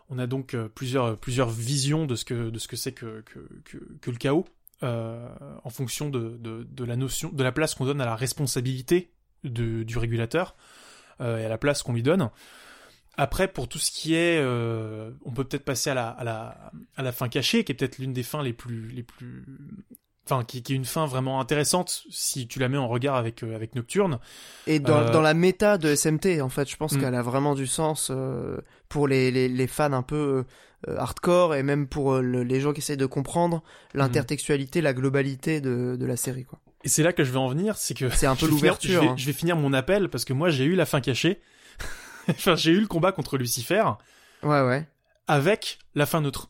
on a donc euh, plusieurs plusieurs visions de ce que de ce que c'est que, que que que le chaos euh, en fonction de, de de la notion de la place qu'on donne à la responsabilité de, du régulateur euh, et à la place qu'on lui donne. Après, pour tout ce qui est, euh, on peut peut-être passer à la, à la, à la fin cachée, qui est peut-être l'une des fins les plus, les plus, enfin, qui, qui est une fin vraiment intéressante si tu la mets en regard avec, euh, avec Nocturne. Et dans, Euh, dans la méta de SMT, en fait, je pense Mm. qu'elle a vraiment du sens pour les, les, les fans un peu hardcore et même pour le- les gens qui essayent de comprendre l'intertextualité, la globalité de, de la série. quoi. Et c'est là que je vais en venir, c'est que C'est un peu l'ouverture. Je, hein. je vais finir mon appel parce que moi j'ai eu la fin cachée. [laughs] enfin, j'ai eu le combat contre Lucifer Ouais, ouais. avec la fin neutre.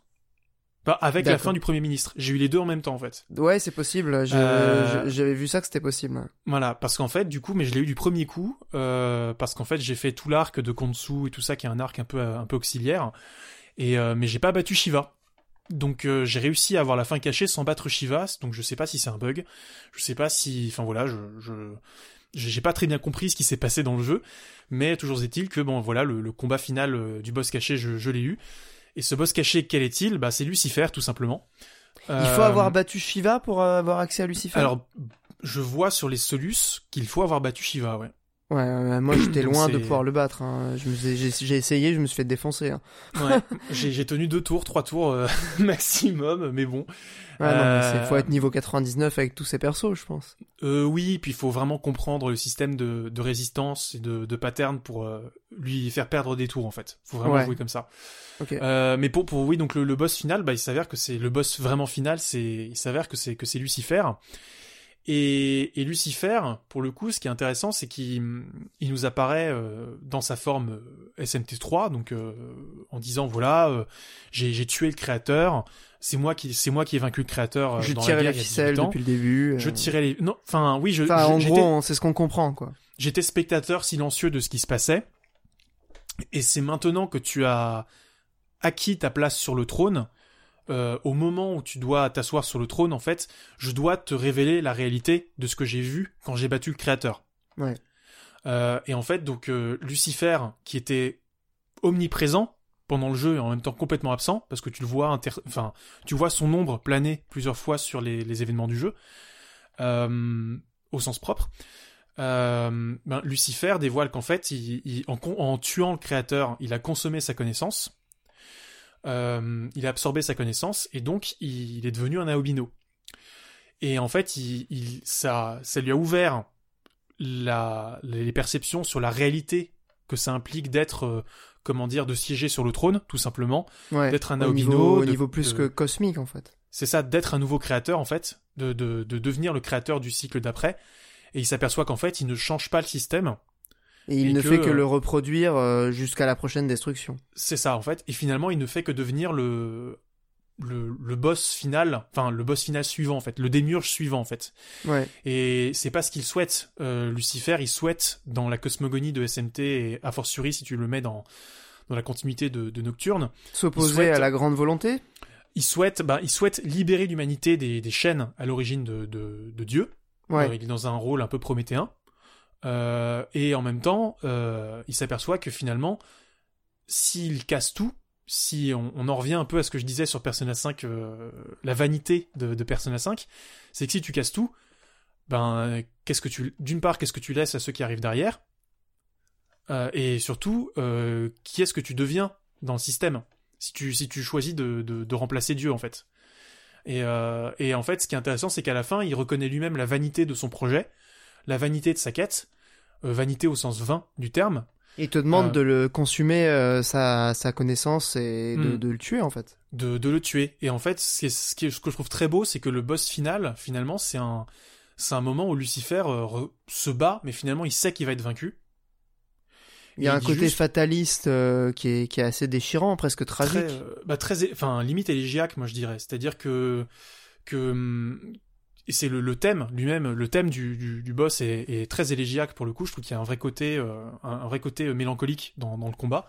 Enfin, avec la fin du Premier ministre. J'ai eu les deux en même temps en fait. Ouais, c'est possible. Euh, J'avais vu ça que c'était possible. Voilà, parce qu'en fait, du coup, mais je l'ai eu du premier coup, euh, parce qu'en fait, j'ai fait tout l'arc de Konsu et tout ça, qui est un arc un peu, un peu auxiliaire, et euh, mais j'ai pas battu Shiva. Donc euh, j'ai réussi à avoir la fin cachée sans battre Shiva, donc je sais pas si c'est un bug, je sais pas si, enfin voilà, je, je, j'ai pas très bien compris ce qui s'est passé dans le jeu, mais toujours est-il que bon voilà, le, le combat final euh, du boss caché, je, je l'ai eu, et ce boss caché, quel est-il? Bah c'est Lucifer, tout simplement. Il faut Euh, avoir battu Shiva pour euh, avoir accès à Lucifer? Alors, je vois sur les Solus qu'il faut avoir battu Shiva, ouais. Ouais, euh, moi j'étais loin de pouvoir le battre. hein. Je me suis- J'ai essayé, je me suis fait défoncer. hein. Ouais, [laughs] j'ai tenu deux tours, trois tours euh, [laughs] maximum, mais bon. Ouais, non, mais Euh, faut être niveau 99 avec tous ces persos, je pense. Euh, oui, puis il faut vraiment comprendre le système de, de résistance et de, de pattern pour lui faire perdre des tours en fait. Faut vraiment Ouais. jouer comme ça. Mais pour pour oui donc le, le boss final, bah il s'avère que c'est le boss vraiment final, c'est il s'avère que c'est que c'est Lucifer. Et, et Lucifer, pour le coup, ce qui est intéressant, c'est qu'il il nous apparaît euh, dans sa forme euh, SMT3, donc euh, en disant voilà, euh, j'ai tué le créateur, c'est moi qui c'est moi qui ai vaincu le créateur. euh, je dans la guerre les il y a ficelles 18 ans. depuis le début. euh. Je tirais les non, enfin oui, je Enfin, en gros, c'est ce qu'on comprend, quoi. J'étais spectateur silencieux de ce qui se passait. Et c'est maintenant que tu as acquis ta place sur le trône, euh, au moment où tu dois t'asseoir sur le trône, en fait, je dois te révéler la réalité de ce que j'ai vu quand j'ai battu le créateur. Ouais. Euh, et en fait, donc euh, Lucifer, qui était omniprésent pendant le jeu et en même temps complètement absent, parce que tu le vois, inter- enfin, tu vois son ombre planer plusieurs fois sur les, les événements du jeu. Euh, au sens propre, euh, ben, Lucifer dévoile qu'en fait, en, tuant le créateur, il a consommé sa connaissance, euh, il a absorbé sa connaissance, et donc il, est devenu un aobino. Et en fait, il, ça, ça lui a ouvert la, les perceptions sur la réalité que ça implique d'être, euh, comment dire, de siéger sur le trône, tout simplement, d'être un aobino. Au niveau, plus que cosmique, en fait. C'est ça, d'être un nouveau créateur, en fait, de devenir le créateur du cycle d'après et il s'aperçoit qu'en fait, il ne change pas le système. Et il ne fait que le euh, reproduire euh, jusqu'à la prochaine destruction. C'est ça, en fait. Et finalement, il ne fait que devenir le, le, le, boss final, enfin le boss final suivant en fait, le démiurge suivant en fait. Ouais. Et c'est pas ce qu'il souhaite. Euh, Lucifer, il souhaite dans la cosmogonie de SMT et a fortiori si tu le mets dans dans la continuité de, de Nocturne, s'opposer à la grande volonté? Il souhaite, bah, il souhaite libérer l'humanité des, des chaînes à l'origine de, de, de Dieu Ouais. Il est dans un rôle un peu prométhéen. Euh, et en même temps, euh, il s'aperçoit que finalement, s'il casse tout, si on, en revient un peu à ce que je disais sur Persona 5, la vanité de, Persona 5, c'est que si tu casses tout, ben qu'est-ce que tu, d'une part, qu'est-ce que tu laisses à ceux qui arrivent derrière, et surtout, qui est-ce que tu deviens dans le système si tu si tu choisis de, de remplacer Dieu en fait. Euh, et, en fait, ce qui est intéressant, c'est qu'à la fin, il reconnaît lui-même la vanité de son projet, la vanité de sa quête, euh, vanité au sens vain du terme. Il te demande euh, de le consumer sa, connaissance et hmm. de, le tuer en fait. De, le tuer. Et en fait, ce, ce, que je trouve très beau, c'est que le boss final, finalement, c'est un, c'est un moment où Lucifer se bat, mais finalement, il sait qu'il va être vaincu. Il y a un côté fataliste euh, qui, est, qui est assez déchirant, presque tragique. Très, euh, bah très, enfin limite élégiaque, moi je dirais. C'est-à-dire que que hum, c'est le, thème lui-même, le thème du, boss est, très élégiaque pour le coup. Je trouve qu'il y a un vrai côté, euh, un, vrai côté mélancolique dans, le combat.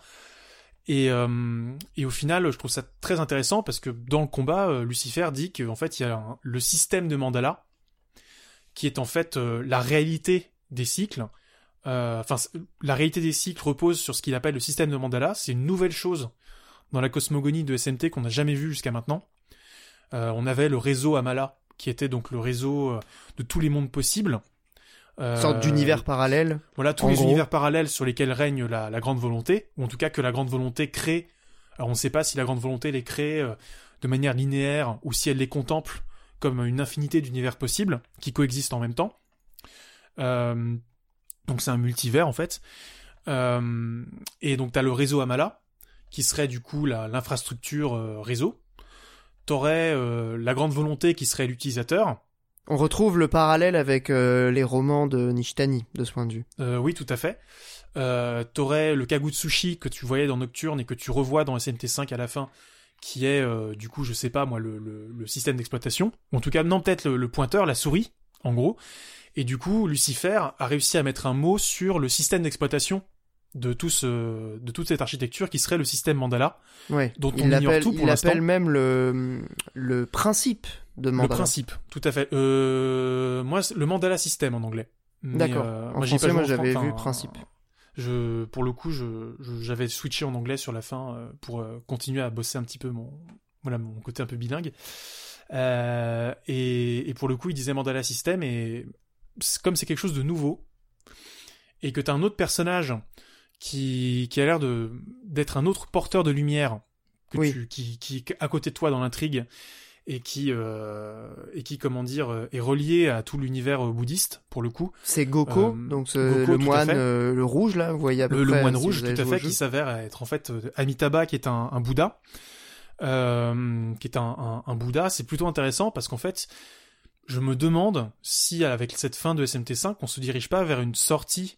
Et, euh, et au final, je trouve ça très intéressant parce que dans le combat, Lucifer dit qu'en fait, il y a le système de Mandala qui est en fait la réalité des cycles euh, enfin, la réalité des cycles repose sur ce qu'il appelle le système de Mandala. C'est une nouvelle chose dans la cosmogonie de SMT qu'on n'a jamais vu jusqu'à maintenant. Euh, on avait le réseau Amala, qui était donc le réseau euh, de tous les mondes possibles. Une sorte d'univers parallèle. Voilà, tous les univers parallèles sur lesquels règne la, la, grande volonté, ou en tout cas que la grande volonté crée. Alors on ne sait pas si la grande volonté les crée de manière linéaire ou si elle les contemple comme une infinité d'univers possibles qui coexistent en même temps. Euh, donc c'est un multivers en fait. Euh, et donc tu as le réseau Amala, qui serait du coup l'infrastructure euh, réseau. T'aurais euh, la grande volonté qui serait l'utilisateur. On retrouve le parallèle avec les romans de Nishtani de ce point de vue. oui, tout à fait. T'aurais le Kagutsushi que tu voyais dans Nocturne et que tu revois dans SMT5 à la fin, qui est du coup, je sais pas moi, le, le, système d'exploitation. En tout cas, non, peut-être le, pointeur, la souris, en gros. Et du coup, Lucifer a réussi à mettre un mot sur le système d'exploitation de tout ce, de toute cette architecture qui serait le système Mandala, ouais. dont on ignore tout pour l'instant. Il appelle même le, le principe de Mandala. Le principe, tout à fait. Euh, moi, le Mandala système en anglais. D'accord. Euh, en français, moi, j'avais vu principe. Je, pour le coup, j'avais switché en anglais sur la fin euh, pour euh, continuer à bosser un petit peu mon, voilà, mon côté un peu bilingue. Et, et, pour le coup, il disait Mandala System et comme c'est quelque chose de nouveau, et que t'as un autre personnage qui, qui a l'air de d'être un autre porteur de lumière que tu, qui, qui à côté de toi dans l'intrigue et qui euh, et qui comment dire est relié à tout l'univers bouddhiste pour le coup. C'est Goko, euh, donc le moine euh, le rouge là, vous voyez à peu le, près. Le moine rouge, tout à fait, qui s'avère être en fait Amitabha, qui est un, un Bouddha, euh, qui est un, un, un Bouddha. C'est plutôt intéressant parce qu'en fait, je me demande si avec cette fin de SMT5, on se dirige pas vers une sortie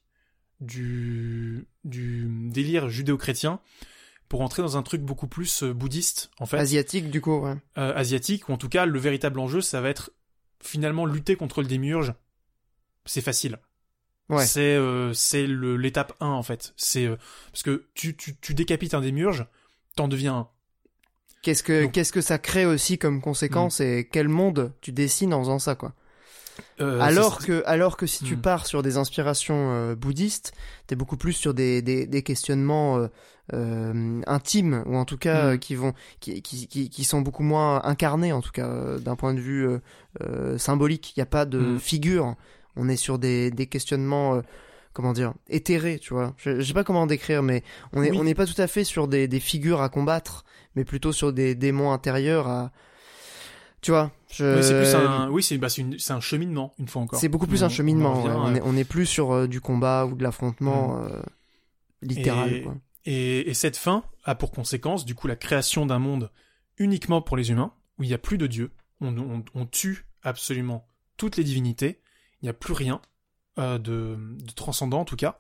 du, du délire judéo-chrétien pour entrer dans un truc beaucoup plus euh, bouddhiste, en fait. Asiatique, du coup, ouais. Euh, asiatique, ou en tout cas, le véritable enjeu, ça va être finalement lutter contre le démiurge. C'est facile. Ouais. C'est euh, c'est l'étape 1 en fait. C'est euh, parce que tu, tu, tu décapites un démiurge, t'en deviens un. Qu'est-ce que qu'est-ce que ça crée aussi comme conséquence mm. et quel monde tu dessines en faisant ça quoi. Euh, alors que alors que si tu mm. pars sur des inspirations euh, bouddhistes, t'es beaucoup plus sur des des, des questionnements euh, intimes ou en tout cas mm. qui vont qui, qui, qui sont beaucoup moins incarnés en tout cas d'un point de vue symbolique. Il n'y a pas de figure on est sur des, des questionnements, comment dire, éthérés, tu vois. Je, je sais pas comment décrire, mais on est, Oui. on n'est pas tout à fait sur des, des figures à combattre, mais plutôt sur des démons intérieurs à, tu vois. Je... Oui, c'est plus un, oui, c'est bah, une- un cheminement, une fois encore. C'est beaucoup plus On- un cheminement. on ouais. revient, On, est, on est plus sur euh, du combat ou de l'affrontement euh, littéral. Et- Quoi. Et, et cette fin a pour conséquence, du coup, la création d'un monde uniquement pour les humains, où il n'y a plus de Dieu. On, tue absolument toutes les divinités. Il n'y a plus rien euh, de, de transcendant, en tout cas.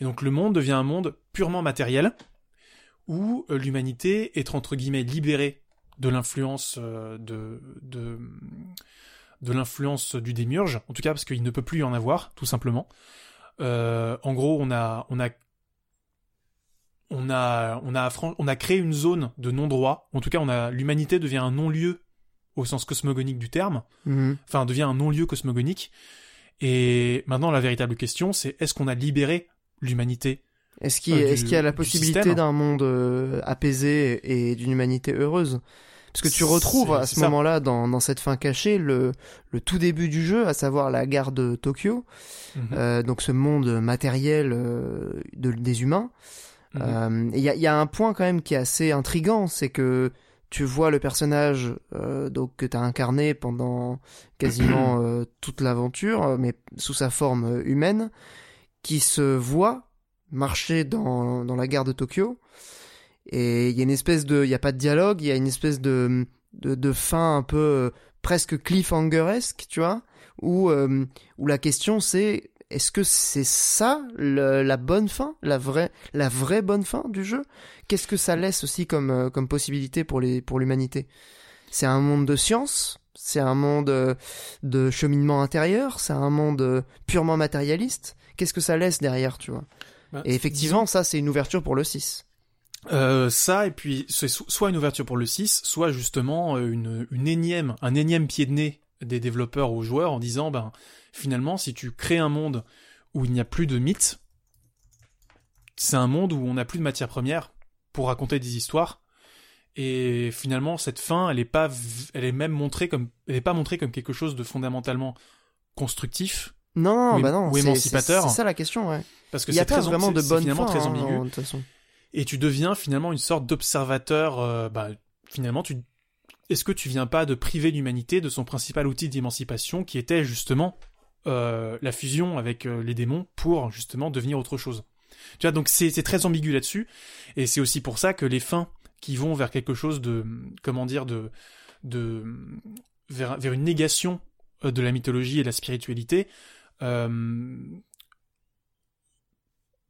Et donc le monde devient un monde purement matériel, où l'humanité est entre guillemets libérée de l'influence euh, de, de, de l'influence du démiurge, en tout cas parce qu'il ne peut plus y en avoir, tout simplement. Euh, en gros, on a, on a on a, on a, on a créé une zone de non-droit. En tout cas, on a, l'humanité devient un non-lieu au sens cosmogonique du terme. Mhm. Enfin, devient un non-lieu cosmogonique. Et maintenant, la véritable question, c'est est-ce qu'on a libéré l'humanité Est-ce qu'il euh, est-ce qu'il y a la possibilité d'un monde euh, apaisé et d'une humanité heureuse? Parce que tu retrouves à ce moment-là, dans, dans cette fin cachée, le, le tout début du jeu, à savoir la gare de Tokyo, Mhm. euh, donc ce monde matériel euh, de, des humains. Mhm. Euh, Il y, a, y a un point quand même qui est assez intrigant, c'est que tu vois le personnage euh, donc que tu as incarné pendant quasiment [clears throat] euh, toute l'aventure, mais sous sa forme humaine, qui se voit marcher dans, dans la gare de Tokyo. Et il y a une espèce de, il y a pas de dialogue, il y a une espèce de de, de fin un peu euh, presque cliffhangeresque, tu vois, où euh, où la question c'est est-ce que c'est ça le- la bonne fin, la vraie la vraie bonne fin du jeu? Qu'est-ce que ça laisse aussi comme euh, comme possibilité pour les pour l'humanité? C'est un monde de science, c'est un monde euh, de cheminement intérieur, c'est un monde purement matérialiste. Qu'est-ce que ça laisse derrière, tu vois? Bah, Et effectivement, ça c'est une ouverture pour le 6. Euh, ça et puis c'est so- soit une ouverture pour le 6, soit justement euh, une, une énième, un énième pied de nez des développeurs aux joueurs en disant ben finalement si tu crées un monde où il n'y a plus de mythes, c'est un monde où on n'a plus de matière première pour raconter des histoires et finalement cette fin elle est pas elle est même montrée comme elle est pas montrée comme quelque chose de fondamentalement constructif Non, Ou- bah non, ou émancipateur. C'est ça la question, ouais. parce que c'est vraiment de bonne fin, très hein, ambigu de toute façon. Et tu deviens finalement une sorte d'observateur. euh, bah, finalement, tu est-ce que tu viens pas de priver l'humanité de son principal outil d'émancipation, qui était justement euh, la fusion avec euh, les démons pour justement devenir autre chose? Tu vois, donc c'est très ambigu là-dessus, et c'est aussi pour ça que les fins qui vont vers quelque chose de comment dire de de vers, une négation de la mythologie et de la spiritualité.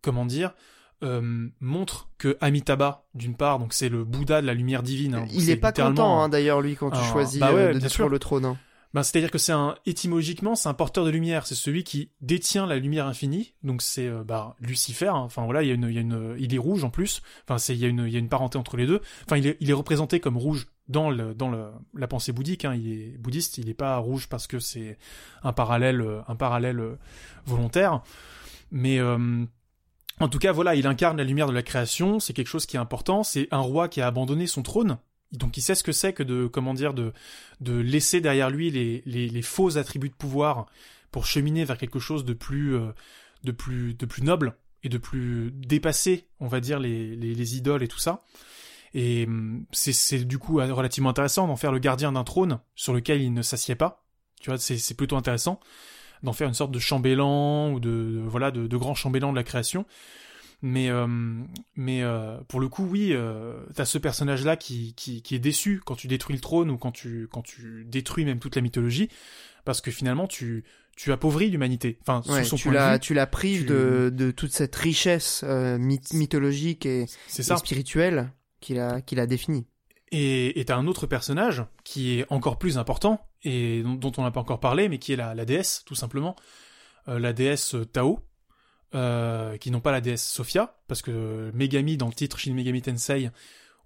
comment dire euh, montre que Amitabha, d'une part, donc c'est le Bouddha de la lumière divine. hein, Il est pas content hein, d'ailleurs lui quand tu un- choisis bah ouais, euh, de détruire sûr. le trône. hein. Ben, c'est-à-dire que c'est un étymologiquement, c'est un porteur de lumière. C'est celui qui détient la lumière infinie. Donc c'est euh, bah, Lucifer. hein. Enfin voilà, il y a une, il y a une, il est rouge en plus. Enfin c'est, il y a une, il y a une parenté entre les deux. Enfin il est, il est représenté comme rouge dans le, dans le, la pensée bouddhique. Hein. Il est bouddhiste. Il est pas rouge parce que c'est un parallèle, un parallèle euh, volontaire. Mais euh, en tout cas, voilà, il incarne la lumière de la création. C'est quelque chose qui est important. C'est un roi qui a abandonné son trône. Donc il sait ce que c'est que de, comment dire, de, de laisser derrière lui les, les, les faux attributs de pouvoir pour cheminer vers quelque chose de plus, euh, de plus, de plus noble et de plus dépassé, on va dire, les, les, les idoles et tout ça. Et hum, c'est, du coup euh, relativement intéressant d'en faire le gardien d'un trône sur lequel il ne s'assied pas. Tu vois, c'est plutôt intéressant d'en faire une sorte de chambellan ou de, de- voilà de, de grand chambellan de la création. Mais euh, mais euh, pour le coup, oui, euh, t'as ce personnage-là qui, qui qui est déçu quand tu détruis le trône ou quand tu quand tu détruis même toute la mythologie, parce que finalement tu tu appauvris l'humanité. Enfin, Ouais, sous son tu point de la vue, tu la prives tu- de, de toute cette richesse euh, myth- mythologique et, spirituelle qu'il a qu'il a définie. Et et t'as un autre personnage qui est encore plus important et dont, dont on n'a pas encore parlé, mais qui est la, la déesse, tout simplement. Euh, la déesse Tao, euh, qui n'ont pas la déesse Sophia, parce que Megami, dans le titre Shin Megami Tensei,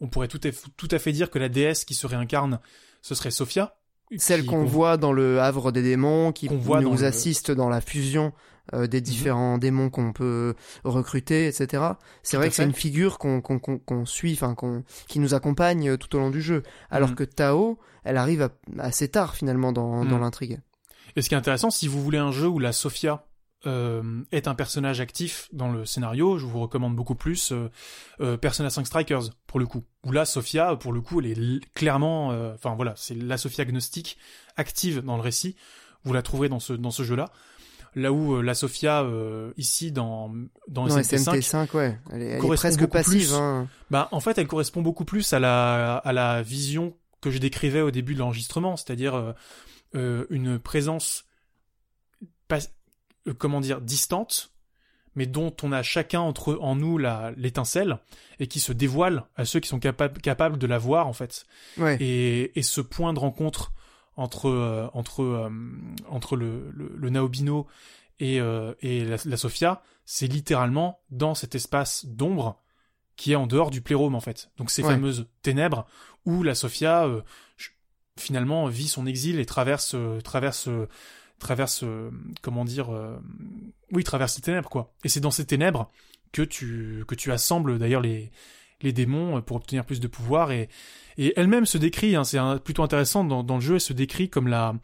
on pourrait tout à, tout à fait dire que la déesse qui se réincarne, ce serait Sophia. Celle qu'on voit dans le Havre des démons, qui voit nous le- assiste dans la fusion euh, des différents démons qu'on peut recruter, etc. C'est vrai que c'est une figure qu'on qu'on qu'on qu'on suit, enfin qu'on qui nous accompagne euh, tout au long du jeu. Alors Mhm. que Tao, elle arrive à- assez tard finalement dans, dans Mhm. l'intrigue. Et ce qui est intéressant, si vous voulez un jeu où la Sophia euh, est un personnage actif dans le scénario, je vous recommande beaucoup plus euh, euh, Persona 5 Strikers pour le coup. Où là, Sophia, pour le coup, elle est clairement, enfin voilà, c'est la Sophia gnostique active dans le récit. Vous la trouverez dans ce dans ce jeu-là. Là où euh, la Sophia euh, ici dans dans Non, SMT5, SMT5, ouais. Elle est, elle est correspond presque passive. plus. Hein. bah en fait, elle correspond beaucoup plus à la à la vision que je décrivais au début de l'enregistrement, c'est-à-dire euh, une présence pas, euh, comment dire distante, mais dont on a chacun entre en nous la l'étincelle et qui se dévoile à ceux qui sont capables capables de la voir en fait. Ouais. Et, et ce point de rencontre entre euh, entre euh, entre le, le, le Naobino et euh, et la, la Sophia, c'est littéralement dans cet espace d'ombre qui est en dehors du plérome en fait. Donc ces Ouais. fameuses ténèbres où la Sophia ch- finalement vit son exil et traverse traverse traverse comment dire oui traverse les ténèbres quoi. Et c'est dans ces ténèbres que tu que tu assembles d'ailleurs les les démons euh, pour obtenir plus de pouvoir et et elle-même se décrit hein, c'est plutôt intéressant dans, dans le jeu elle se décrit comme la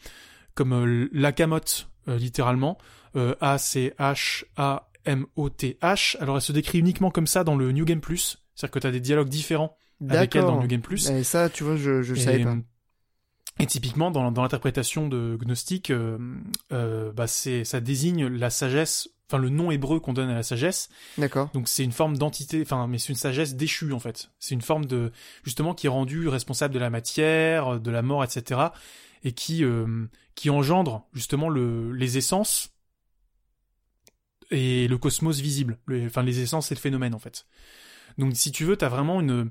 comme euh, l'akamote euh, littéralement A C H A M O T H alors elle se décrit uniquement comme ça dans le New Game Plus c'est-à-dire que tu as des dialogues différents avec elle dans le. New Game Plus Et ça, tu vois, je, je savais et, pas. et typiquement, dans, dans l'interprétation de Gnostic, euh, euh, bah c'est, ça désigne la sagesse, enfin le nom hébreu qu'on donne à la sagesse. D'accord. Donc c'est une forme d'entité, enfin mais c'est une sagesse déchue en fait. C'est une forme de justement qui est rendue responsable de la matière, de la mort, etc. Et qui euh, qui engendre justement le, les essences et le cosmos visible. Le- enfin les essences et le phénomène en fait. Donc si tu veux, t'as vraiment une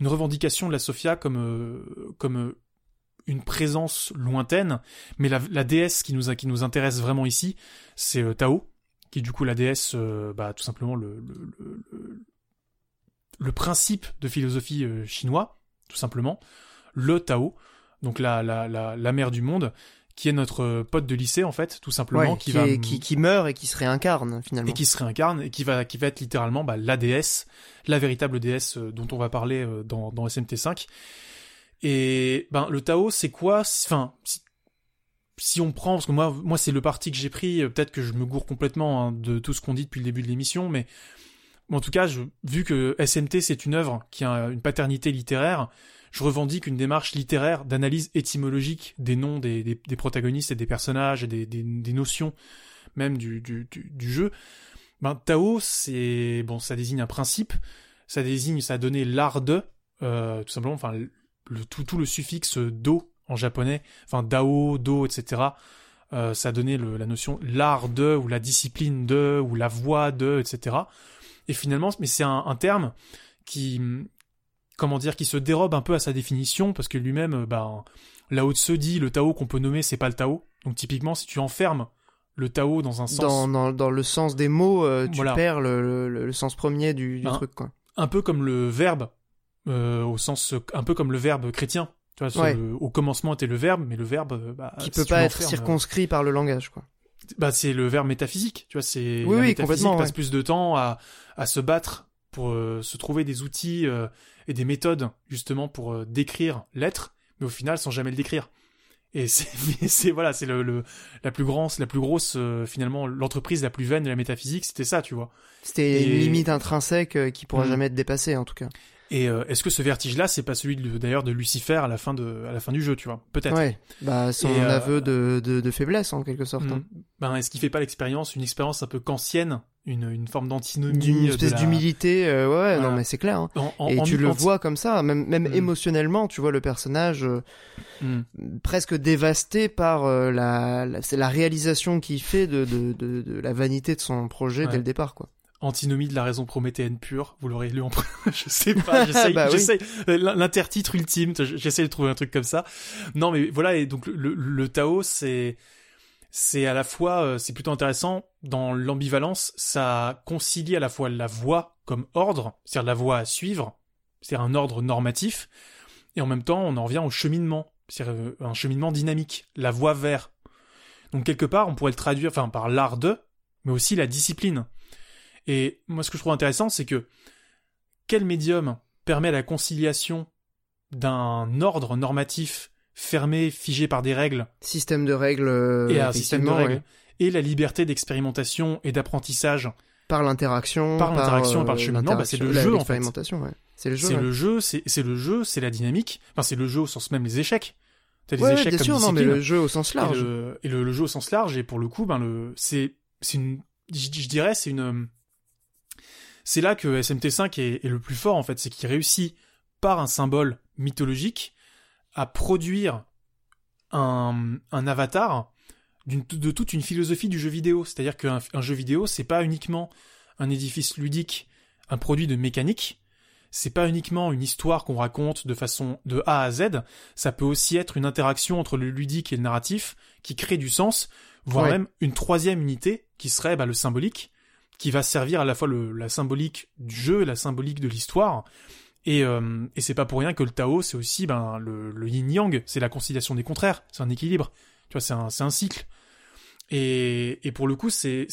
une revendication de la Sophia comme euh, comme euh, une présence lointaine, mais la, la déesse qui nous a- qui nous intéresse vraiment ici, c'est euh, Tao, qui est du coup la déesse, euh, bah tout simplement le le, le, le- le principe de philosophie euh, chinois, tout simplement, le Tao, donc la la la, la mère du monde, qui est notre euh, pote de lycée en fait, tout simplement, Ouais, qui, qui, va qui, qui meurt et qui se réincarne finalement. et qui se réincarne et qui va qui va être littéralement bah, la déesse, la véritable déesse dont on va parler dans dans SMT5. Et ben le Tao c'est quoi? Enfin si, si on prend parce que moi moi c'est le parti que j'ai pris, euh, peut-être que je me gourre complètement hein, de tout ce qu'on dit depuis le début de l'émission, mais en tout cas, vu que SMT c'est une œuvre qui a une paternité littéraire, je revendique une démarche littéraire d'analyse étymologique des noms des, des, protagonistes et des personnages et des, des, notions même du, du, du, du jeu. Ben, Tao, c'est bon, ça désigne un principe, ça désigne, ça a donné l'art de, euh, tout simplement, enfin le tout, tout le suffixe do en japonais, enfin dao, do, etc. Euh, ça a donné le, la notion l'art de ou la discipline de ou la voie de, etc. Et finalement, mais c'est un, un terme qui, comment dire, qui se dérobe un peu à sa définition parce que lui-même, euh, ben, là haut se dit le Tao qu'on peut nommer, c'est pas le Tao. Donc typiquement, si tu enfermes le Tao dans un sens Dans, dans, dans le sens des mots, euh, tu Voilà. perds le, le, le sens premier du, du Hein. truc, quoi. un peu comme le verbe, euh, au sens, un peu comme le verbe chrétien. Tu vois, Ouais. au commencement était le verbe, mais le verbe, euh, bah, Qui si peut pas être l'enfermes, circonscrit par le langage, quoi. bah, c'est le verbe métaphysique. Tu vois, c'est Oui, la oui, métaphysique passe ouais. plus de temps à, à se battre pour euh, se trouver des outils euh, et des méthodes justement pour euh, décrire l'être, mais au final sans jamais le décrire. Et c'est, [laughs] voilà, c'est le, le la plus grande, la plus grosse euh, finalement l'entreprise la plus vaine de la métaphysique, c'était ça, tu vois. C'était Et- une limite intrinsèque euh, qui pourra Mm. jamais être dépassée, en tout cas. Et euh, est-ce que ce vertige-là, c'est pas celui d'ailleurs de Lucifer à la fin de à la fin du jeu, tu vois? Peut-être. Ouais. Bah, son Et, euh, aveu de, de, de faiblesse, en quelque sorte. hein. Mm. Ben, est-ce qu'il fait pas l'expérience, une expérience un peu kantienne, une, une forme d'antinomie D'une de espèce la- d'humilité, euh, ouais, Voilà. non, mais c'est clair. hein. en- en- Et en- tu le vois comme ça, même, même Mm. émotionnellement, tu vois le personnage euh, Mm. presque dévasté par euh, la, la, c'est la réalisation qu'il fait de, de, de, de la vanité de son projet Ouais. dès le départ, quoi. Antinomie de la raison prométhéenne pure, vous l'aurez lu en [laughs] je sais pas, [laughs] j'essaye, Bah oui. l'intertitre ultime, j'essaie de trouver un truc comme ça. Non mais voilà, et donc le, le Tao, c'est, c'est à la fois, euh, c'est plutôt intéressant, dans l'ambivalence, ça concilie à la fois la voie comme ordre, c'est-à-dire la voie à suivre, c'est-à-dire un ordre normatif, et en même temps on en revient au cheminement, c'est-à-dire euh, un cheminement dynamique, la voie vers. Donc quelque part on pourrait le traduire, enfin par l'art de, mais aussi la discipline. Et moi, ce que je trouve intéressant, c'est que quel médium permet la conciliation d'un ordre normatif fermé, figé par des règles. Système de règles. euh, et un système de règles. ouais. Et la liberté d'expérimentation et d'apprentissage. Par l'interaction. Par l'interaction, euh, par le cheminement, bah, c'est le jeu, en fait. ouais. C'est le jeu. C'est ouais. le jeu, c'est le jeu, c'est la dynamique. Enfin, c'est le jeu au sens même les échecs. T'as des échecs bien comme sûr, non, mais le jeu au sens et large. le, et le, le jeu au sens large. Et pour le coup, ben le, c'est, c'est une, je dirais, c'est une, c'est là que SMT5 est, est le plus fort en fait, c'est qu'il réussit par un symbole mythologique à produire un, un avatar de toute une philosophie du jeu vidéo. C'est-à-dire qu'un un jeu vidéo, c'est pas uniquement un édifice ludique, un produit de mécanique. C'est pas uniquement une histoire qu'on raconte de façon de A à Z, ça peut aussi être une interaction entre le ludique et le narratif qui crée du sens, voire Ouais. même une troisième unité qui serait bah, le symbolique, qui va servir à la fois le, la symbolique du jeu et la symbolique de l'histoire. Et, euh, et c'est pas pour rien que le Tao, c'est aussi ben, le, le yin-yang, c'est la conciliation des contraires, c'est un équilibre, tu vois, c'est un, un cycle. Et, et pour le coup, c'est,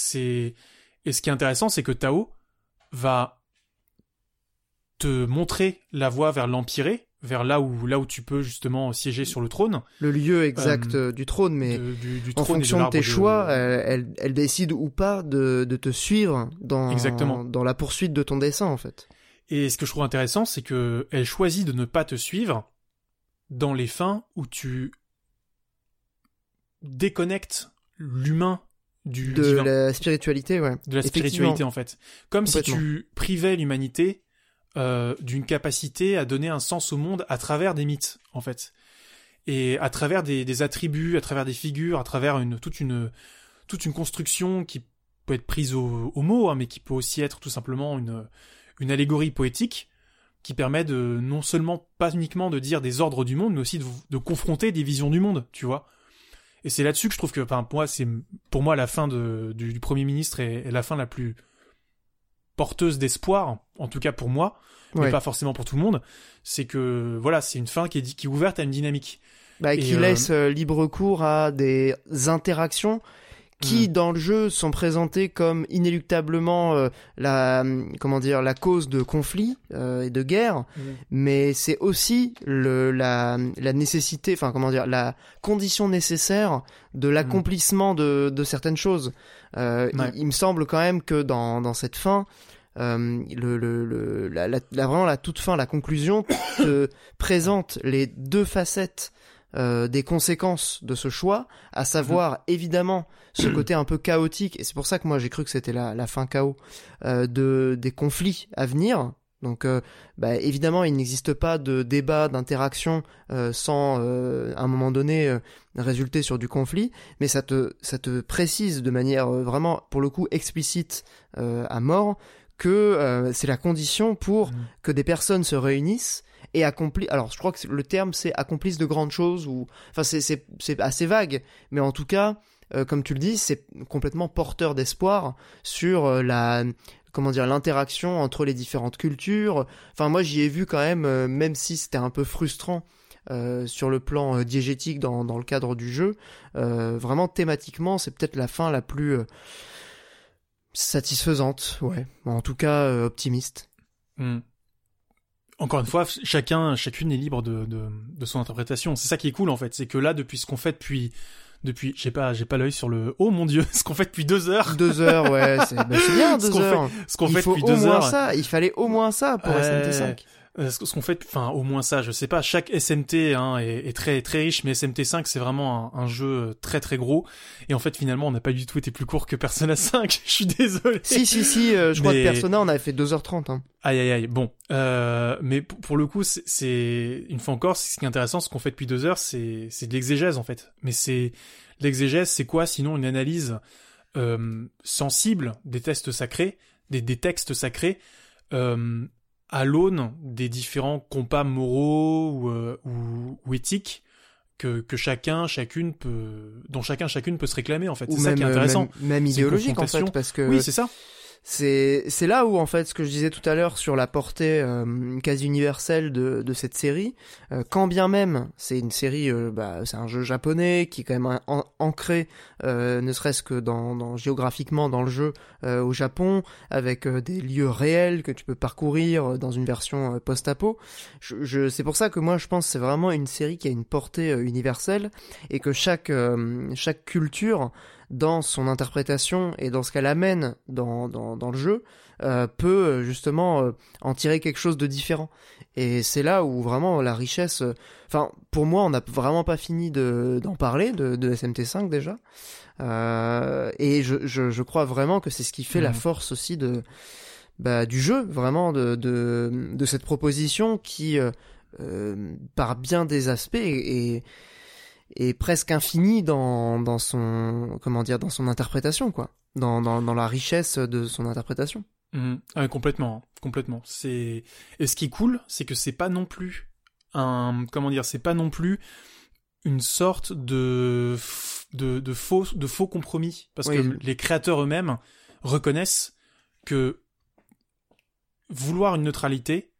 et ce qui est intéressant, c'est que Tao va te montrer la voie vers l'empiré, vers là où, là où tu peux justement siéger sur le trône, Le lieu exact euh, du trône, mais de- du, du en trône fonction de tes choix, euh, elle, elle décide ou pas de, de te suivre dans, Exactement. dans la poursuite de ton dessin, en fait. Et ce que je trouve intéressant, c'est que elle choisit de ne pas te suivre dans les fins où tu déconnectes l'humain du De divin, la spiritualité, ouais. de la spiritualité en fait. Comme si tu privais l'humanité euh, d'une capacité à donner un sens au monde à travers des mythes en fait. Et à travers des, attributs, à travers des figures, à travers une, toute, une, toute une construction qui peut être prise au, mot, hein, mais qui peut aussi être tout simplement une, une allégorie poétique qui permet de non seulement pas uniquement de dire des ordres du monde, mais aussi de, de confronter des visions du monde, tu vois. Et c'est là-dessus que je trouve que, pour moi, c'est pour moi la fin de, du, du premier ministre est, est la fin la plus porteuse d'espoir, en tout cas pour moi, mais Ouais. pas forcément pour tout le monde. C'est que voilà, c'est une fin qui est, qui est ouverte à une dynamique. Bah, Et, qui euh, laisse euh, libre cours à des interactions qui, Mm. dans le jeu, sont présentées comme inéluctablement euh, la, comment dire, la cause de conflits euh, et de guerres, mais c'est aussi le, la, la nécessité, enfin comment dire, la condition nécessaire de l'accomplissement de, de certaines choses. Euh, Ouais. il, il me semble quand même que dans, dans cette fin, euh, le, le, le, la, la, vraiment la toute fin, la conclusion [coughs] te présente les deux facettes euh, des conséquences de ce choix, à savoir évidemment ce [coughs] côté un peu chaotique, et c'est pour ça que moi j'ai cru que c'était la, la fin chaos euh, de des conflits à venir. Donc euh, bah, évidemment il n'existe pas de débat, d'interaction euh, sans euh, à un moment donné euh, résulter sur du conflit, mais ça te ça te précise de manière vraiment pour le coup explicite euh, à mort que euh, c'est la condition pour Mm. que des personnes se réunissent et accomplissent. Alors, je crois que le terme c'est accomplissent de grandes choses ou, enfin, c'est c'est c'est assez vague, mais en tout cas, euh, comme tu le dis, c'est complètement porteur d'espoir sur euh, la comment dire l'interaction entre les différentes cultures. Enfin, moi, j'y ai vu quand même, euh, même si c'était un peu frustrant. euh, sur le plan euh, diégétique dans, dans le cadre du jeu, euh, vraiment thématiquement, c'est peut-être la fin la plus euh, satisfaisante, ouais. En tout cas, euh, optimiste. Mm. Encore une fois, chacun, chacune est libre de, de, de son interprétation. C'est ça qui est cool en fait, c'est que là, depuis ce qu'on fait depuis, depuis, j'ai pas, j'ai pas l'œil sur le. Oh mon dieu, [laughs] ce qu'on fait depuis deux heures, Deux heures, ouais, c'est bah, bien [laughs] Ce deux qu'on fait heures. ce qu'on Il fait faut depuis au deux moins heures. ça. Il fallait au moins ça pour Ouais. SMT5. Euh, ce qu'on fait, enfin au moins ça, je sais pas. Chaque SMT hein, est, est très très riche, mais SMT5 c'est vraiment un, un jeu très très gros. Et en fait finalement on n'a pas du tout été plus court que Persona 5. [laughs] je suis désolé. Si, si, si, euh, je crois Mais- que Persona, on avait fait 2h30. Hein. Aïe aïe aïe. Bon, euh, mais pour, le coup, c'est- c'est une fois encore, ce qui est intéressant, ce qu'on fait depuis deux heures, c'est c'est de l'exégèse en fait. Mais c'est l'exégèse, c'est quoi? Sinon une analyse euh, sensible des textes sacrés, des, des textes sacrés, euh, à l'aune des différents compas moraux ou, euh, ou, ou éthiques que, que chacun, chacune peut, dont chacun, chacune peut se réclamer en fait. C'est ça même, qui est euh, intéressant. même, idéologique, en fait, parce que Oui, c'est ça. C'est c'est là où en fait ce que je disais tout à l'heure sur la portée euh, quasi universelle de, de cette série, euh, quand bien même c'est une série, euh, bah, c'est un jeu japonais qui est quand même ancré, ne serait-ce que dans, dans, géographiquement dans le jeu au Japon, avec des lieux réels que tu peux parcourir dans une version post-apo. Je, je, c'est pour ça que moi je pense c'est vraiment une série qui a une portée universelle et que chaque chaque culture dans son interprétation et dans ce qu'elle amène dans, dans, dans, le jeu, euh, peut euh, justement euh, en tirer quelque chose de différent. Et c'est là où vraiment la richesse... Euh, enfin, pour moi, on n'a vraiment pas fini d'en parler, de, de SMT5 déjà. et je, je, je, crois vraiment que c'est ce qui fait la mmh. force aussi de, bah, du jeu, vraiment, de, de, de cette proposition qui, par bien des aspects, est est presque infini dans, dans son comment dire dans son interprétation quoi. Dans, dans, dans la richesse de son interprétation. Mmh. ah, complètement complètement. C'est et ce qui est cool c'est que c'est pas non plus un comment dire c'est pas non plus une sorte de de, de faux de faux compromis. Parce que les créateurs eux-mêmes reconnaissent que vouloir une neutralité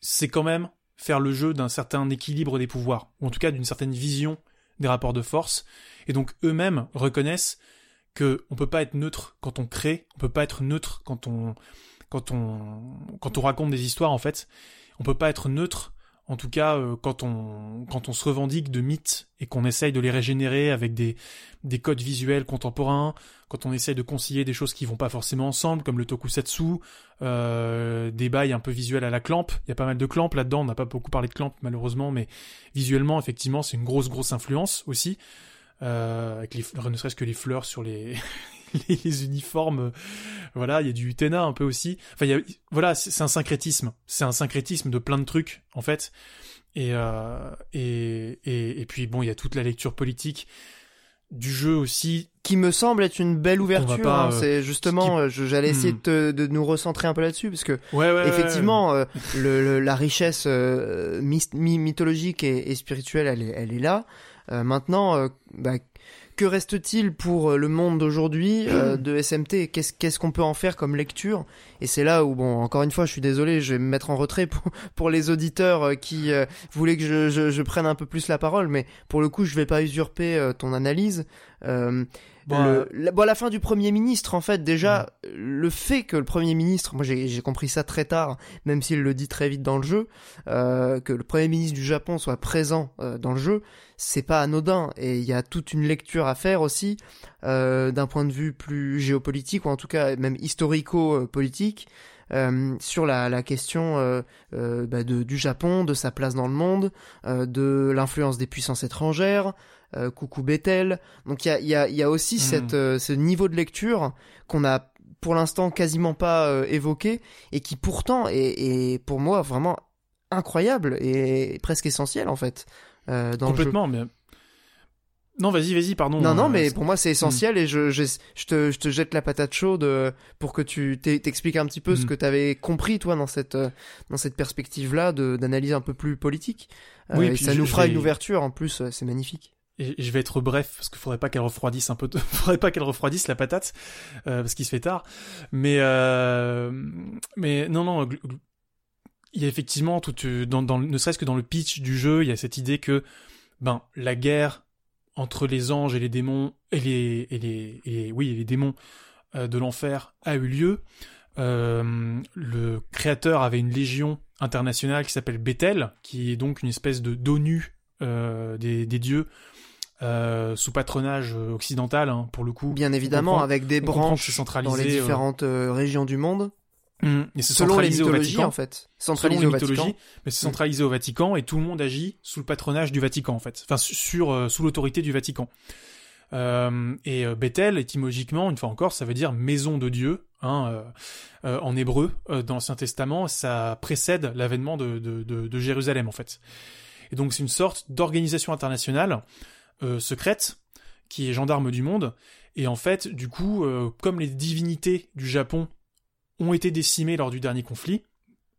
c'est quand même faire le jeu d'un certain équilibre des pouvoirs, ou en tout cas d'une certaine vision des rapports de force, et donc eux-mêmes reconnaissent que on peut pas être neutre quand on crée, on peut pas être neutre quand on quand on quand on raconte des histoires en fait, on peut pas être neutre en tout cas euh, quand on quand on se revendique de mythes et qu'on essaye de les régénérer avec des des codes visuels contemporains, quand on essaye de concilier des choses qui vont pas forcément ensemble comme le tokusatsu, euh, des bails un peu visuels à la clamp, il y a pas mal de clamp là-dedans, on n'a pas beaucoup parlé de clamp malheureusement mais visuellement effectivement, c'est une grosse grosse influence aussi. Euh, ne serait-ce que les fleurs sur les, [laughs] les, uniformes. Euh, voilà, il y a du Utena un peu aussi. Enfin, y a, voilà, c'est un syncrétisme. C'est un syncrétisme de plein de trucs, en fait. Et, euh, et, et, et, puis, bon, il y a toute la lecture politique du jeu aussi. Qui me semble être une belle ouverture. Hein. Euh, c'est justement, j'allais essayer hmm. de, de, nous recentrer un peu là-dessus, parce que effectivement, le, la richesse mythologique et, et, spirituelle, elle est, elle est là. maintenant, bah, que reste-t-il pour euh, le monde d'aujourd'hui euh, [clears throat] de SMT Qu'est-ce qu'on peut en faire comme lecture? Et c'est là où, bon, encore une fois, je suis désolé, je vais me mettre en retrait pour, [laughs] pour les auditeurs euh, qui voulaient que je, je, je, prenne un peu plus la parole, mais pour le coup, je vais pas usurper ton analyse. Bon, la, bon, la fin du Premier ministre, en fait, déjà, le fait que le Premier ministre, moi j'ai compris ça très tard, même s'il le dit très vite dans le jeu, euh, que le Premier ministre du Japon soit présent euh, dans le jeu, c'est pas anodin, et il y a toute une lecture à faire aussi, euh, d'un point de vue plus géopolitique, ou en tout cas même historico-politique, euh, sur la, la question euh, euh, bah de, du Japon, de sa place dans le monde, de l'influence des puissances étrangères, coucou Bethel. Donc il y a, y, a, y a aussi hmm. cette, ce niveau de lecture qu'on a pour l'instant quasiment pas évoqué et qui pourtant est, est, pour moi vraiment incroyable et presque essentiel en fait. Euh, dans Complètement, mais non, vas-y, vas-y, pardon. Non, non, mais pour moi c'est essentiel et je, je, je, te, je te jette la patate chaude euh, pour que tu t'expliques un petit peu ce mm. que tu avais compris toi dans cette euh, dans cette perspective là d'analyse un peu plus politique. Euh, oui, et ça nous fera une ouverture en plus, c'est magnifique. Je vais être bref parce qu'il faudrait pas qu'elle refroidisse un peu, [laughs] faudrait pas qu'elle refroidisse la patate parce qu'il se fait tard. Mais mais non non, il y a effectivement tout dans, dans ne serait-ce que dans le pitch du jeu, il y a cette idée que ben la guerre entre les anges et les démons et les et les et, oui les démons euh, de l'enfer a eu lieu. Euh, le créateur avait une légion internationale qui s'appelle Bethel, qui est donc une espèce de d'ONU euh, des, dieux euh, sous patronage occidental hein, pour le coup. Bien évidemment, avec des branches dans les différentes régions du monde. Mmh. Et c'est centralisé au Vatican. en fait. Centralisé au Vatican. Mais c'est centralisé au Vatican et tout le monde agit sous le patronage du Vatican en fait. Enfin sur euh, sous l'autorité du Vatican. Euh, et euh, Bethel, étymologiquement, une fois encore, ça veut dire maison de Dieu, hein, euh, en hébreu, dans l'Ancien Testament, ça précède l'avènement de, de, de, de, Jérusalem, en fait. Et donc c'est une sorte d'organisation internationale secrète, qui est gendarme du monde, et en fait, du coup, comme les divinités du Japon ont été décimés lors du dernier conflit,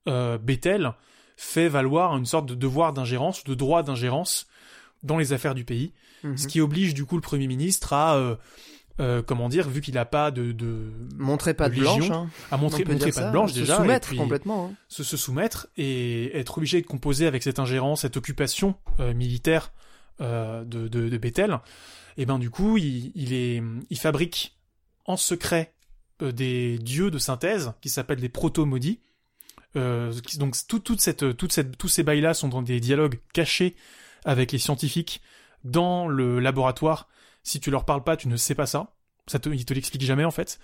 euh, Bethel fait valoir une sorte de devoir d'ingérence, de droit d'ingérence dans les affaires du pays, ce mhm. qui oblige du coup le Premier ministre à euh, euh, comment dire, vu qu'il n'a pas de, de montrer pas de, légion, blanche, hein. à montrer, pas de blanche se déjà, soumettre et puis complètement. hein. se, se soumettre et être obligé de composer avec cette ingérence, cette occupation euh, militaire euh, de, de, de Bethel. Et ben du coup, il, il est, il fabrique en secret euh, des dieux de synthèse qui s'appellent des proto-maudits. Euh, donc tout, toute cette, toute cette, tous ces bails-là sont dans des dialogues cachés avec les scientifiques dans le laboratoire. Si tu leur parles pas, tu ne sais pas ça. Ça te, ils te l'expliquent jamais en fait.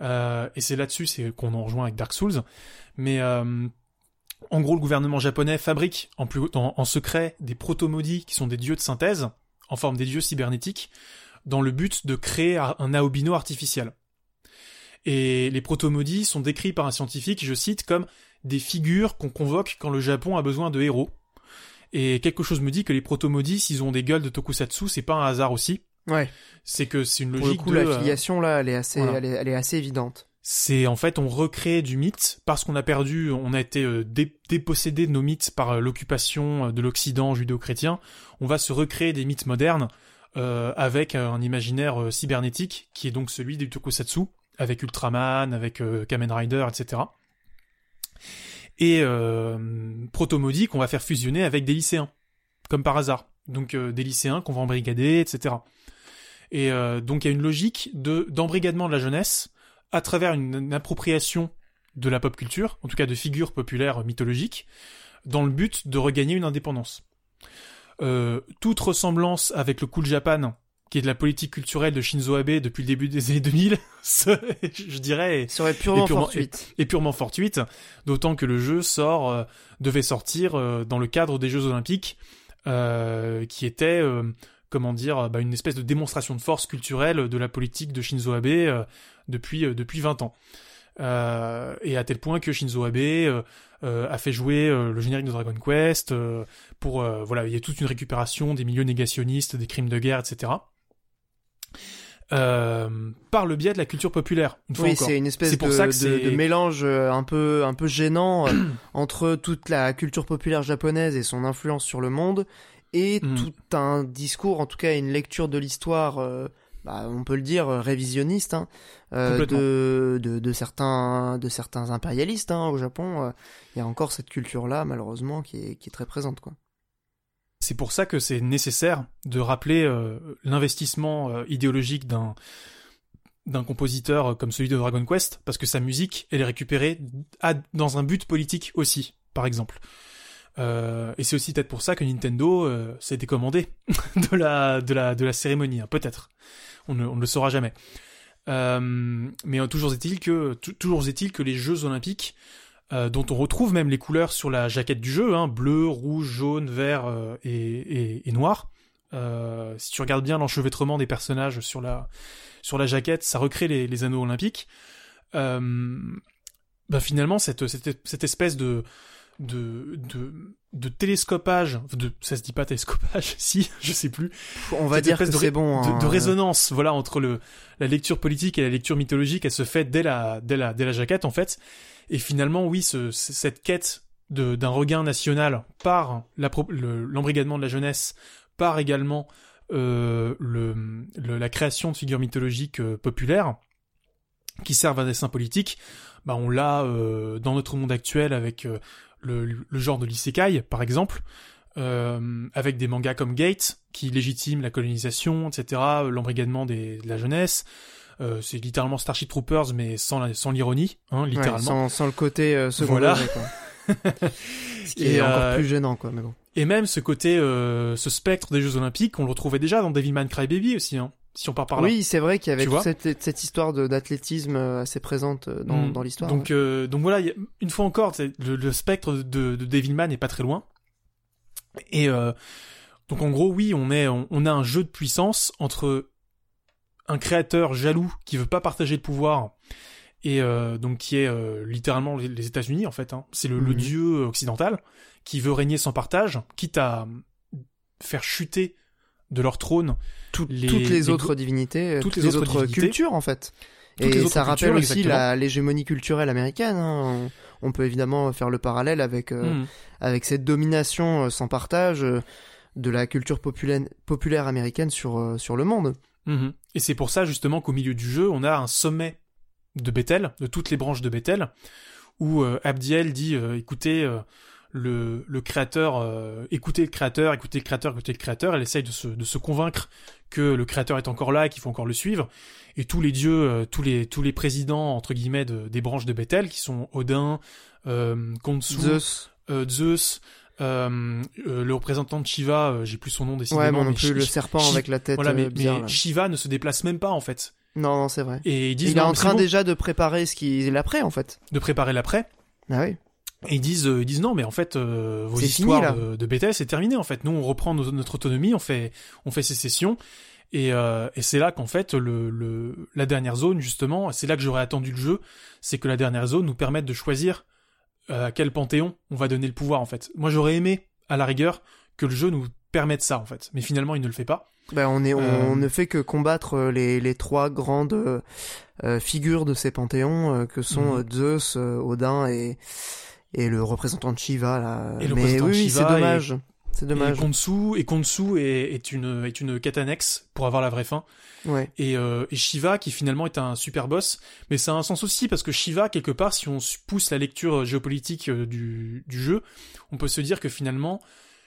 Euh, et c'est là-dessus c'est qu'on en rejoint avec Dark Souls. Mais euh, en gros, le gouvernement japonais fabrique en, plus, en, en secret des proto-maudits qui sont des dieux de synthèse en forme des dieux cybernétiques dans le but de créer un Aobino artificiel. Et les proto-maudits sont décrits par un scientifique, je cite, comme des figures qu'on convoque quand le Japon a besoin de héros. Et quelque chose me dit que les proto-maudits, s'ils ont des gueules de tokusatsu, c'est pas un hasard aussi. Ouais. C'est que c'est une Pour le logique coup, de... la euh, filiation là, elle est assez, voilà. elle est, elle est assez évidente. C'est en fait on recrée du mythe parce qu'on a perdu, on a été euh, dé- dépossédé de nos mythes par euh, l'occupation euh, de l'Occident judéo-chrétien. On va se recréer des mythes modernes avec un imaginaire cybernétique qui est donc celui du tokusatsu, avec Ultraman, avec Kamen Rider, etc. Et Proto-Maudit qu'on va faire fusionner avec des lycéens, comme par hasard. Donc des lycéens qu'on va embrigader, etc. Et donc il y a une logique de d'embrigadement de la jeunesse à travers une, une appropriation de la pop culture, en tout cas de figures populaires mythologiques, dans le but de regagner une indépendance. Euh, toute ressemblance avec le Cool Japan, qui est de la politique culturelle de Shinzo Abe depuis le début des années 2000, ce- [laughs] je dirais, est- serait purement, purement- fortuite. est purement fortuite, d'autant que le jeu sort, euh, devait sortir euh, dans le cadre des Jeux Olympiques, qui était, comment dire, bah, une espèce de démonstration de force culturelle de la politique de Shinzo Abe euh, depuis euh, depuis 20 ans. Euh, et à tel point que Shinzo Abe euh, euh, a fait jouer euh, le générique de Dragon Quest euh, pour euh, voilà il y a toute une récupération des milieux négationnistes des crimes de guerre etc euh, par le biais de la culture populaire une Oui, c'est une espèce pour de, ça que de- c'est- de mélange euh, un peu, un peu gênant euh, [clears throat] entre toute la culture populaire japonaise et son influence sur le monde et Mm. tout un discours, en tout cas une lecture de l'histoire, euh, bah, on peut le dire, euh, révisionniste hein, euh, de, de, de certains, de certains impérialistes hein, au Japon. Il y a encore cette culture-là, malheureusement, qui est, qui est très présente. Quoi. C'est pour ça que c'est nécessaire de rappeler euh, l'investissement euh, idéologique d'un d'un compositeur comme celui de Dragon Quest, parce que sa musique, elle est récupérée à- dans un but politique aussi, par exemple. Euh, et c'est aussi peut-être pour ça que Nintendo euh, s'est décommandé [laughs] de la de la cérémonie, hein, peut-être. On ne, le saura jamais. Euh, mais euh, toujours est-il que tou- toujours est-il que les Jeux Olympiques dont on retrouve même les couleurs sur la jaquette du jeu, hein, bleu, rouge, jaune, vert et, noir. Si tu regardes bien l'enchevêtrement des personnages sur la jaquette, ça recrée les, anneaux olympiques. Bah finalement, cette espèce de de, de, de télescopage, de, ça se dit pas télescopage, [laughs] si, je sais plus, On va dire que c'est bon. hein. de résonance, voilà, entre le, la lecture politique et la lecture mythologique, elle se fait dès la, dès la, dès la jaquette, en fait. Et finalement, oui, ce, cette quête de, d'un regain national par l'appro- le- l'embrigadement de la jeunesse, par également euh, le, le- la création de figures mythologiques euh, populaires qui servent à des dessin politique, bah on l'a euh, dans notre monde actuel avec euh, le, le genre de l'isekai, par exemple, euh, avec des mangas comme Gate, qui légitiment la colonisation, etc., l'embrigadement des, de la jeunesse. Euh, c'est littéralement Starship Troopers, mais sans la- sans l'ironie, hein, Ouais, littéralement. sans, sans le côté euh, second Voilà. quoi. [laughs] Ce qui Et, est encore euh, plus gênant, quoi. Mais bon. Et même ce côté, euh, ce spectre des Jeux Olympiques, on le retrouvait déjà dans Devilman Crybaby aussi, hein, si on part par là. Oui, c'est vrai qu'il y avait toute cette, cette histoire d'athlétisme euh, assez présente euh, dans, Mm. dans l'histoire. Donc, euh, donc voilà, y a- une fois encore, le, le spectre de, de Devilman n'est pas très loin. Et euh, donc en gros, oui, on, est, on, on a un jeu de puissance entre un créateur jaloux qui veut pas partager le pouvoir et euh, donc qui est littéralement les, les États-Unis en fait. Hein. C'est le, le Mhm. dieu occidental qui veut régner sans partage, quitte à faire chuter de leur trône Tout- les- toutes les, les autres divinités, toutes les les autres cultures en fait. Toutes Et ça rappelle cultures, aussi exactement. la- l'hégémonie culturelle américaine. hein. On, on peut évidemment faire le parallèle avec euh, Mhm. avec cette domination euh, sans partage euh, de la culture populaire populaire américaine sur sur le monde. Mhm. Et c'est pour ça justement qu'au milieu du jeu, on a un sommet de Bethel, de toutes les branches de Bethel, où Abdiel dit écoutez le, le créateur, euh, écoutez le créateur, écoutez le créateur, écoutez le créateur. Elle essaye de se, de se convaincre que le créateur est encore là et qu'il faut encore le suivre. Et tous les dieux, euh, tous les tous les présidents entre guillemets de- des branches de Bethel, qui sont Odin, euh, Zeus. euh, Zeus, euh, euh, le représentant de Shiva, euh, j'ai plus son nom décidément. Ouais, non mais plus, le serpent avec la tête Voilà, mais, bizarre. mais. Shiva ne se déplace même pas en fait. Non, non, c'est vrai. Et ils disent Il est non, en mais train bon, déjà de préparer ce qu'il après, en fait. de préparer l'après. Ah oui. Et ils disent, euh, ils disent non, mais en fait, euh, vos histoires fini, de, de Bethel, c'est terminé. En fait, nous, on reprend nos- notre autonomie, on fait, on fait sécession. Et, euh, et c'est là qu'en fait, le, le, la dernière zone, justement, c'est là que j'aurais attendu le jeu, c'est que la dernière zone nous permette de choisir euh, à quel panthéon on va donner le pouvoir, en fait. Moi, j'aurais aimé, à la rigueur, que le jeu nous permette ça, en fait. Mais finalement, il ne le fait pas. Ben, on est, on, Euh, on ne fait que combattre les, les trois grandes euh, figures de ces panthéons euh, que sont Mhm. Zeus, Odin et et le représentant de Shiva là. Et le Mais oui, de oui, Shiva c'est dommage. C'est Et dommage. Konsu, et Konsu est, est une, est une quête annexe pour avoir la vraie fin. Ouais. et, euh, et Shiva qui finalement est un super boss mais ça a un sens aussi parce que Shiva quelque part si on pousse la lecture géopolitique euh, du, du jeu on peut se dire que finalement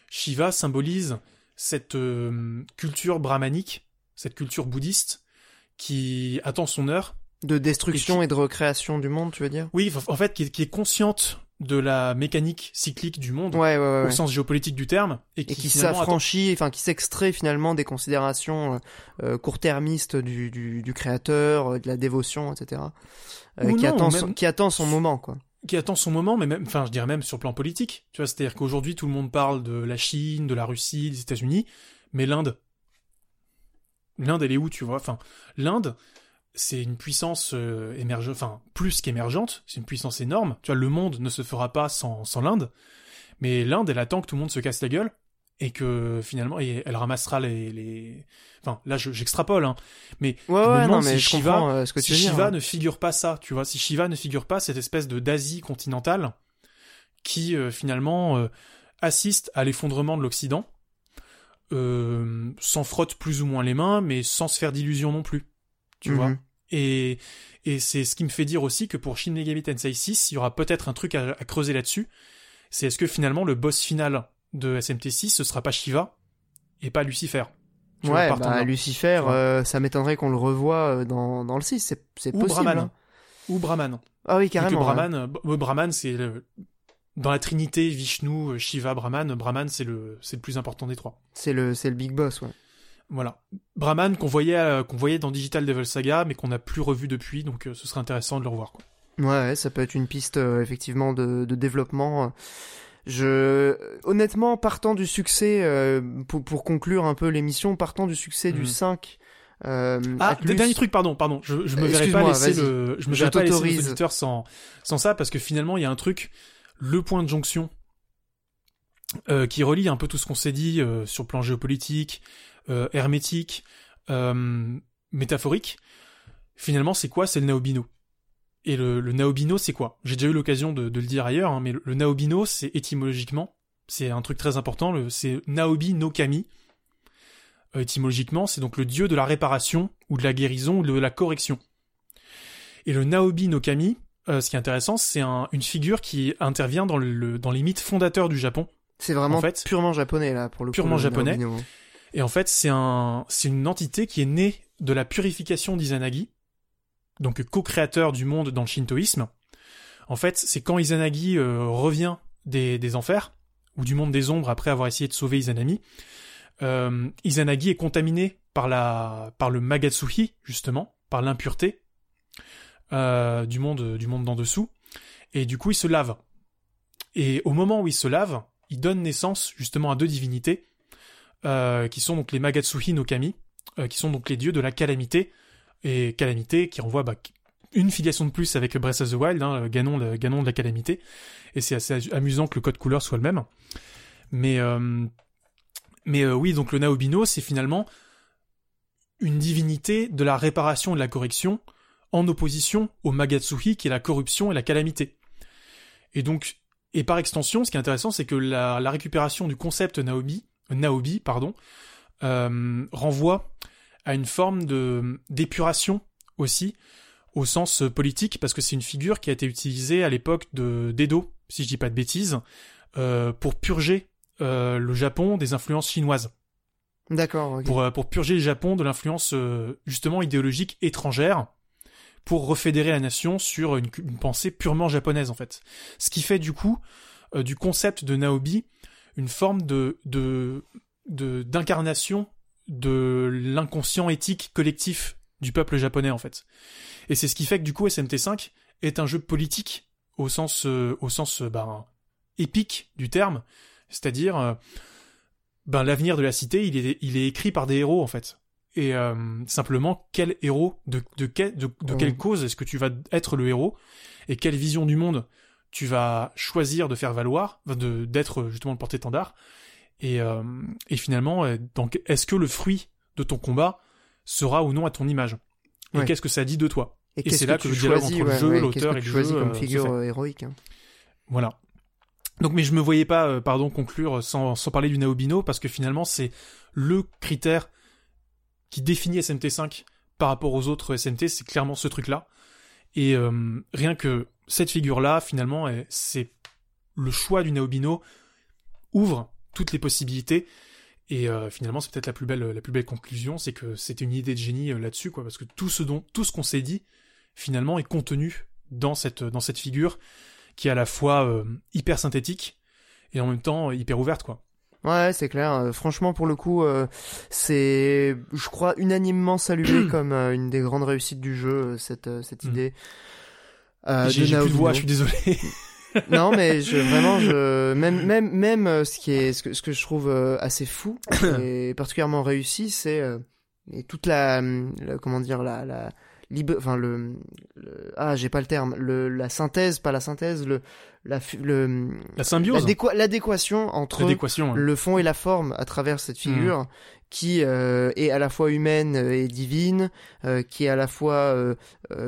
Shiva symbolise cette euh, culture brahmanique cette culture bouddhiste qui attend son heure De destruction et, de recréation du monde, tu veux dire? Oui en fait qui est, qui est consciente de la mécanique cyclique du monde Ouais, ouais, ouais. au sens géopolitique du terme et qui, attend- s'affranchit, enfin qui s'extrait finalement des considérations euh, euh, court-termistes du, du, du créateur, euh, de la dévotion, etc. Euh, qui, non, attend même- son, qui attend son moment, quoi. qui attend son moment, mais même, enfin, je dirais même sur le plan politique. Tu vois, c'est-à-dire qu'aujourd'hui, tout le monde parle de la Chine, de la Russie, des États-Unis, mais l'Inde, l'Inde, elle est où, tu vois? Enfin, l'Inde, c'est une puissance euh, émergente, enfin, plus qu'émergente, c'est une puissance énorme. Tu vois, le monde ne se fera pas sans, sans l'Inde, mais l'Inde, elle attend que tout le monde se casse la gueule et que finalement, et elle ramassera les, les... enfin, là, je- j'extrapole, hein, mais Ouais, je me ouais, non, si Shiva- euh, ce que si tu veux dire. Shiva hein. ne figure pas ça, tu vois, si Shiva ne figure pas cette espèce de d'Asie continentale qui euh, finalement assiste à l'effondrement de l'Occident, euh, s'en frotte plus ou moins les mains, mais sans se faire d'illusions non plus, tu vois. Et et c'est ce qui me fait dire aussi que pour Shin Megami Tensei 6, il y aura peut-être un truc à, à creuser là-dessus. C'est est-ce que finalement le boss final de SMT6 ce sera pas Shiva et pas Lucifer? Ouais, bah. Lucifer, euh, ça m'étonnerait qu'on le revoie euh, dans, dans le 6, c'est, possible. Brahman hein. ou Brahman. Ah oui, que carrément. ouais. Brahman, euh, Brahman, c'est le- dans la Trinité Vishnu, Shiva, Brahman. Brahman, c'est le c'est le plus important des trois. C'est le, c'est le big boss, ouais. Voilà. Brahman qu'on voyait euh, qu'on voyait dans Digital Devil Saga, mais qu'on n'a plus revu depuis, donc euh, ce serait intéressant de le revoir. Quoi. Ouais, ouais, ça peut être une piste euh, effectivement de, de développement. Je, honnêtement, partant du succès, euh, pour, pour conclure un peu l'émission, partant du succès du 5. Euh, Ah, Atlus- dernier truc, pardon, pardon. Je, je me verrais pas laisser le, je me Je pas laisser les auditeurs sans sans ça, parce que finalement il y a un truc, le point de jonction, euh, qui relie un peu tout ce qu'on s'est dit euh, sur le plan géopolitique, hermétique, euh, métaphorique. Finalement, c'est quoi? C'est le Naobino. Et le, le Naobino, c'est quoi? J'ai déjà eu l'occasion de, de le dire ailleurs, hein, mais le, le Naobino, c'est étymologiquement, c'est un truc très important. C'est Naobi no Kami. Euh, étymologiquement, c'est donc le dieu de la réparation ou de la guérison ou de la correction. Et le Naobi no Kami, euh, ce qui est intéressant, c'est un- une figure qui intervient dans, le, dans les mythes fondateurs du Japon. C'est vraiment en fait, purement japonais là pour le coup, purement japonais. Naobino. Et en fait, c'est un, c'est une entité qui est née de la purification d'Izanagi, donc co-créateur du monde dans le shintoïsme. En fait, c'est quand Izanagi euh, revient des, enfers, ou du monde des ombres après avoir essayé de sauver Izanami, euh, Izanagi est contaminé par, la, par le Magatsuhi, justement, par l'impureté euh, du monde, du monde d'en dessous, et du coup il se lave. Et au moment où il se lave, il donne naissance justement à deux divinités, euh, qui sont donc les Magatsuhi no Kami, euh, qui sont donc les dieux de la calamité, et calamité qui renvoie bah, une filiation de plus avec Breath of the Wild, hein, Ganon, le Ganon de la calamité, et c'est assez amusant que le code couleur soit le même. Mais, euh, mais euh, oui, donc le Naobino, c'est finalement une divinité de la réparation et de la correction, en opposition au Magatsuhi qui est la corruption et la calamité. Et donc, et par extension, ce qui est intéressant, c'est que la, la récupération du concept Naobi, Naobi, pardon, euh, renvoie à une forme de d'épuration aussi au sens politique parce que c'est une figure qui a été utilisée à l'époque de d'Edo, si je dis pas de bêtises, euh, pour purger euh, le Japon des influences chinoises. D'accord. Pour, pour purger le Japon de l'influence justement idéologique étrangère, pour refédérer la nation sur une, une pensée purement japonaise en fait. Ce qui fait du coup du concept de Naobi une forme de d'incarnation de l'inconscient éthique collectif du peuple japonais en fait. Et c'est ce qui fait que du coup SMT5 est un jeu politique au sens euh, au sens euh, ben, épique du terme, c'est-à-dire euh, ben l'avenir de la cité, il est il est écrit par des héros en fait. Et euh, simplement quel héros de de, quel- de, de quelle cause est-ce que tu vas être le héros et quelle vision du monde tu vas choisir de faire valoir, de d'être justement le porte-étendard. Et, euh, et finalement, euh, donc, est-ce que le fruit de ton combat sera ou non à ton image? Et Ouais. qu'est-ce que ça dit de toi? Et c'est là que tu le dialogue choisis, entre le jeu, ouais, l'auteur que et le jeu, comme euh, figure euh, héroïque. hein. Voilà. Donc, mais je me voyais pas, euh, pardon, conclure sans, sans parler du Naobino parce que finalement, c'est le critère qui définit SMT5 par rapport aux autres SMT, c'est clairement ce truc-là. Et euh, rien que cette figure-là, finalement, est- c'est le choix du Naobino ouvre toutes les possibilités. Et euh, finalement, c'est peut-être la plus belle, la plus belle conclusion, c'est que c'était une idée de génie euh, là-dessus, quoi, parce que tout ce dont, tout ce qu'on s'est dit, finalement, est contenu dans cette, dans cette figure qui est à la fois hyper synthétique et en même temps hyper ouverte, quoi. Ouais, c'est clair. Euh, franchement, pour le coup, euh, c'est, je crois, unanimement salué [clears throat] comme euh, une des grandes réussites du jeu, euh, cette, cette Mm. idée. Euh, J'ai plus de voix, je suis désolé. [laughs] non, mais je, vraiment, je, [laughs] même, même, même, ce qui est, ce que, ce que je trouve assez fou et particulièrement réussi, c'est euh, et toute la, la- comment dire, la, la, libre, enfin le, le- ah, j'ai pas le terme, le, la synthèse, pas la synthèse, le, la, le, La symbiose, l'adéqua- l'adéquation entre hein. le fond et la forme à travers cette figure qui euh, est à la fois humaine et divine, euh, qui est à la fois euh,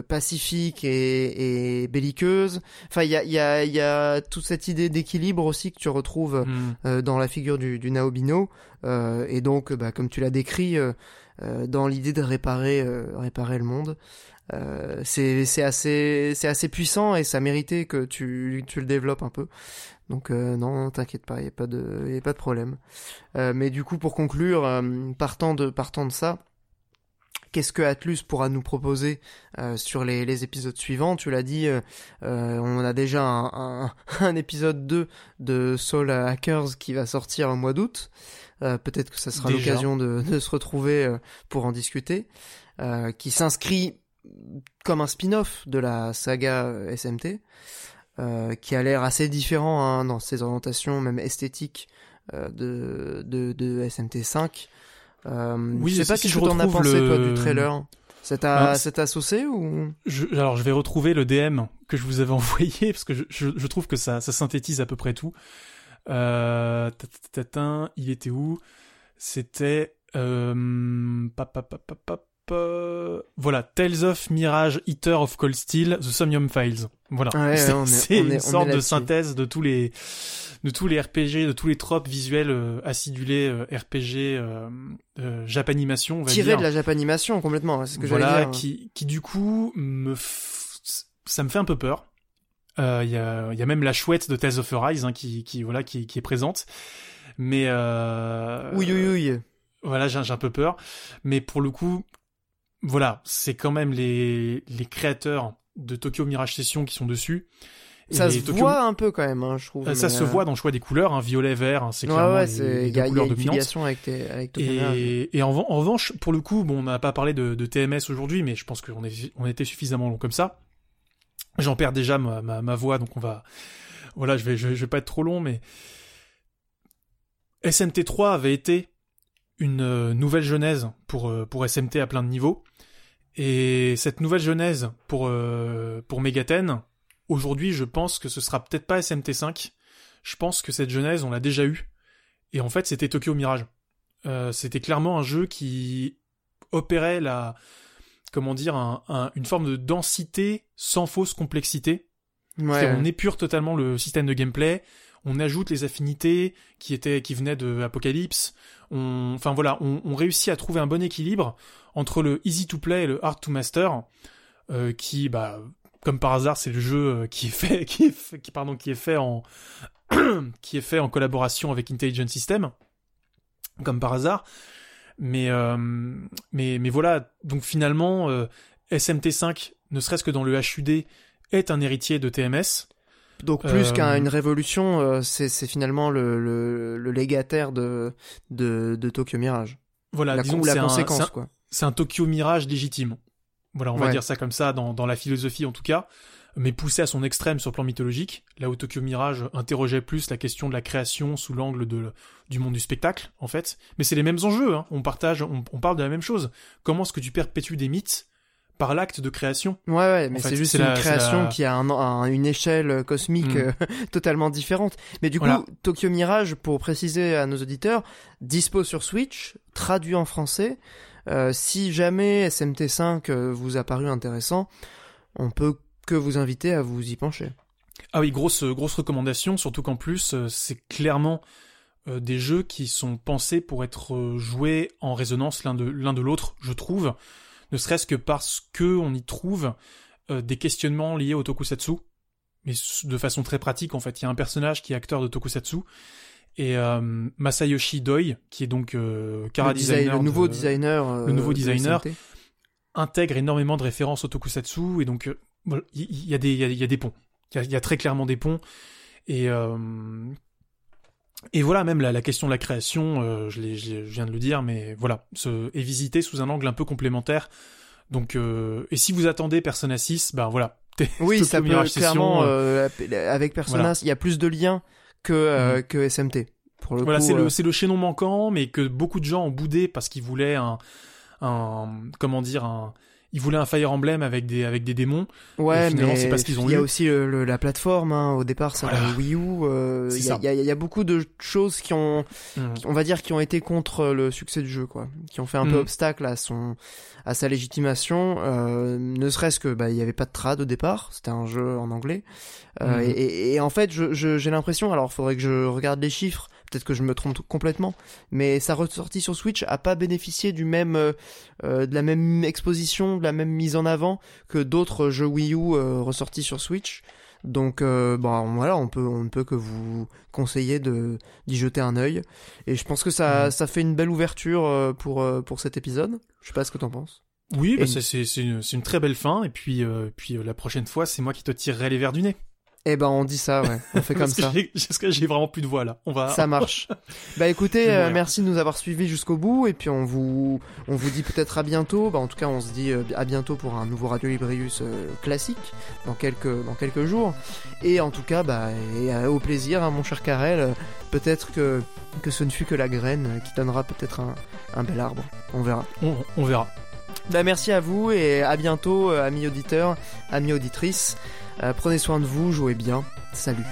pacifique et, et belliqueuse. Enfin, il y a, il y, a, il y a toute cette idée d'équilibre aussi que tu retrouves Mm. euh, dans la figure du, du Naobino. Et donc, bah, comme tu l'as décrit, dans l'idée de réparer, euh, réparer le monde. Euh, c'est assez c'est assez puissant et ça méritait que tu tu le développes un peu donc euh, non t'inquiète pas y a pas de y a pas de problème euh, mais du coup pour conclure euh, partant de partant de ça Qu'est-ce que Atlus pourra nous proposer euh, sur les, les épisodes suivants? Tu l'as dit, euh, euh, on a déjà un, un, [laughs] un épisode 2 de Soul Hackers qui va sortir au mois d'août. Euh, Peut-être que ça sera l'occasion de, de se retrouver euh, pour en discuter. Euh, qui s'inscrit comme un spin-off de la saga SMT, euh, qui a l'air assez différent hein, dans ses orientations, même esthétiques, de, de, de SMT5. Euh, Oui, je sais pas si je tu t'en as pensé, toi, du trailer. C'est- ça t'a saucé ou? Je, alors, je vais retrouver le DM que je vous avais [laughs] envoyé parce que je, je, je trouve que ça, ça synthétise à peu près tout. Euh, il était où? C'était euh, voilà Tales of Mirage, Eater of Cold Steel, The Somnium Files. Voilà, Ouais, c'est une sorte de synthèse de tous les de tous les RPG, de tous les tropes visuels euh, acidulés euh, RPG euh, Japanimation, on va tiré dire de la Japanimation complètement C'est ce que voilà, j'allais dire. qui, qui du coup me, f- ça me fait un peu peur. Euh, Il y, a, y a même la chouette de Tales of Arise hein, qui, qui voilà qui, qui est présente, mais euh, Oui, oui, oui. voilà j'ai un peu peur. Mais pour le coup, voilà, c'est quand même les les créateurs de Tokyo Mirage Session qui sont dessus. Et Ça se Tokyo- voit un peu quand même, hein, je trouve. euh, ça mais, se euh, voit dans le choix des couleurs, hein, violet, vert, hein, c'est Ouais, clairement ouais, les- les, y deux a, il y a couleurs dominantes. avec tes avec Tokyo Mirage. Et, et en, en revanche, pour le coup, bon, on n'a pas parlé de, de TMS aujourd'hui, mais je pense qu'on on était suffisamment long comme ça. J'en perds déjà ma, voix, donc on va, voilà, je vais, vais- pas être trop long, mais SMT3 avait été une euh, nouvelle genèse pour euh, pour SMT à plein de niveaux, et cette nouvelle genèse pour euh, pour Megaten, aujourd'hui, je pense que ce sera peut-être pas SMT5. Je pense que cette genèse, on l'a déjà eue, et en fait, c'était Tokyo Mirage. C'était clairement un jeu qui opérait la comment dire un- un- une forme de densité sans fausse complexité Ouais. On épure totalement le système de gameplay on ajoute les affinités qui étaient qui venaient de Apocalypse. On, enfin voilà, on, on réussit à trouver un bon équilibre entre le easy to play et le hard to master, euh, qui bah comme par hasard c'est le jeu qui est fait [laughs] qui est fait, qui pardon qui est fait en [clears throat] qui est fait en collaboration avec Intelligent System, comme par hasard. Mais euh, mais mais voilà, donc finalement euh, SMT5, ne serait-ce que dans le HUD, est un héritier de TMS. Donc plus Euh, qu'une révolution, c'est c'est finalement le, le, le légataire de, de, de Tokyo Mirage. Voilà, la, disons que la c'est un- conséquence, un, quoi. c'est un Tokyo Mirage légitime. Voilà, on va dire ça comme ça dans, dans la philosophie en tout cas, mais poussé à son extrême sur le plan mythologique, là où Tokyo Mirage interrogeait plus la question de la création sous l'angle de du monde du spectacle en fait. Mais c'est les mêmes enjeux, hein. on partage, on, on parle de la même chose. Comment est-ce que tu perpétues des mythes par l'acte de création? Ouais, ouais, mais c'est juste une la- création la- qui a un, un- une échelle cosmique Mm. euh, [laughs] totalement différente. Mais du coup, Voilà. Tokyo Mirage, pour préciser à nos auditeurs, dispo sur Switch, traduit en français. Euh, si jamais SMT5 euh, vous a paru intéressant, on peut que vous inviter à vous y pencher. Ah oui, grosse grosse recommandation, surtout qu'en plus euh, c'est clairement euh, des jeux qui sont pensés pour être euh, joués en résonance l'un de l'un de l'autre, je trouve, ne serait-ce que parce que on y trouve des questionnements liés au tokusatsu, mais de façon très pratique en fait. Il y a un personnage qui est acteur de tokusatsu et euh, Masayoshi Doi, qui est donc euh, le, design- designer le nouveau de- designer. euh, le nouveau de designer. SMT. intègre énormément de références au tokusatsu et donc il y, a des il y a, il y a des ponts. Il y a, il y a très clairement des ponts et euh, et voilà même la, la question de la création, euh, je, viens de le dire, mais voilà, est visité sous un angle un peu complémentaire. Donc euh, et si vous attendez Persona 6, ben voilà. [laughs] Oui, ça peut clairement euh, avec Persona, voilà. il y a plus de liens que que SMT. Pour le Voilà, c'est le c'est le chaînon manquant, mais que beaucoup de gens ont boudé parce qu'ils voulaient un un comment dire un ils voulaient un Fire Emblem avec des avec des démons. Ouais, mais c'est pas ce qu'ils ont il y a eu. aussi le- le- la plateforme. Hein. Au départ, ça Voilà. Wii U. euh, Il y, y y a beaucoup de choses qui ont, Mhm. qui- on va dire, qui ont été contre le succès du jeu, quoi, qui ont fait un peu Mhm. obstacle à son, à sa légitimation. Euh, ne serait-ce que, bah, il y avait pas de trad au départ. C'était un jeu en anglais. Euh, Mhm. et, et- et en fait, je- je- j'ai l'impression, alors, faudrait que je regarde les chiffres. Peut-être que je me trompe complètement, mais sa ressortie sur Switch a pas bénéficié du même, euh, euh, de la même exposition, de la même mise en avant que d'autres jeux Wii U euh, ressortis sur Switch. Donc euh, bon voilà, on peut on ne peut que vous conseiller de d'y jeter un œil. Et je pense que ça ça fait une belle ouverture pour pour cet épisode. Je sais pas ce que t'en penses. Oui, bah c'est une, c'est une très belle fin et puis puis la prochaine fois c'est moi qui te tirerai les verres du nez. Eh ben on dit ça, ouais. On fait [laughs] comme ça. j'ai- Parce que j'ai vraiment plus de voix là. On va. Ça marche. [laughs] Bah écoutez, euh, merci de nous avoir suivis jusqu'au bout et puis on vous on vous dit peut-être à bientôt. Bah en tout cas, on se dit euh, à bientôt pour un nouveau Radio Librius euh, classique dans quelques dans quelques jours. Et en tout cas, bah et, euh, au plaisir, hein, mon cher Karel. Euh, Peut-être que que ce ne fut que la graine qui donnera peut-être un un bel arbre. On verra. On, on verra. Bah merci à vous et à bientôt, amis auditeurs, amis auditrices. Euh, prenez soin de vous, jouez bien. Salut.